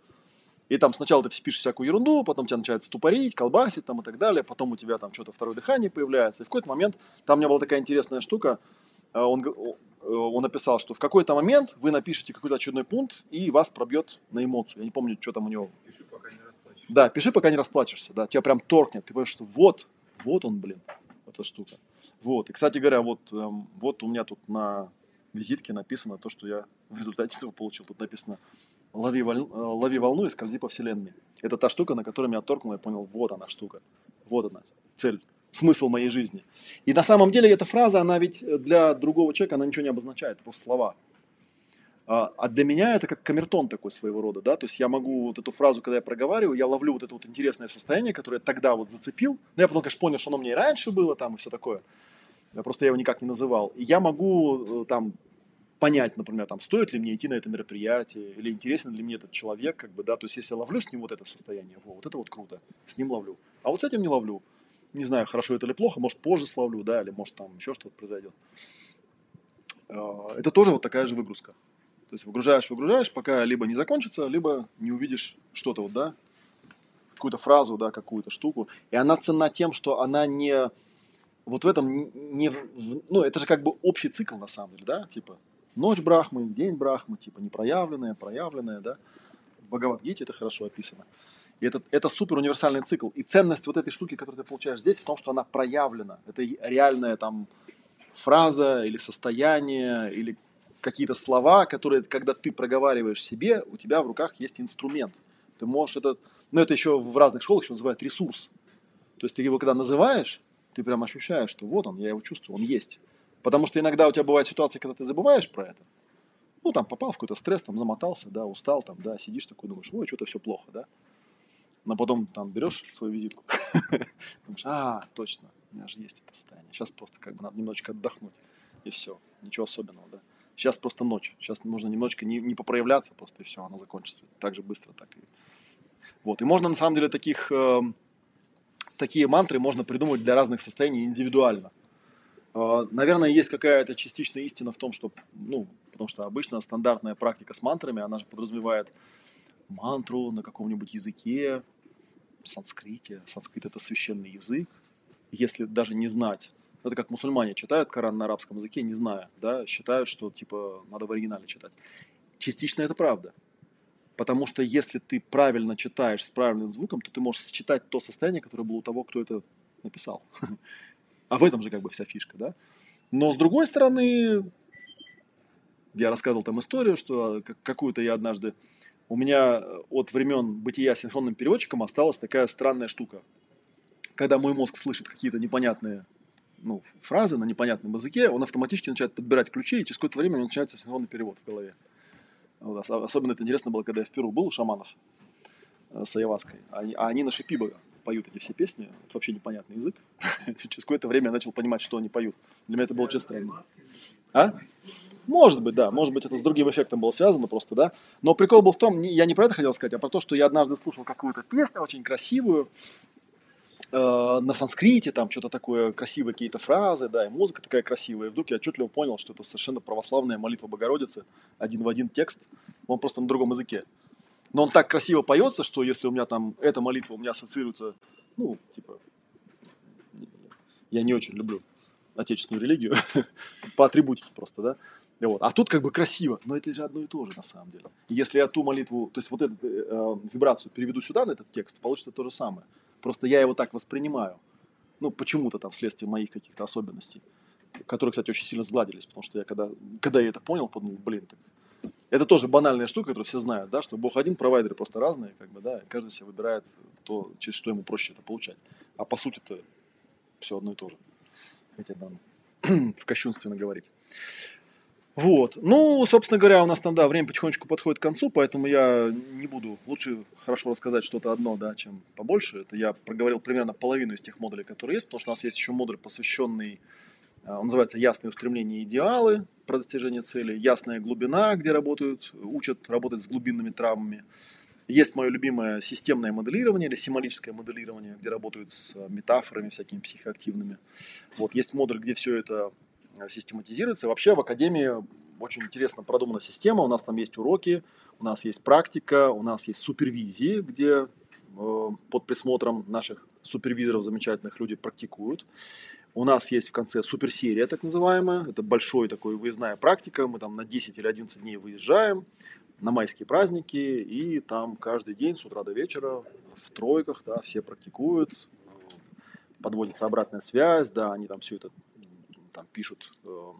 Speaker 1: и там сначала ты пишешь всякую ерунду, потом тебя начинает ступорить, колбасить там и так далее, потом у тебя там что-то второе дыхание появляется, и в какой-то момент, там у меня была такая интересная штука, он, Э, он написал, что в какой-то момент вы напишете какой-то очередной пункт, и вас пробьет на эмоцию. Я не помню, что там у него.
Speaker 2: Пиши, пока не расплачешься.
Speaker 1: Да, пиши, пока не расплачешься. Да, тебя прям торкнет. Ты понимаешь, что вот, вот он, блин, эта штука. Вот. И, кстати говоря, вот, эм, вот у меня тут на визитке написано то, что я в результате этого получил. Тут написано лови, воль... Э, лови волну и скользи по вселенной. Это та штука, на которой меня торкнуло, я понял, вот она штука. Вот она, цель смысл моей жизни. И на самом деле эта фраза, она ведь для другого человека, она ничего не обозначает, просто слова. А, а для меня это как камертон такой своего рода, да, то есть я могу вот эту фразу, когда я проговариваю, я ловлю вот это вот интересное состояние, которое я тогда вот зацепил, но я потом, конечно, понял, что оно мне и раньше было там и все такое, просто я его никак не называл, и я могу э, там понять, например, там, стоит ли мне идти на это мероприятие, или интересен ли мне этот человек, как бы, да, то есть если я ловлю с ним вот это состояние, во, вот это вот круто, с ним ловлю, а вот с этим не ловлю, не знаю, хорошо это или плохо, может, позже славлю, да, или может там еще что-то произойдет. А, это тоже вот такая же выгрузка. То есть выгружаешь, выгружаешь, пока либо не закончится, либо не увидишь что-то вот, да, какую-то фразу, да, какую-то штуку. И она ценна тем, что она не вот в этом не, ну, это же как бы общий цикл на самом деле, да, типа ночь Брахмы, день Брахмы, типа непроявленное, проявленное, да. В Бхагавадгите это хорошо описано. И это, это супер универсальный цикл. И ценность вот этой штуки, которую ты получаешь здесь, в том, что она проявлена. Это реальная там фраза или состояние, или какие-то слова, которые, когда ты проговариваешь себе, у тебя в руках есть инструмент. Ты можешь это... Ну, это еще в разных школах еще называют ресурс. То есть ты его когда называешь, ты прям ощущаешь, что вот он, я его чувствую, он есть. Потому что иногда у тебя бывают ситуации, когда ты забываешь про это. Ну, там попал в какой-то стресс, там замотался, да, устал, там, да, сидишь такой, думаешь, ой, что-то все плохо, да но потом там берешь свою визитку, думаешь, а, точно, у меня же есть это состояние. Сейчас просто как бы надо немножечко отдохнуть, и все, ничего особенного, да. Сейчас просто ночь, сейчас нужно немножечко не, не попроявляться просто, и все, оно закончится так же быстро, так и... Вот, и можно на самом деле таких, э, такие мантры можно придумать для разных состояний индивидуально. Э, наверное, есть какая-то частичная истина в том, что, ну, потому что обычно стандартная практика с мантрами, она же подразумевает мантру на каком-нибудь языке, санскрите. Санскрит это священный язык. Если даже не знать, это как мусульмане читают Коран на арабском языке, не зная, да, считают, что типа надо в оригинале читать. Частично это правда. Потому что если ты правильно читаешь с правильным звуком, то ты можешь считать то состояние, которое было у того, кто это написал. А в этом же как бы вся фишка, да? Но с другой стороны, я рассказывал там историю, что какую-то я однажды у меня э, от времен бытия синхронным переводчиком осталась такая странная штука. Когда мой мозг слышит какие-то непонятные ну, фразы на непонятном языке, он автоматически начинает подбирать ключи, и через какое-то время у него начинается синхронный перевод в голове. Вот, особенно это интересно было, когда я в Перу был у шаманов э, с Аяваской, а они, на Шипибага. Поют эти все песни. Это вообще непонятный язык. Через какое-то время я начал понимать, что они поют. Для меня это было очень странно. А? Может быть, да. Может быть, это с другим эффектом было связано просто, да. Но прикол был в том, я не про это хотел сказать, а про то, что я однажды слушал какую-то песню очень красивую, э, на санскрите, там что-то такое, красивые какие-то фразы, да, и музыка такая красивая. И вдруг я отчетливо понял, что это совершенно православная молитва Богородицы, один в один текст, он просто на другом языке. Но он так красиво поется, что если у меня там эта молитва у меня ассоциируется, ну, типа, я не очень люблю отечественную религию, по атрибутике просто, да. Вот. А тут как бы красиво, но это же одно и то же на самом деле. Если я ту молитву, то есть вот эту э, вибрацию переведу сюда, на этот текст, получится то же самое. Просто я его так воспринимаю. Ну, почему-то там вследствие моих каких-то особенностей, которые, кстати, очень сильно сгладились, потому что я когда, когда я это понял, подумал, блин, так это тоже банальная штука, которую все знают, да, что Бог один, провайдеры просто разные, как бы, да, и каждый себе выбирает то, через что ему проще это получать. А по сути это все одно и то же. Хотя бы в кощунственно говорить. Вот. Ну, собственно говоря, у нас там, да, время потихонечку подходит к концу, поэтому я не буду, лучше хорошо рассказать что-то одно, да, чем побольше. Это я проговорил примерно половину из тех модулей, которые есть, потому что у нас есть еще модуль, посвященный Он называется «Ясные устремления и идеалы про достижение цели», «Ясная глубина», где работают, учат работать с глубинными травмами. Есть мое любимое системное моделирование или символическое моделирование, где работают с метафорами всякими психоактивными. Вот, есть модуль, где все это э, систематизируется. Вообще в Академии очень интересно продумана система. У нас там есть уроки, у нас есть практика, у нас есть супервизии, где э, под присмотром наших супервизоров замечательных люди практикуют. У нас есть в конце суперсерия, так называемая. Это большой такой выездная практика. Мы там на 10 или 11 дней выезжаем на майские праздники, и там каждый день с утра до вечера в тройках, да, все практикуют, подводится обратная связь, да, они там все это там пишут э,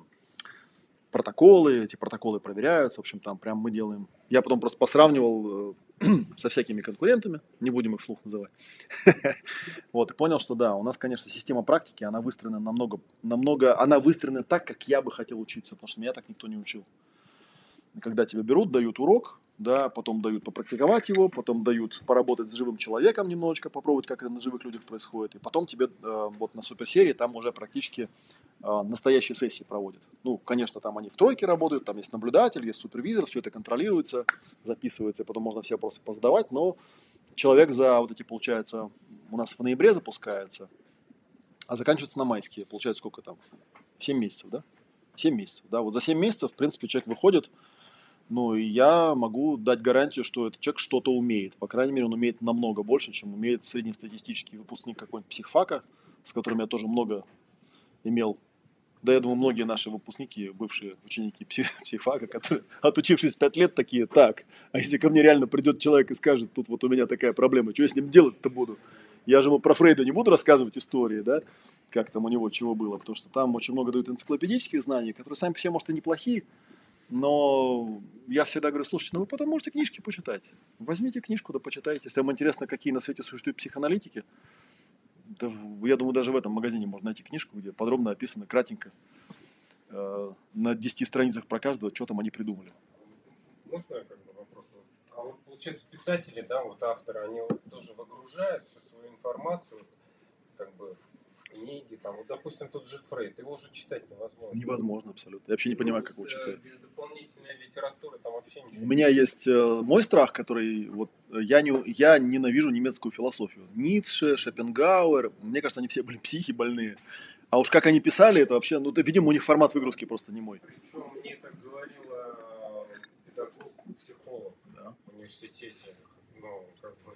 Speaker 1: протоколы, эти протоколы проверяются, в общем, там прям мы делаем. Я потом просто посравнивал э, со всякими конкурентами, не будем их вслух называть. Вот, и понял, что да, у нас, конечно, система практики, она выстроена намного, намного, она выстроена так, как я бы хотел учиться, потому что меня так никто не учил. Когда тебя берут, дают урок, да, потом дают попрактиковать его, потом дают поработать с живым человеком немножечко, попробовать, как это на живых людях происходит, и потом тебе э, вот на суперсерии там уже практически настоящие сессии проводят. Ну, конечно, там они в тройке работают, там есть наблюдатель, есть супервизор, все это контролируется, записывается, и потом можно все вопросы позадавать, но человек за вот эти, получается, у нас в ноябре запускается, а заканчивается на майские, получается сколько там? 7 месяцев, да? 7 месяцев, да, вот за 7 месяцев, в принципе, человек выходит, ну, и я могу дать гарантию, что этот человек что-то умеет. По крайней мере, он умеет намного больше, чем умеет среднестатистический выпускник какой-нибудь психфака, с которым я тоже много имел. Да, я думаю, многие наши выпускники, бывшие ученики псих, психфака, которые, отучившись 5 лет, такие, так, а если ко мне реально придет человек и скажет, тут вот у меня такая проблема, что я с ним делать-то буду? Я же ему про Фрейда не буду рассказывать истории, да, как там у него чего было, потому что там очень много дают энциклопедических знаний, которые сами по себе, может, и неплохие, но я всегда говорю, слушайте, ну вы потом можете книжки почитать. Возьмите книжку, да почитайте. Если вам интересно, какие на свете существуют психоаналитики, я думаю, даже в этом магазине можно найти книжку, где подробно описано, кратенько, э, на 10 страницах про каждого, что там они придумали.
Speaker 4: Можно как бы вопрос? А вот получается писатели, да, вот авторы, они вот тоже выгружают всю свою информацию как бы книги, там, вот, допустим, тот же Фрейд, его уже читать невозможно.
Speaker 1: Невозможно абсолютно. Я вообще не понимаю, как его
Speaker 4: Э,
Speaker 1: читают.
Speaker 4: Без дополнительной литературы там вообще ничего.
Speaker 1: У меня есть э, мой страх, который вот э, я не я ненавижу немецкую философию. Ницше, Шопенгауэр, мне кажется, они все были психи больные. А уж как они писали, это вообще, ну, это, видимо, у них формат выгрузки просто не мой.
Speaker 4: Причем мне так говорила педагог, психолог
Speaker 1: Да.
Speaker 4: в университете. Ну, как бы,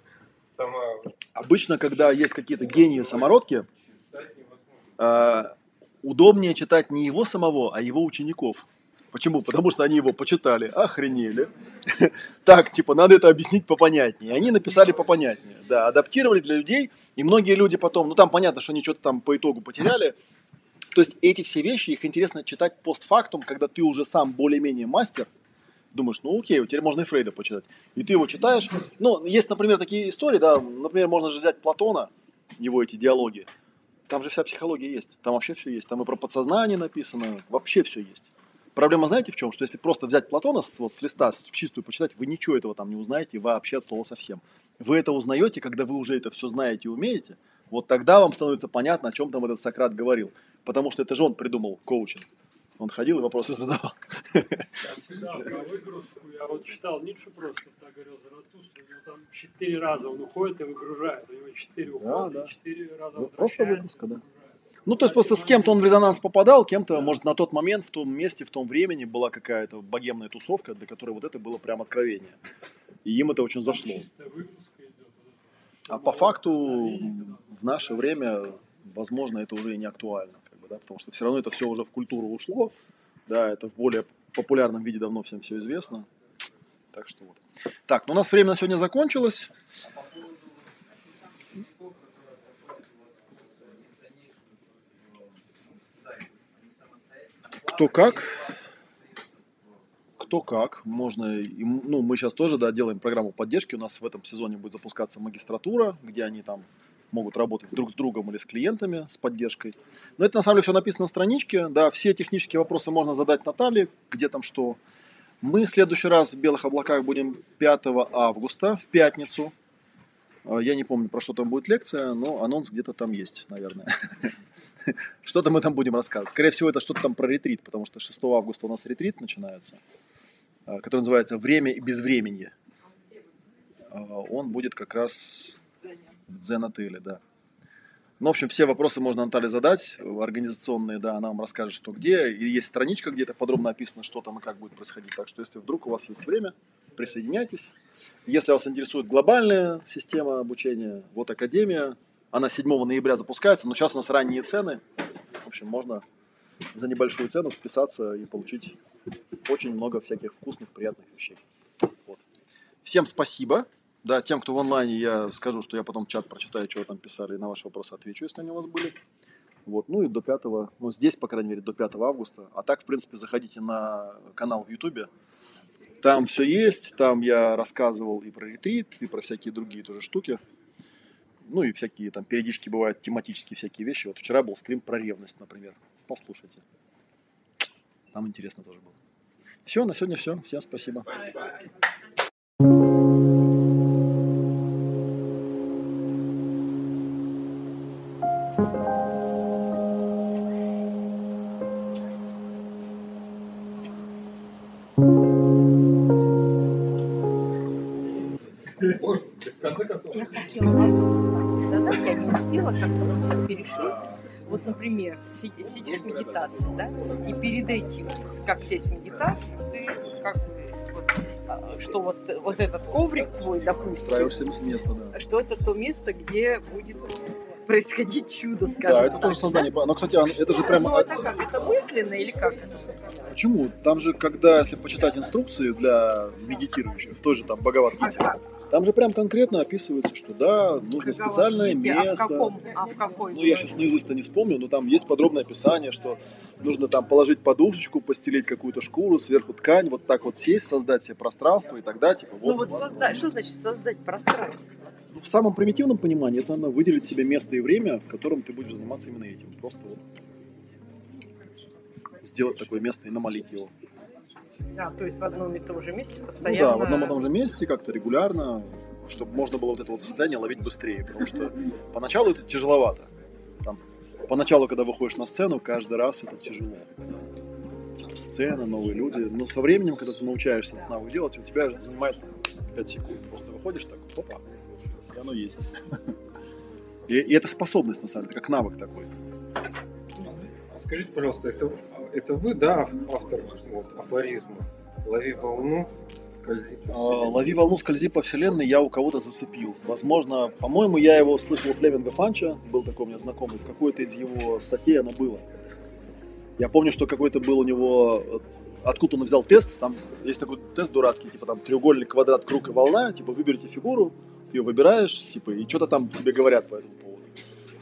Speaker 4: сама...
Speaker 1: Обычно, когда есть какие-то гении самородки,
Speaker 4: Читать
Speaker 1: э, удобнее читать не его самого, а его учеников. Почему? Потому что они его почитали, охренели. Так, типа, надо это объяснить попонятнее. Они написали попонятнее. Да, адаптировали для людей. И многие люди потом, ну там понятно, что они что-то там по итогу потеряли. То есть эти все вещи, их интересно читать постфактум, когда ты уже сам более-менее мастер. Думаешь, ну окей, теперь можно и Фрейда почитать. И ты его читаешь. Ну, есть, например, такие истории, да, например, можно же взять Платона, его эти диалоги. Там же вся психология есть. Там вообще все есть. Там и про подсознание написано. Вообще все есть. Проблема, знаете, в чем? Что если просто взять Платона с, вот, с листа, в чистую почитать, вы ничего этого там не узнаете вообще от слова совсем. Вы это узнаете, когда вы уже это все знаете и умеете. Вот тогда вам становится понятно, о чем там этот Сократ говорил. Потому что это же он придумал коучинг. Он ходил и вопросы задавал.
Speaker 5: Да, про выгрузку я вот читал Ницше просто, так говорил Заратустра, у него там четыре раза он уходит и выгружает, у него четыре ухода,
Speaker 1: да.
Speaker 5: и четыре раза
Speaker 1: просто выгрузка, да. Ну, то есть просто с кем-то он в резонанс попадал, кем-то, может, на тот момент, в том месте, в том времени была какая-то богемная тусовка, для которой вот это было прям откровение. И им это очень зашло. А по факту в наше время, возможно, это уже и не актуально, бы, да, потому что все равно это все уже в культуру ушло, да, это в более популярном виде давно всем все известно. Так что вот. Так, ну у нас время на сегодня закончилось. Кто как? Кто как, можно, ну, мы сейчас тоже, да, делаем программу поддержки, у нас в этом сезоне будет запускаться магистратура, где они там могут работать друг с другом или с клиентами с поддержкой. Но это на самом деле все написано на страничке, да, все технические вопросы можно задать Наталье, где там что. Мы в следующий раз в Белых облаках будем 5 августа, в пятницу. Э, Я не помню, про что там будет лекция, но анонс где-то там есть, наверное. Что-то мы там будем рассказывать. Скорее всего, это что-то там про ретрит, потому что 6 августа у нас ретрит начинается, э, который называется «Время и безвременье». Э, Он будет как раз в дзен-отеле, да. Ну, в общем, все вопросы можно Наталье задать, организационные, да, она вам расскажет, что где. И есть страничка, где это подробно описано, что там и как будет происходить. Так что, если вдруг у вас есть время, присоединяйтесь. Если вас интересует глобальная система обучения, вот Академия, она 7 ноября запускается, но сейчас у нас ранние цены. В общем, можно за небольшую цену вписаться и получить очень много всяких вкусных, приятных вещей. Вот. Всем спасибо. Да, тем, кто в онлайне, я скажу, что я потом чат прочитаю, что вы там писали, и на ваши вопросы отвечу, если они у вас были. Вот, ну и до 5, ну здесь, по крайней мере, до 5 августа. А так, в принципе, заходите на канал в Ютубе. Там все есть, там я рассказывал и про ретрит, и про всякие другие тоже штуки. Ну и всякие там периодически бывают тематические всякие вещи. Вот вчера был стрим про ревность, например. Послушайте. Там интересно тоже было. Все, на сегодня все. Всем спасибо.
Speaker 2: Может,
Speaker 3: Я хотела вот так задать, я не успела, как-то тобой перешли. Вот, например, си- сидишь в медитации, да, и перед этим, как сесть в медитацию, ты как вот, а, что вот, вот этот коврик твой, допустим,
Speaker 1: с места, да.
Speaker 3: что это то место, где будет происходить чудо, скажем
Speaker 1: Да, это
Speaker 3: так,
Speaker 1: тоже создание. Но, кстати, это же прямо...
Speaker 3: Ну, это как? Это мысленно или как?
Speaker 1: Почему? Там же, когда, если почитать инструкции для медитирующих, в той же там
Speaker 3: А
Speaker 1: Бхагавад-гите,
Speaker 3: как?
Speaker 1: Там же прям конкретно описывается, что да, нужно специальное
Speaker 3: А в
Speaker 1: место.
Speaker 3: каком? А в какой?
Speaker 1: Ну, я сейчас наизусть-то не вспомню, но там есть подробное описание, что нужно там положить подушечку, постелить какую-то шкуру, сверху ткань, вот так вот сесть, создать себе пространство, и тогда, типа, вот...
Speaker 3: Ну вот создать, что значит создать пространство?
Speaker 1: Ну, в самом примитивном понимании это надо выделить себе место и время, в котором ты будешь заниматься именно этим. Просто вот сделать такое место и намолить его.
Speaker 3: Да, то есть в одном и том же месте
Speaker 1: Ну
Speaker 3: постоянно.
Speaker 1: да, в одном и том же месте, как-то регулярно, чтобы можно было вот это вот состояние ловить быстрее. Потому что поначалу это тяжеловато. Там, поначалу, когда выходишь на сцену, каждый раз это тяжело. Сцена, новые люди. Но со временем, когда ты научаешься этот навык делать, у тебя это занимает 5 секунд. Просто выходишь так, опа, и оно есть. И, и это способность, на самом деле, как навык такой.
Speaker 4: А скажите, пожалуйста, это, это вы, да, ав- автор вот, афоризма? Лови волну, скользи по
Speaker 1: А,
Speaker 4: вселенной».
Speaker 1: Лови волну, скользи по вселенной, я у кого-то зацепил. Возможно, по-моему, я его слышал у Флеминга Фанча, был такой у меня знакомый, в какой-то из его статей оно было. Я помню, что какой-то был у него, э, откуда он взял тест, там есть такой тест дурацкий, типа там треугольник, квадрат, круг и волна, типа выберите фигуру, ты ее выбираешь, типа, и что-то там тебе говорят по этому поводу.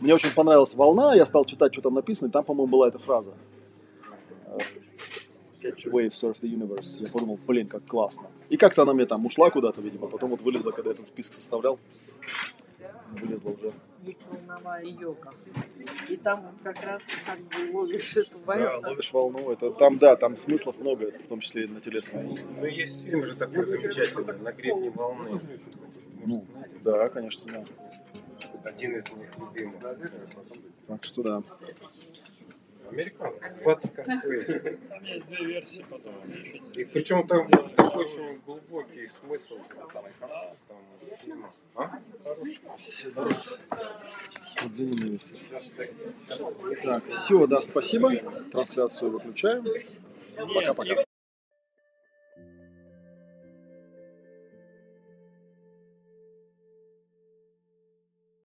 Speaker 1: Мне очень понравилась волна, я стал читать, что там написано, и там, по-моему, была эта фраза. Catch a wave, surf the universe. Я подумал, блин, как классно. И как-то она мне там ушла куда-то, видимо, потом вот вылезла, когда я этот список составлял. Вылезла уже.
Speaker 3: Есть волновая йога. И там как раз как бы ловишь эту
Speaker 1: Да,
Speaker 3: волну.
Speaker 1: ловишь волну. Это там, да, там смыслов много, в том числе и на телесной.
Speaker 4: Ну, есть фильм же такой замечательный, «На гребне волны».
Speaker 1: Ну, да, конечно, знаю.
Speaker 4: Один из них любимых.
Speaker 1: Так что да.
Speaker 4: Американский. С Суэйзи.
Speaker 5: Там есть две версии потом.
Speaker 4: И причем там такой очень глубокий смысл. Там. А?
Speaker 1: Версия. Так, все, да, спасибо. Трансляцию выключаем. Пока-пока.